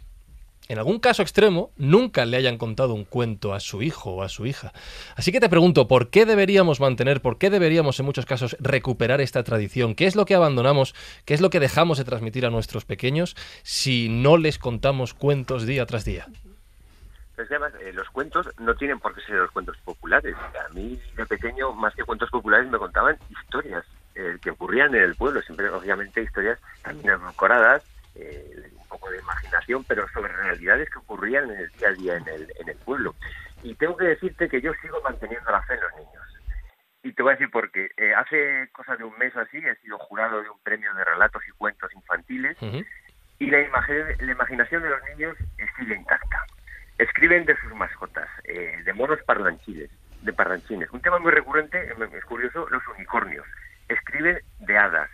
en algún caso extremo, nunca le hayan contado un cuento a su hijo o a su hija. Así que te pregunto, ¿por qué deberíamos mantener, por qué deberíamos en muchos casos recuperar esta tradición? ¿Qué es lo que abandonamos, qué es lo que dejamos de transmitir a nuestros pequeños si no les contamos cuentos día tras día? Además, eh, los cuentos no tienen por qué ser los cuentos populares. A mí, de pequeño, más que cuentos populares, me contaban historias eh, que ocurrían en el pueblo. Siempre, obviamente, historias también edulcoradas, eh, un poco de imaginación, pero sobre realidades que ocurrían en el día a día en el, en el pueblo. Y tengo que decirte que yo sigo manteniendo la fe en los niños. Y te voy a decir por qué. Eh, hace cosa de un mes o así he sido jurado de un premio de relatos y cuentos infantiles uh -huh. y la, imagen, la imaginación de los niños sigue intacta. Escriben de sus mascotas, eh, de monos parlanchiles, de parlanchines. Un tema muy recurrente, es curioso, los unicornios. Escriben de hadas,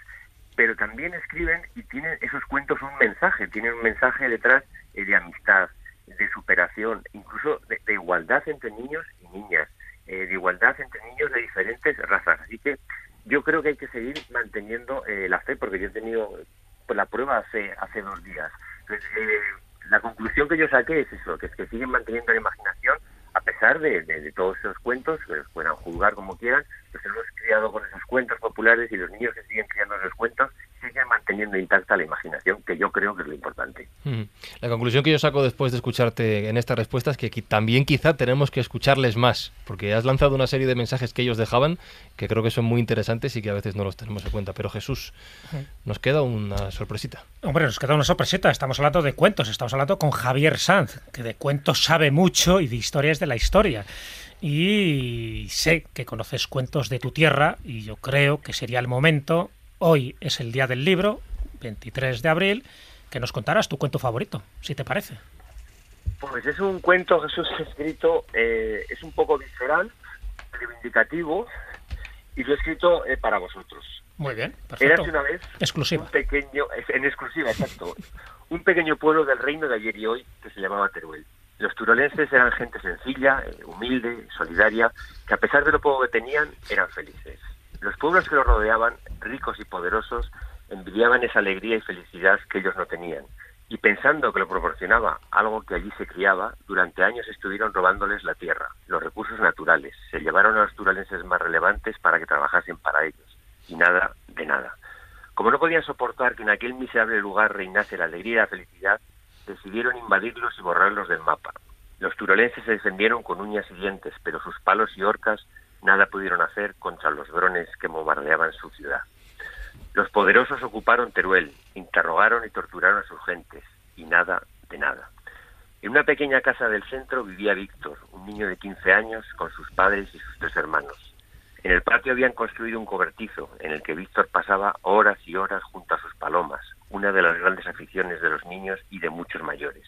pero también escriben y tienen esos cuentos un mensaje, tienen un mensaje detrás eh, de amistad, de superación, incluso de, igualdad entre niños y niñas, eh, de igualdad entre niños de diferentes razas. Así que yo creo que hay que seguir manteniendo eh, la fe, porque yo he tenido pues, la prueba hace, hace dos días. Eh, la conclusión que yo saqué es eso, que es que siguen manteniendo la imaginación pesar de, de, de todos esos cuentos, que los puedan juzgar como quieran, los hemos criado con esos cuentos populares y los niños que siguen criando esos cuentos manteniendo intacta la imaginación, que yo creo que es lo importante. La conclusión que yo saco después de escucharte en esta respuesta es que también quizá tenemos que escucharles más, porque has lanzado una serie de mensajes que ellos dejaban que creo que son muy interesantes y que a veces no los tenemos en cuenta. Pero Jesús, nos queda una sorpresita. Hombre, nos queda una sorpresita. Estamos hablando de cuentos, estamos hablando con Javier Sanz, que de cuentos sabe mucho y de historias de la historia y sé que conoces cuentos de tu tierra y yo creo que sería el momento, hoy es el día del libro, 23 de abril, que nos contaras tu cuento favorito, si te parece. Pues es un cuento, Jesús, escrito, eh, es un poco visceral, reivindicativo, y lo he escrito eh, para vosotros. Muy bien, perfecto. Érase una vez exclusiva. un pequeño, en exclusiva, exacto, un pequeño pueblo del reino de ayer y hoy que se llamaba Teruel. Los turolenses eran gente sencilla, eh, humilde, solidaria, que a pesar de lo poco que tenían, eran felices. Los pueblos que los rodeaban, ricos y poderosos, envidiaban esa alegría y felicidad que ellos no tenían. Y pensando que lo proporcionaba algo que allí se criaba, durante años estuvieron robándoles la tierra, los recursos naturales. Se llevaron a los turolenses más relevantes para que trabajasen para ellos. Y nada de nada. Como no podían soportar que en aquel miserable lugar reinase la alegría y la felicidad, decidieron invadirlos y borrarlos del mapa. Los turolenses se defendieron con uñas y dientes, pero sus palos y horcas nada pudieron hacer contra los drones que bombardeaban su ciudad. Los poderosos ocuparon Teruel, interrogaron y torturaron a sus gentes, y nada de nada. En una pequeña casa del centro vivía Víctor, un niño de 15 años, con sus padres y sus tres hermanos. En el patio habían construido un cobertizo en el que Víctor pasaba horas y horas junto a sus palomas, una de las grandes aficiones de los niños y de muchos mayores.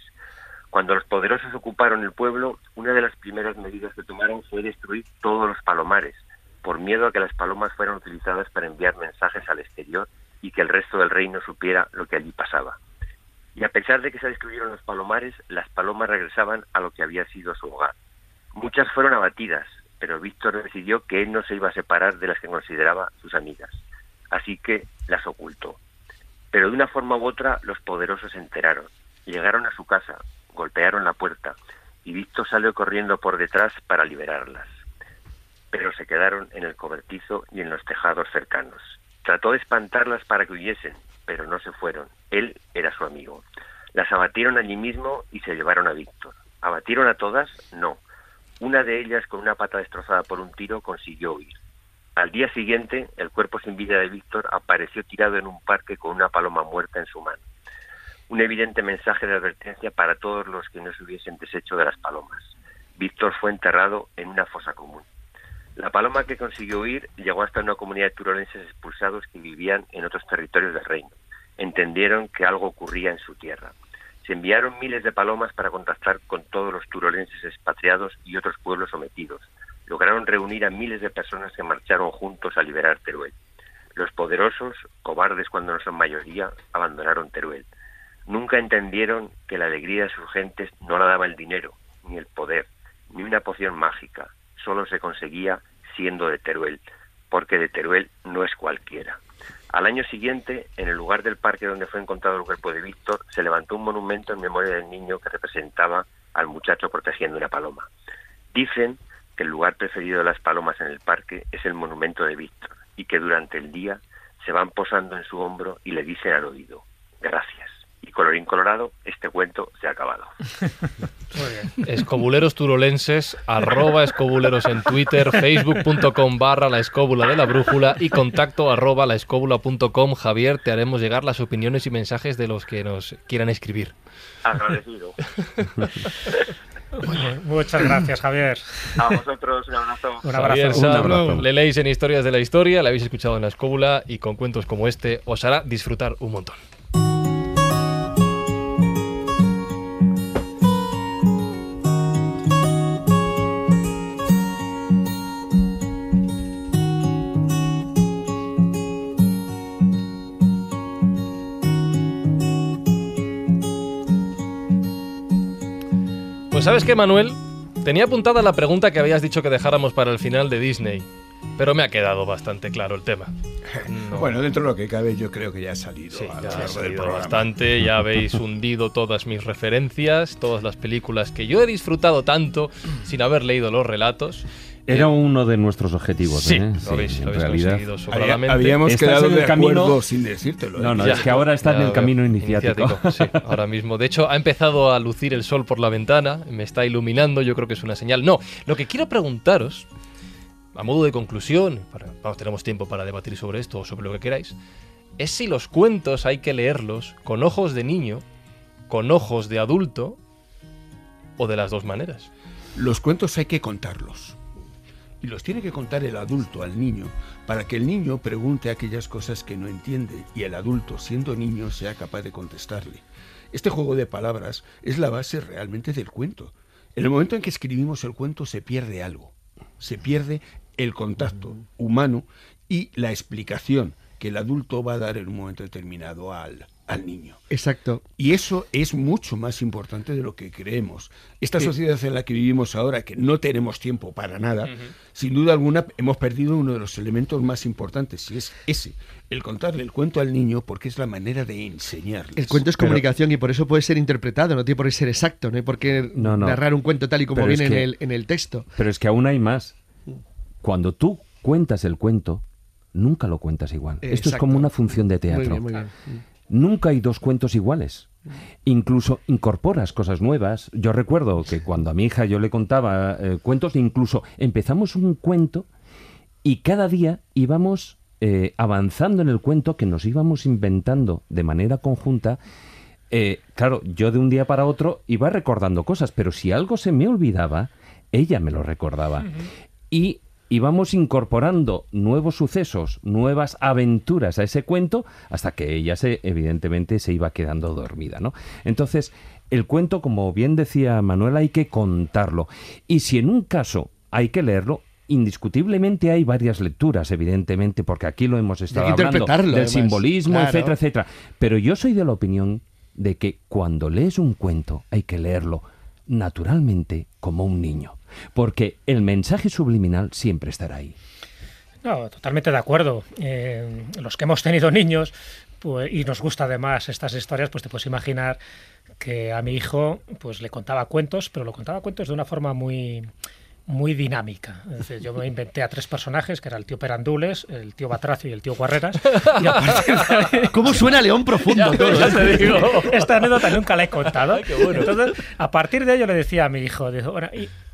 Cuando los poderosos ocuparon el pueblo, una de las primeras medidas que tomaron fue destruir todos los palomares, por miedo a que las palomas fueran utilizadas para enviar mensajes al exterior y que el resto del reino supiera lo que allí pasaba. Y a pesar de que se destruyeron los palomares, las palomas regresaban a lo que había sido su hogar. Muchas fueron abatidas, pero Víctor decidió que él no se iba a separar de las que consideraba sus amigas, así que las ocultó. Pero de una forma u otra los poderosos se enteraron, llegaron a su casa, golpearon la puerta y Víctor salió corriendo por detrás para liberarlas. Pero se quedaron en el cobertizo y en los tejados cercanos. Trató de espantarlas para que huyesen, pero no se fueron. Él era su amigo. Las abatieron allí mismo y se llevaron a Víctor. ¿Abatieron a todas? No. Una de ellas, con una pata destrozada por un tiro, consiguió huir. Al día siguiente, el cuerpo sin vida de Víctor apareció tirado en un parque con una paloma muerta en su mano. Un evidente mensaje de advertencia para todos los que no se hubiesen deshecho de las palomas. Víctor fue enterrado en una fosa común. La paloma que consiguió huir llegó hasta una comunidad de turolenses expulsados que vivían en otros territorios del reino. Entendieron que algo ocurría en su tierra. Se enviaron miles de palomas para contactar con todos los turolenses expatriados y otros pueblos sometidos. Lograron reunir a miles de personas que marcharon juntos a liberar Teruel. Los poderosos, cobardes cuando no son mayoría, abandonaron Teruel. Nunca entendieron que la alegría de sus gentes no la daba el dinero, ni el poder, ni una poción mágica. Solo se conseguía siendo de Teruel, porque de Teruel no es cualquiera. Al año siguiente, en el lugar del parque donde fue encontrado el cuerpo de Víctor, se levantó un monumento en memoria del niño que representaba al muchacho protegiendo una paloma. Dicen que el lugar preferido de las palomas en el parque es el monumento de Víctor y que durante el día se van posando en su hombro y le dicen al oído, gracias. Y colorín colorado, este cuento se ha acabado. Escobuleros turolenses, arroba escobuleros en Twitter, facebook.com barra la escóbula de la brújula y contacto arroba la escóbula.com. Javier, te haremos llegar las opiniones y mensajes de los que nos quieran escribir. Agradecido. Muchas gracias, Javier. A vosotros, un abrazo. Un Javier abrazo. Sam, le leéis en Historias de la Historia, la habéis escuchado en la escóbula y con cuentos como este os hará disfrutar un montón. Sabes que Manuel, tenía apuntada la pregunta que habías dicho que dejáramos para el final de Disney, pero me ha quedado bastante claro el tema. No. Bueno, dentro de lo que cabe, yo creo que ya ha salido Sí, a lo ya ha salido bastante, ya habéis hundido todas mis referencias, todas las películas que yo he disfrutado tanto sin haber leído los relatos. Era uno de nuestros objetivos, Sí, ¿eh? lo habéis, en lo habéis realidad. conseguido sobradamente. habíamos Estás quedado en el de camino- acuerdo sin decírtelo. ¿eh? No, no, Ya, es que ahora está en el camino iniciático. Sí, ahora mismo. De hecho, ha empezado a lucir el sol por la ventana, me está iluminando, yo creo que es una señal. No, lo que quiero preguntaros, a modo de conclusión, para, vamos, tenemos tiempo para debatir sobre esto o sobre lo que queráis, es si los cuentos hay que leerlos con ojos de niño, con ojos de adulto o de las dos maneras. Los cuentos hay que contarlos. Y los tiene que contar el adulto al niño para que el niño pregunte aquellas cosas que no entiende y el adulto, siendo niño, sea capaz de contestarle. Este juego de palabras es la base realmente del cuento. En el momento en que escribimos el cuento se pierde algo. Se pierde el contacto humano y la explicación que el adulto va a dar en un momento determinado al, al niño. Exacto. Y eso es mucho más importante de lo que creemos. Esta Sí. sociedad en la que vivimos ahora, que no tenemos tiempo para nada, sin duda alguna hemos perdido uno de los elementos más importantes, y es ese, el contarle el cuento al niño porque es la manera de enseñarle. El cuento es Pero- comunicación y por eso puede ser interpretado, no tiene por qué ser exacto, no hay por qué No, no. narrar un cuento tal y como Pero es viene en, el, en el texto. Pero es que aún hay más. Cuando tú cuentas el cuento, nunca lo cuentas igual. Esto es como una función de Muy teatro. bien, muy bien. Nunca hay dos cuentos iguales. Incluso incorporas cosas nuevas. Yo recuerdo que cuando a mi hija yo le contaba eh, cuentos, incluso empezamos un cuento y cada día íbamos eh, avanzando en el cuento que nos íbamos inventando de manera conjunta. Eh, claro, yo de un día para otro iba recordando cosas, pero si algo se me olvidaba, ella me lo recordaba. Y y vamos incorporando nuevos sucesos, nuevas aventuras a ese cuento hasta que ella se evidentemente se iba quedando dormida, ¿no? Entonces, el cuento, como bien decía Manuel, hay que contarlo. Y si en un caso hay que leerlo, indiscutiblemente hay varias lecturas, evidentemente, porque aquí lo hemos estado hablando del simbolismo, etcétera, etcétera. Pero yo soy de la opinión de que cuando lees un cuento hay que leerlo naturalmente como un niño, porque el mensaje subliminal siempre estará ahí. No, totalmente de acuerdo. Eh, los que hemos tenido niños pues, y nos gusta además estas historias, pues te puedes imaginar que a mi hijo pues le contaba cuentos, pero lo contaba cuentos de una forma muy muy dinámica. Es decir, yo me inventé a tres personajes, que era el tío Perandules, el tío Batracio y el tío Guarreras. ¿Cómo suena León Profundo? Esta anécdota nunca la he contado. Entonces, a partir de ello le decía a mi hijo,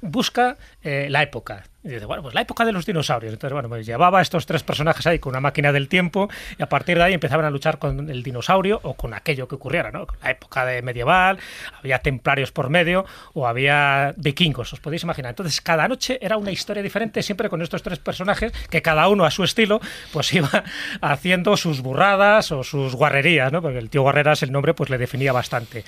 busca eh, la época. Y dice, bueno, pues la época de los dinosaurios. Entonces, bueno, pues llevaba a estos tres personajes ahí con una máquina del tiempo y a partir de ahí empezaban a luchar con el dinosaurio o con aquello que ocurriera, ¿no? la época de medieval, había templarios por medio o había vikingos, os podéis imaginar. Entonces, cada noche era una historia diferente, siempre con estos tres personajes que cada uno a su estilo, pues iba haciendo sus burradas o sus guarrerías, ¿no? Porque el tío Guarreras, el nombre, pues le definía bastante.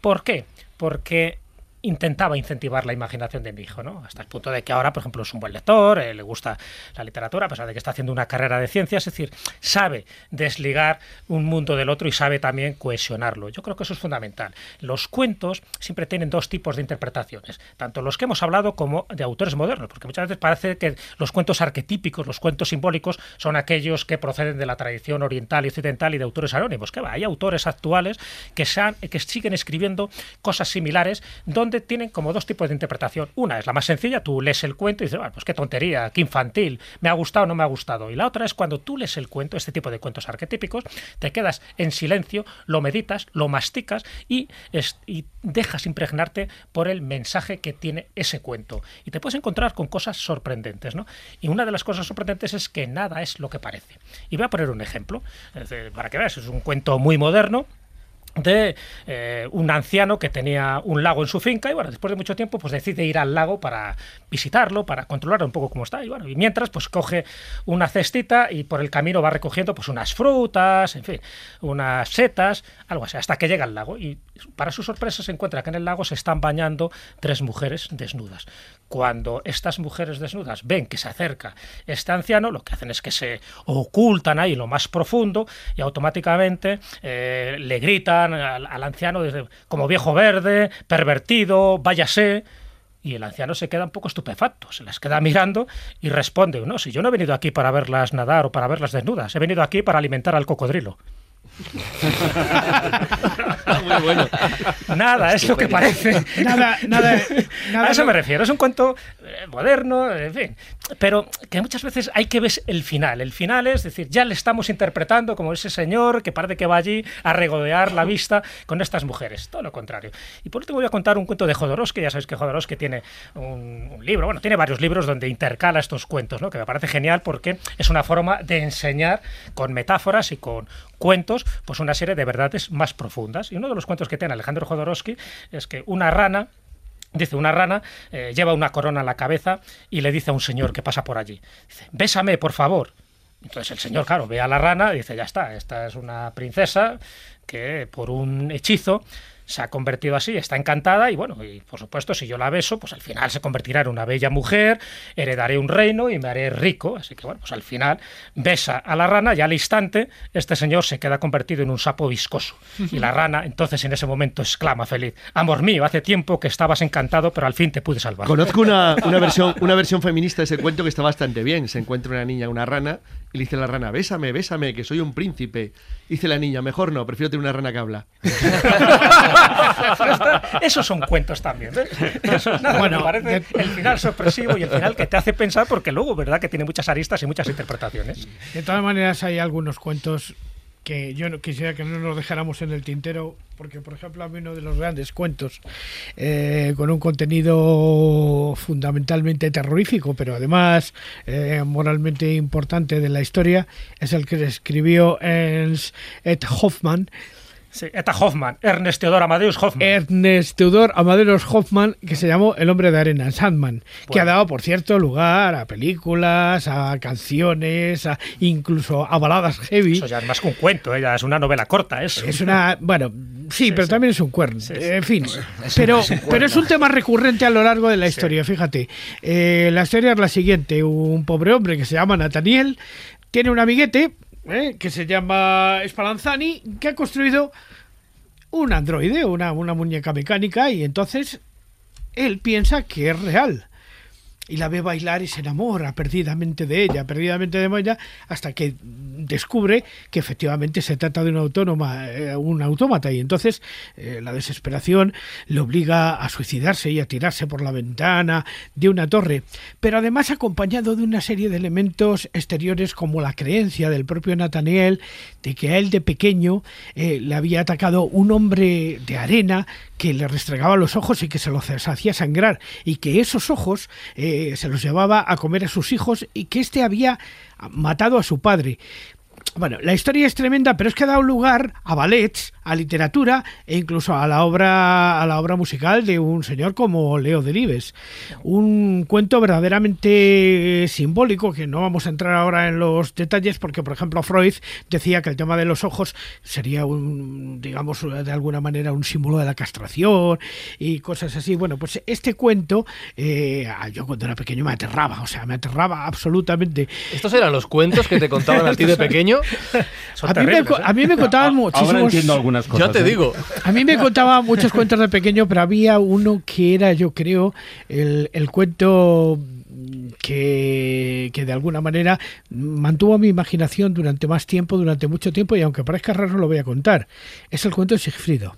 ¿Por qué? Porque intentaba incentivar la imaginación de mi hijo, ¿no? Hasta el punto de que ahora, por ejemplo, es un buen lector, eh, le gusta la literatura, a pesar de que está haciendo una carrera de ciencias, es decir, sabe desligar un mundo del otro y sabe también cohesionarlo. Yo creo que eso es fundamental. Los cuentos siempre tienen dos tipos de interpretaciones, tanto los que hemos hablado como de autores modernos, porque muchas veces parece que los cuentos arquetípicos, los cuentos simbólicos, son aquellos que proceden de la tradición oriental y occidental y de autores anónimos. Que va, hay autores actuales que, que siguen escribiendo cosas similares donde tienen como dos tipos de interpretación. Una es la más sencilla, tú lees el cuento y dices, bueno, pues qué tontería, qué infantil, me ha gustado o no me ha gustado. Y la otra es cuando tú lees el cuento, este tipo de cuentos arquetípicos, te quedas en silencio, lo meditas, lo masticas y, y dejas impregnarte por el mensaje que tiene ese cuento. Y te puedes encontrar con cosas sorprendentes, ¿no? Y una de las cosas sorprendentes es que nada es lo que parece. Y voy a poner un ejemplo, para que veas, es un cuento muy moderno, de eh, un anciano que tenía un lago en su finca y bueno, después de mucho tiempo pues decide ir al lago para visitarlo, para controlar un poco cómo está y bueno, y mientras pues coge una cestita y por el camino va recogiendo pues unas frutas, en fin, unas setas, algo así, hasta que llega al lago y para su sorpresa se encuentra que en el lago se están bañando tres mujeres desnudas. Cuando estas mujeres desnudas ven que se acerca este anciano, lo que hacen es que se ocultan ahí lo más profundo y automáticamente eh, le gritan al, anciano desde, como viejo verde, pervertido, váyase. Y el anciano se queda un poco estupefacto, se las queda mirando y responde, no, si yo no he venido aquí para verlas nadar o para verlas desnudas, he venido aquí para alimentar al cocodrilo. Muy bueno. Nada, es lo que parece. Nada, nada, nada. A eso me refiero. Es un cuento eh, moderno, en fin. Pero que muchas veces hay que ver el final. El final es decir, ya le estamos interpretando como ese señor que parece que va allí a regodear la vista con estas mujeres. Todo lo contrario. Y por último voy a contar un cuento de Jodorowsky. Ya sabéis que Jodorowsky tiene un, un libro, bueno, tiene varios libros donde intercala estos cuentos, ¿no? Que me parece genial porque es una forma de enseñar con metáforas y con cuentos pues una serie de verdades más profundas. Y uno de los cuentos que tiene Alejandro Jodorowsky es que una rana Dice, una rana eh, lleva una corona en la cabeza y le dice a un señor que pasa por allí, bésame, por favor. Entonces el señor, claro, ve a la rana y dice, ya está, esta es una princesa que por un hechizo se ha convertido así, está encantada y bueno, y por supuesto si yo la beso, pues al final se convertirá en una bella mujer, heredaré un reino y me haré rico, así que bueno, pues al final besa a la rana y al instante este señor se queda convertido en un sapo viscoso y la rana entonces en ese momento exclama feliz, amor mío, hace tiempo que estabas encantado pero al fin te pude salvar. Conozco una, una versión, una versión feminista de ese cuento que está bastante bien, se encuentra una niña, una rana y le dice la rana, bésame, bésame, que soy un príncipe. Dice la niña, mejor no, prefiero tener una rana que habla. Esos son cuentos también. bueno, me parece el final sorpresivo y el final que te hace pensar, porque luego, ¿verdad?, que tiene muchas aristas y muchas interpretaciones. De todas maneras, hay algunos cuentos que yo no quisiera que no nos dejáramos en el tintero, porque por ejemplo a mí uno de los grandes cuentos eh, con un contenido fundamentalmente terrorífico, pero además eh, moralmente importante de la historia, es el que escribió Ernst Ed Hoffman, Sí, Eta Hoffman, Ernest Theodor Amadeus Hoffman. Ernest Theodor Amadeus Hoffman, que se llamó El hombre de arena, Sandman, que ha dado, por cierto, lugar a películas, a canciones, a, incluso a baladas heavy. Eso ya es más que un cuento, ¿eh? ya es una novela corta, eso. Es una, bueno, sí, pero también es un cuerno. En fin, pero, pero es un tema recurrente a lo largo de la historia, fíjate. Eh, la historia es la siguiente, un pobre hombre que se llama Nathaniel tiene un amiguete eh, que se llama Spallanzani que ha construido un androide, una, una muñeca mecánica y entonces él piensa que es real y la ve bailar y se enamora perdidamente de ella, perdidamente de ella, hasta que descubre que efectivamente se trata de un autónoma, eh, un autómata, y entonces eh, la desesperación le obliga a suicidarse y a tirarse por la ventana de una torre, pero además acompañado de una serie de elementos exteriores como la creencia del propio Nathaniel de que a él de pequeño eh, le había atacado un hombre de arena que le restregaba los ojos y que se los hacía sangrar, y que esos ojos se los llevaba a comer a sus hijos y que éste había matado a su padre. Bueno, la historia es tremenda, pero es que ha dado lugar a ballets, a literatura e incluso a la obra a la obra musical de un señor como Leo Delibes. Un cuento verdaderamente simbólico que no vamos a entrar ahora en los detalles porque por ejemplo Freud decía que el tema de los ojos sería un digamos de alguna manera un símbolo de la castración y cosas así. Bueno, pues este cuento eh, yo cuando era pequeño me aterraba, o sea, me aterraba absolutamente. ¿Estos eran los cuentos que te contaban a ti de pequeño? A mí, me, a mí, me, contaban muchísimos. Ahora entiendo algunas cosas. Ya te ¿eh? digo. A mí me contaban muchos cuentos de pequeño, pero había uno que era, yo creo, el, el cuento que, que, de alguna manera mantuvo mi imaginación durante más tiempo, durante mucho tiempo, y aunque parezca raro, lo voy a contar. Es el cuento de Sigfrido.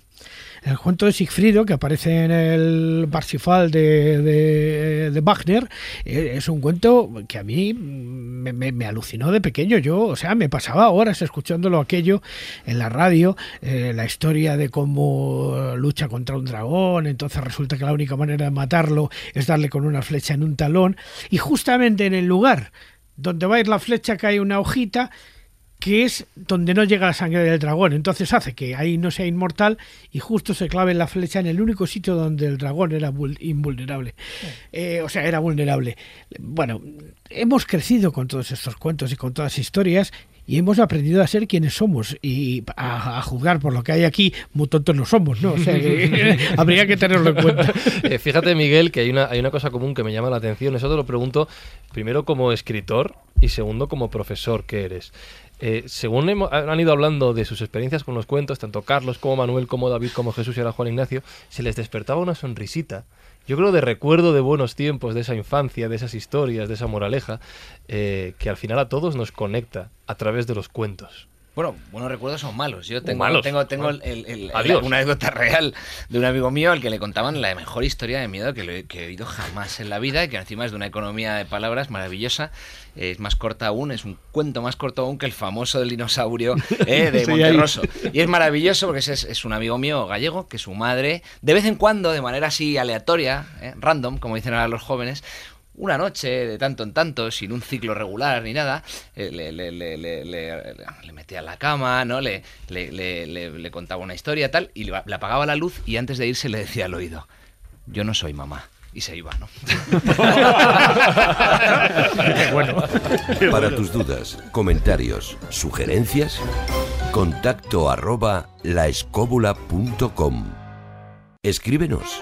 El cuento de Sigfrido, que aparece en el Parsifal de, de, Wagner, eh, es un cuento que a mí me, me, me, alucinó de pequeño. Yo, o sea, me pasaba horas escuchándolo aquello en la radio, eh, la historia de cómo lucha contra un dragón, entonces resulta que la única manera de matarlo es darle con una flecha en un talón, y justamente en el lugar donde va a ir la flecha cae una hojita que es donde no llega la sangre del dragón. Entonces hace que ahí no sea inmortal y justo se clave la flecha en el único sitio donde el dragón era invulnerable. Eh, o sea, era vulnerable. Bueno, hemos crecido con todos estos cuentos y con todas las historias y hemos aprendido a ser quienes somos y a, a, juzgar por lo que hay aquí, muy tontos no somos, ¿no? O sea, que, habría que tenerlo en cuenta. Eh, fíjate, Miguel, que hay una, hay una cosa común que me llama la atención. Eso te lo pregunto primero como escritor y segundo como profesor que eres. Eh, según han ido hablando de sus experiencias con los cuentos, tanto Carlos como Manuel, como David, como Jesús y ahora Juan Ignacio, se les despertaba una sonrisita. Yo creo de recuerdo de buenos tiempos, de esa infancia, de esas historias, de esa moraleja, eh, que al final a todos nos conecta a través de los cuentos. Bueno, buenos recuerdos son malos. Yo tengo, malos. tengo, tengo el, el, el, una anécdota real de un amigo mío al que le contaban la mejor historia de miedo que, le, que he oído jamás en la vida y que encima es de una economía de palabras maravillosa. Es más corta aún, es un cuento más corto aún que el famoso del dinosaurio eh, de Monterroso. Y es maravilloso porque es, es, un amigo mío gallego que su madre, de vez en cuando, de manera así aleatoria, eh, random, como dicen ahora los jóvenes, una noche, de tanto en tanto, sin un ciclo regular ni nada, eh, le, le, le, le, metía en la cama, ¿no? Le, le, contaba una historia tal, y le, apagaba la luz y antes de irse le decía al oído, yo no soy mamá. Y se iba, ¿no? bueno. Para tus dudas, comentarios, sugerencias, contacto arroba laescóbula.com. Escríbenos.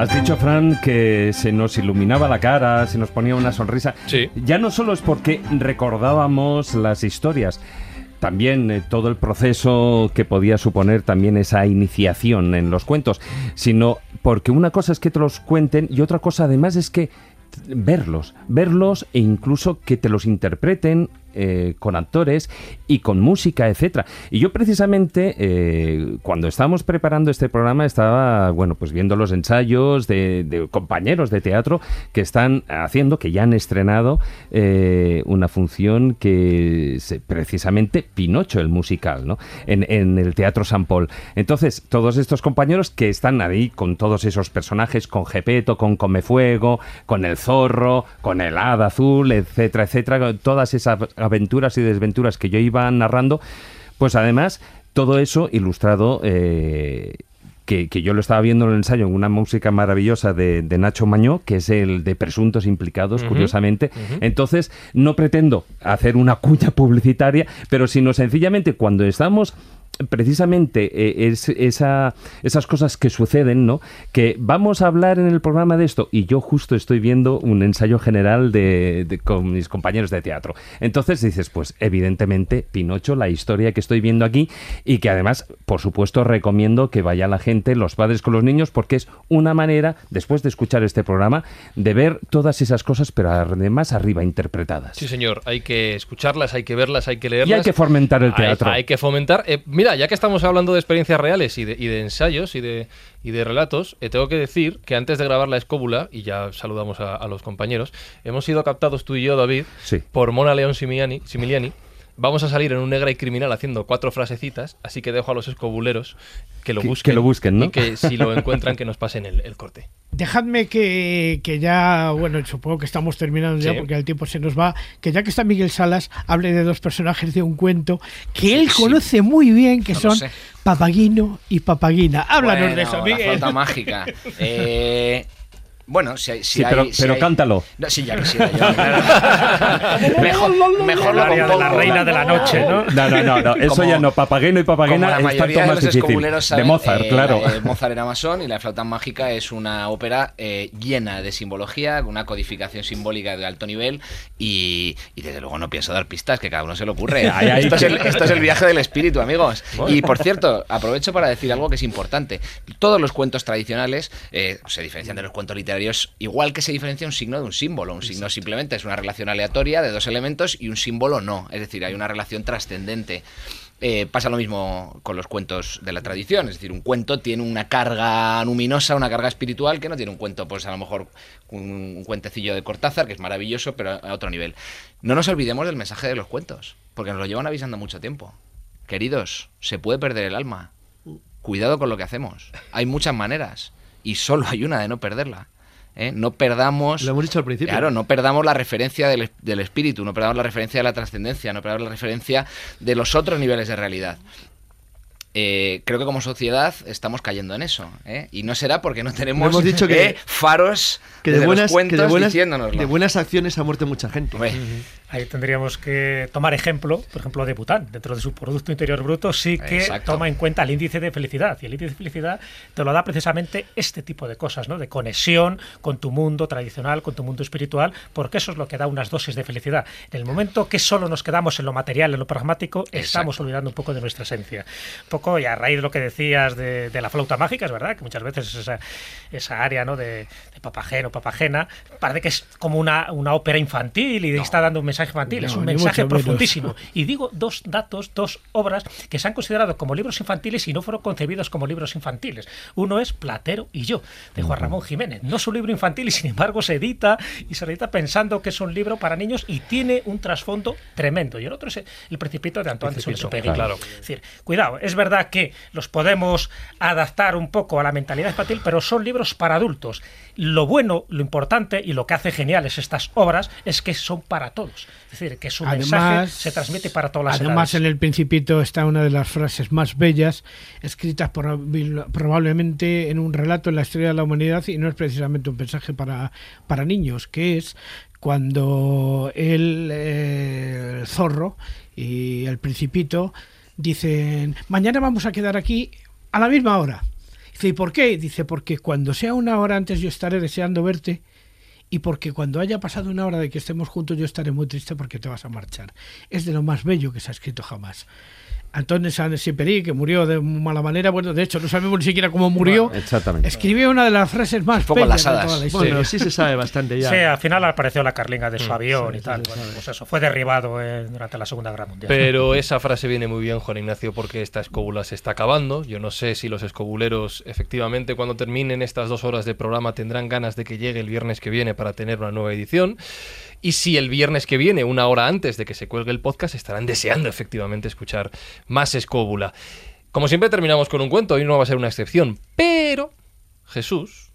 Has dicho, Fran, que se nos iluminaba la cara, se nos ponía una sonrisa. Sí. Ya no solo es porque recordábamos las historias, también eh, todo el proceso que podía suponer también esa iniciación en los cuentos, sino porque una cosa es que te los cuenten y otra cosa además es que verlos, verlos e incluso que te los interpreten eh, con actores y con música, etcétera. Y yo precisamente eh, cuando estábamos preparando este programa estaba, bueno, pues viendo los ensayos de, compañeros de teatro que están haciendo, que ya han estrenado eh, una función que es precisamente Pinocho, el musical, ¿no? En, en el Teatro San Paul. Entonces, todos estos compañeros que están ahí con todos esos personajes, con Gepeto, con Comefuego, con el zorro, con el hada azul, etcétera, etcétera, todas esas aventuras y desventuras que yo iba narrando, pues además todo eso ilustrado eh, que, yo lo estaba viendo en el ensayo en una música maravillosa de, Nacho Mañó, que es el de Presuntos Implicados, curiosamente. Entonces, no pretendo hacer una cuña publicitaria, pero sino sencillamente cuando estamos precisamente eh, es esa, esas cosas que suceden, ¿no? Que vamos a hablar en el programa de esto y yo justo estoy viendo un ensayo general de, con mis compañeros de teatro. Entonces dices, pues evidentemente Pinocho, la historia que estoy viendo aquí y que además, por supuesto, recomiendo que vaya la gente, los padres con los niños, porque es una manera, después de escuchar este programa, de ver todas esas cosas, pero además arriba interpretadas. Sí, señor, hay que escucharlas, hay que verlas, hay que leerlas. Y hay que fomentar el teatro. Hay, que fomentar. Eh, mira, ya que estamos hablando de experiencias reales y de, ensayos y de, de relatos, eh, tengo que decir que antes de grabar la escóbula, y ya saludamos a, los compañeros, hemos sido captados tú y yo, David, por Mona León Similiani. Vamos a salir en un negra y criminal haciendo cuatro frasecitas, así que dejo a los escobuleros que lo busquen. Que, lo busquen, ¿no? Y que si lo encuentran, que nos pasen el, corte. Dejadme que, ya, bueno, supongo que estamos terminando ya porque el tiempo se nos va, que ya que está Miguel Salas, hable de dos personajes de un cuento que él conoce muy bien, que son Papagino y Papagina. Háblanos de eso, Miguel. La mágica. Eh, bueno, si, sí, pero, pero cántalo. No, sí, ya quisiera yo. mejor, mejor lo compongo. la reina de la noche, ¿no? No, no, no, eso ya no. Papageno y papagena es tanto más difícil. de Mozart, eh, claro. Eh, Mozart era masón y La flauta mágica es una ópera eh, llena de simbología, una codificación simbólica de alto nivel y, y, desde luego no pienso dar pistas, que cada uno se le ocurre. esto, es el, esto, es el, viaje del espíritu, amigos. Y por cierto, aprovecho para decir algo que es importante. Todos los cuentos tradicionales se diferencian de los cuentos literarios igual que se diferencia un signo de un símbolo. Un signo simplemente es una relación aleatoria de dos elementos y un símbolo no. Es decir, hay una relación trascendente. Eh, pasa lo mismo con los cuentos de la tradición, es decir, un cuento tiene una carga luminosa, una carga espiritual que no tiene un cuento, pues a lo mejor un, cuentecillo de Cortázar, que es maravilloso, pero a otro nivel. No nos olvidemos del mensaje de los cuentos, porque nos lo llevan avisando mucho tiempo. Queridos, se puede perder el alma. Cuidado con lo que hacemos. Hay muchas maneras y solo hay una de no perderla. ¿Eh? No perdamos. Lo hemos dicho al principio. Claro, no perdamos la referencia del, del espíritu, no perdamos la referencia de la trascendencia, no perdamos la referencia de los otros niveles de realidad. Eh, creo que como sociedad estamos cayendo en eso. ¿eh? Y no será porque no tenemos hemos dicho que, faros que de, buenas, que de, buenas, de buenas acciones ha muerto mucha gente. Ahí tendríamos que tomar ejemplo, por ejemplo, de Bután. Dentro de su Producto Interior Bruto sí que toma en cuenta el índice de felicidad. Y el índice de felicidad te lo da precisamente este tipo de cosas, ¿no? De conexión con tu mundo tradicional, con tu mundo espiritual, porque eso es lo que da unas dosis de felicidad. En el momento que solo nos quedamos en lo material, en lo pragmático, estamos olvidando un poco de nuestra esencia. Un poco, y a raíz de lo que decías de, la flauta mágica, es verdad, que muchas veces esa, esa área, ¿no? De, de papageno, papagena, parece que es como una, una ópera infantil y está dando un mensaje infantil, es un mensaje profundísimo. Y digo dos datos, dos obras que se han considerado como libros infantiles y no fueron concebidos como libros infantiles. Uno es Platero y yo, de Juan Ramón Jiménez. No es un libro infantil y sin embargo se edita y se edita pensando que es un libro para niños y tiene un trasfondo tremendo. Y el otro es El Principito de Antoine de Saint-Exupéry. Claro. Es decir, cuidado, es verdad que los podemos adaptar un poco a la mentalidad infantil, pero son libros para adultos. Lo bueno, lo importante y lo que hace geniales estas obras es que son para todos. Es decir, que su mensaje se transmite para todas las Además, en el Principito está una de las frases más bellas, escritas probablemente en un relato en la historia de la humanidad y no es precisamente un mensaje para, para niños, que es cuando el, eh, el zorro y el Principito dicen, mañana vamos a quedar aquí a la misma hora. ¿Y por qué? Dice, porque cuando sea una hora antes yo estaré deseando verte y porque cuando haya pasado una hora de que estemos juntos yo estaré muy triste porque te vas a marchar. Es de lo más bello que se ha escrito jamás. Antonio Saint-Exupéry, que murió de mala manera, bueno, de hecho no sabemos ni siquiera cómo murió, Bueno, exactamente. escribió una de las frases más poco bellas de lasadas. toda la historia. Bueno, sí se sabe bastante ya. Sí, al final apareció la carlinga de su avión sí, y tal. sí, Bueno, pues eso, fue derribado eh, durante la Segunda Guerra Mundial. Pero esa frase viene muy bien, Juan Ignacio, porque esta escóbula se está acabando. Yo no sé si los escobuleros, efectivamente, cuando terminen estas dos horas de programa, tendrán ganas de que llegue el viernes que viene para tener una nueva edición. Y si el viernes que viene, una hora antes de que se cuelgue el podcast, estarán deseando efectivamente escuchar más escóbula. Como siempre terminamos con un cuento, hoy no va a ser una excepción. Pero, Jesús,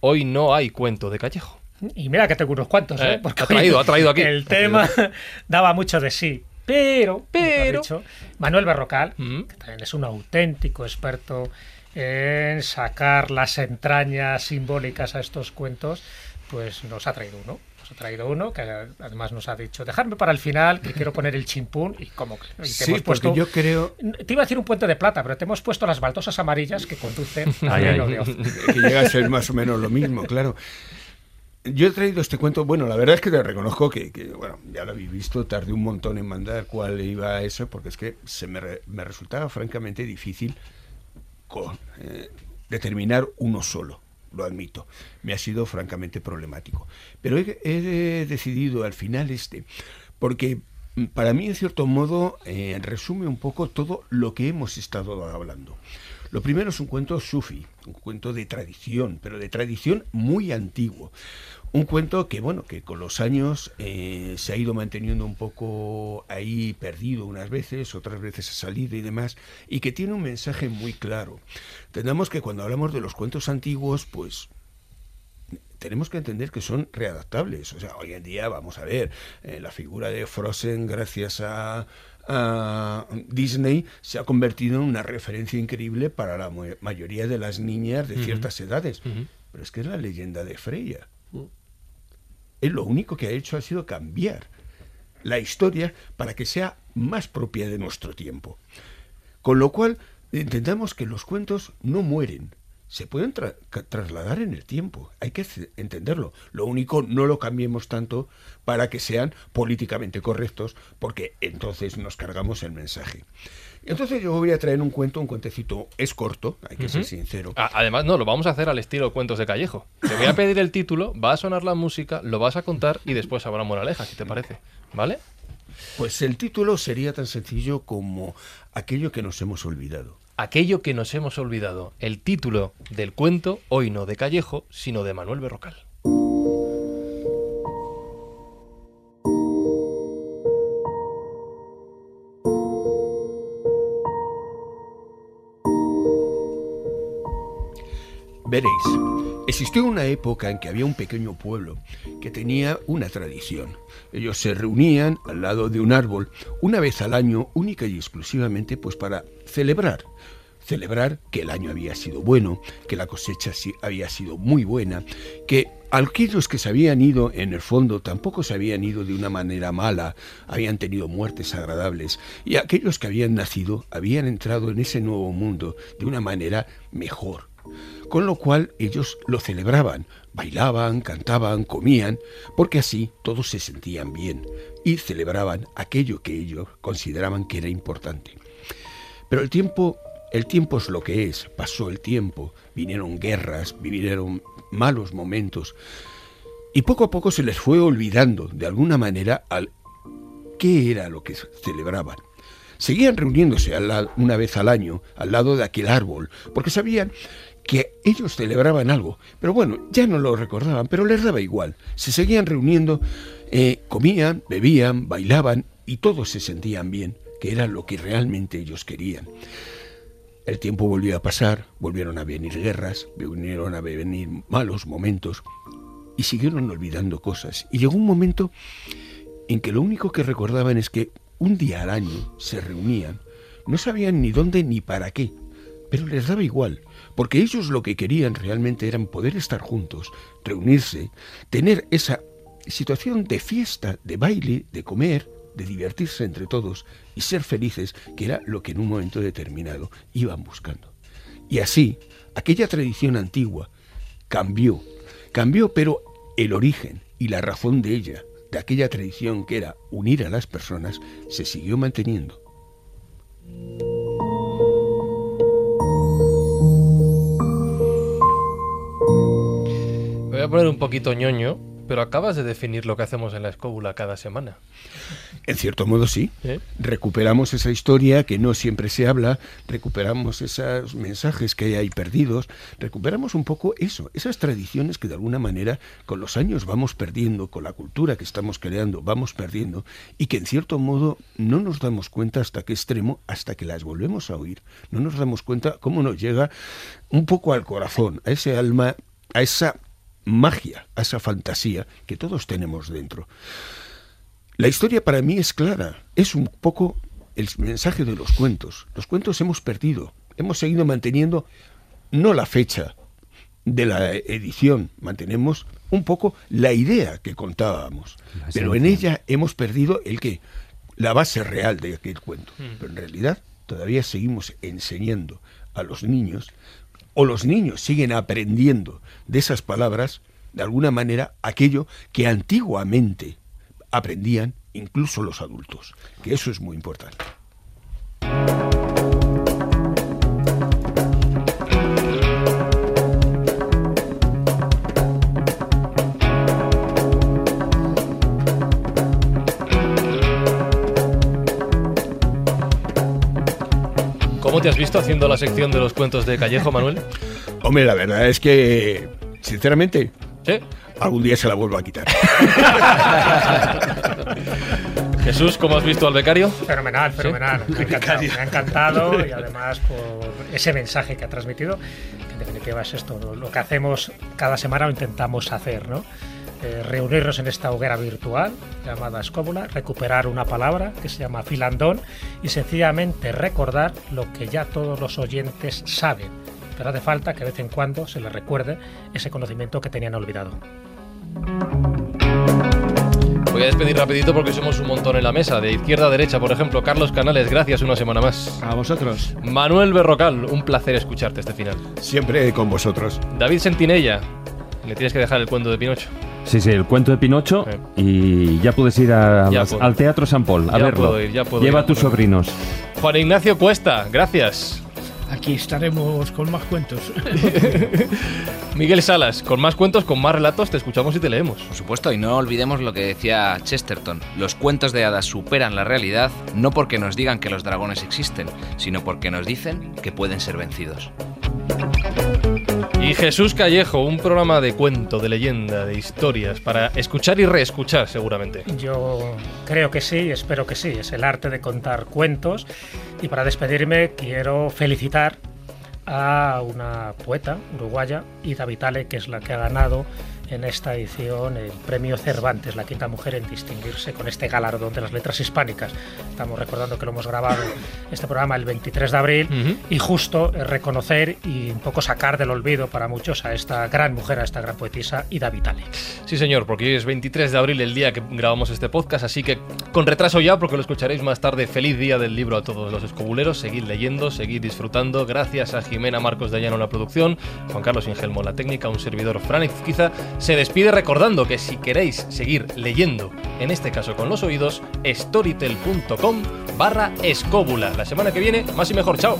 hoy no hay cuento de Callejo. Y mira que tengo unos cuantos, ¿eh? Eh, Porque ha traído, ha traído aquí. El tema daba mucho de sí. Pero, Pero- Manuel Berrocal, Mm. que también es un auténtico experto en sacar las entrañas simbólicas a estos cuentos, pues nos ha traído uno. Nos ha traído uno que además nos ha dicho, dejadme para el final, que quiero poner el chimpún. Y como que y te Sí, hemos puesto. yo creo Te iba a decir un puente de plata, pero te hemos puesto las baldosas amarillas que conducen al Ay, reino ay. de Oz. que llega a ser más o menos lo mismo, claro. Yo he traído este cuento, bueno, la verdad es que te reconozco que, que, bueno, ya lo habéis visto, tardé un montón en mandar cuál iba a eso, porque es que se me, re- me resultaba francamente difícil eh, determinar uno solo, lo admito. Me ha sido francamente problemático. Pero he, decidido al final este, porque para mí, en cierto modo, eh, resume un poco todo lo que hemos estado hablando. Lo primero es un cuento sufi, un cuento de tradición, pero de tradición muy antiguo. Un cuento que, bueno, que con los años eh, se ha ido manteniendo un poco ahí perdido unas veces, otras veces ha salido y demás, y que tiene un mensaje muy claro. Entendamos que cuando hablamos de los cuentos antiguos, pues tenemos que entender que son readaptables. O sea, hoy en día, vamos a ver, eh, la figura de Frozen, gracias a, a Disney, se ha convertido en una referencia increíble para la mayoría de las niñas de ciertas edades. Pero es que es la leyenda de Freya. Él lo único que ha hecho ha sido cambiar la historia para que sea más propia de nuestro tiempo. Con lo cual, entendamos que los cuentos no mueren, se pueden trasladar en el tiempo, hay que entenderlo. Lo único, no lo cambiemos tanto para que sean políticamente correctos, porque entonces nos cargamos el mensaje. Entonces yo voy a traer un cuento, un cuentecito, es corto, hay que ser sincero. A- Además, no, lo vamos a hacer al estilo cuentos de Callejo. Te voy a pedir el título, va a sonar la música, lo vas a contar y después habrá moraleja, si te parece. ¿Vale? Pues el título sería tan sencillo como aquello que nos hemos olvidado. Aquello que nos hemos olvidado. El título del cuento, hoy no de Callejo, sino de Manuel Berrocal. Veréis, existió una época en que había un pequeño pueblo que tenía una tradición. Ellos se reunían al lado de un árbol una vez al año, única y exclusivamente pues para celebrar. Celebrar que el año había sido bueno, que la cosecha había sido muy buena, que aquellos que se habían ido en el fondo tampoco se habían ido de una manera mala, habían tenido muertes agradables, y aquellos que habían nacido habían entrado en ese nuevo mundo de una manera mejor. Con lo cual ellos lo celebraban, bailaban, cantaban, comían, porque así todos se sentían bien y celebraban aquello que ellos consideraban que era importante. Pero el tiempo, el tiempo es lo que es, pasó el tiempo, vinieron guerras, vinieron malos momentos, y poco a poco se les fue olvidando de alguna manera al qué era lo que celebraban. Seguían reuniéndose una vez al año al lado de aquel árbol, porque sabían que ellos celebraban algo, pero bueno, ya no lo recordaban, pero les daba igual. Se seguían reuniendo, eh, comían, bebían, bailaban y todos se sentían bien, que era lo que realmente ellos querían. El tiempo volvió a pasar, volvieron a venir guerras, vinieron a venir malos momentos y siguieron olvidando cosas. Y llegó un momento en que lo único que recordaban es que un día al año se reunían, no sabían ni dónde ni para qué, pero les daba igual, porque ellos lo que querían realmente eran poder estar juntos, reunirse, tener esa situación de fiesta, de baile, de comer, de divertirse entre todos y ser felices, que era lo que en un momento determinado iban buscando. Y así, aquella tradición antigua cambió, cambió, pero el origen y la razón de ella, de aquella tradición que era unir a las personas, se siguió manteniendo. A poner un poquito ñoño, pero acabas de definir lo que hacemos en la escóbula cada semana. En cierto modo sí. ¿Eh? Recuperamos esa historia que no siempre se habla, recuperamos esos mensajes que hay ahí perdidos, recuperamos un poco eso, esas tradiciones que de alguna manera con los años vamos perdiendo, con la cultura que estamos creando vamos perdiendo y que en cierto modo no nos damos cuenta hasta qué extremo, hasta que las volvemos a oír, no nos damos cuenta cómo nos llega un poco al corazón, a ese alma, a esa magia, a esa fantasía que todos tenemos dentro. La historia para mí es clara, es un poco el mensaje de los cuentos. Los cuentos hemos perdido, hemos seguido manteniendo no la fecha de la edición, mantenemos un poco la idea que contábamos, pero en ella hemos perdido el que la base real de aquel cuento. Pero en realidad todavía seguimos enseñando a los niños o los niños siguen aprendiendo de esas palabras, de alguna manera, aquello que antiguamente aprendían incluso los adultos, que eso es muy importante. ¿Cómo te has visto haciendo la sección de los cuentos de Callejo, Manuel? Hombre, la verdad es que, sinceramente, ¿Sí? algún día se la vuelvo a quitar. Jesús, ¿cómo has visto al becario? Fenomenal, fenomenal. Me ha encantado, me ha encantado y además por ese mensaje que ha transmitido, que en definitiva es esto, lo, lo que hacemos cada semana o intentamos hacer, ¿no? Eh, reunirnos en esta hoguera virtual llamada escóbula, recuperar una palabra que se llama filandón y sencillamente recordar lo que ya todos los oyentes saben. Pero hace falta que de vez en cuando se les recuerde ese conocimiento que tenían olvidado. Voy a despedir rapidito porque somos un montón en la mesa. De izquierda a derecha, por ejemplo, Carlos Canales, gracias una semana más. A vosotros. Manuel Berrocal, un placer escucharte este final. Siempre con vosotros. David Sentinella, le tienes que dejar el cuento de Pinocho. Sí, sí, el cuento de Pinocho Sí. y ya puedes ir a Ya las- puedo. al Teatro San Paul a Ya verlo. puedo ir, ya puedo Lleva ir. a tus sobrinos. Juan Ignacio Cuesta, gracias. Aquí estaremos con más cuentos. Miguel Salas, con más cuentos, con más relatos, te escuchamos y te leemos. Por supuesto, y no olvidemos lo que decía Chesterton. Los cuentos de hadas superan la realidad no porque nos digan que los dragones existen, sino porque nos dicen que pueden ser vencidos. Y Jesús Callejo, un programa de cuento, de leyenda, de historias, para escuchar y reescuchar seguramente. Yo creo que sí, espero que sí. Es el arte de contar cuentos. Y para despedirme quiero felicitar a una poeta uruguaya, Ida Vitale, que es la que ha ganado en esta edición el premio Cervantes, la quinta mujer en distinguirse con este galardón de las letras hispánicas. Estamos recordando que lo hemos grabado este programa el 23 de abril y justo reconocer y un poco sacar del olvido para muchos a esta gran mujer, a esta gran poetisa, Ida Vitale. Sí, señor, porque hoy es 23 de abril el día que grabamos este podcast, así que con retraso ya, porque lo escucharéis más tarde. Feliz día del libro a todos los escobuleros. Seguid leyendo, seguid disfrutando. Gracias a Jimena Marcos de Llano en la producción, Juan Carlos Ingelmo la técnica, un servidor Frank quizá se despide recordando que si queréis seguir leyendo, en este caso con los oídos, storytel.com barra escóbula. La semana que viene, más y mejor. Chao.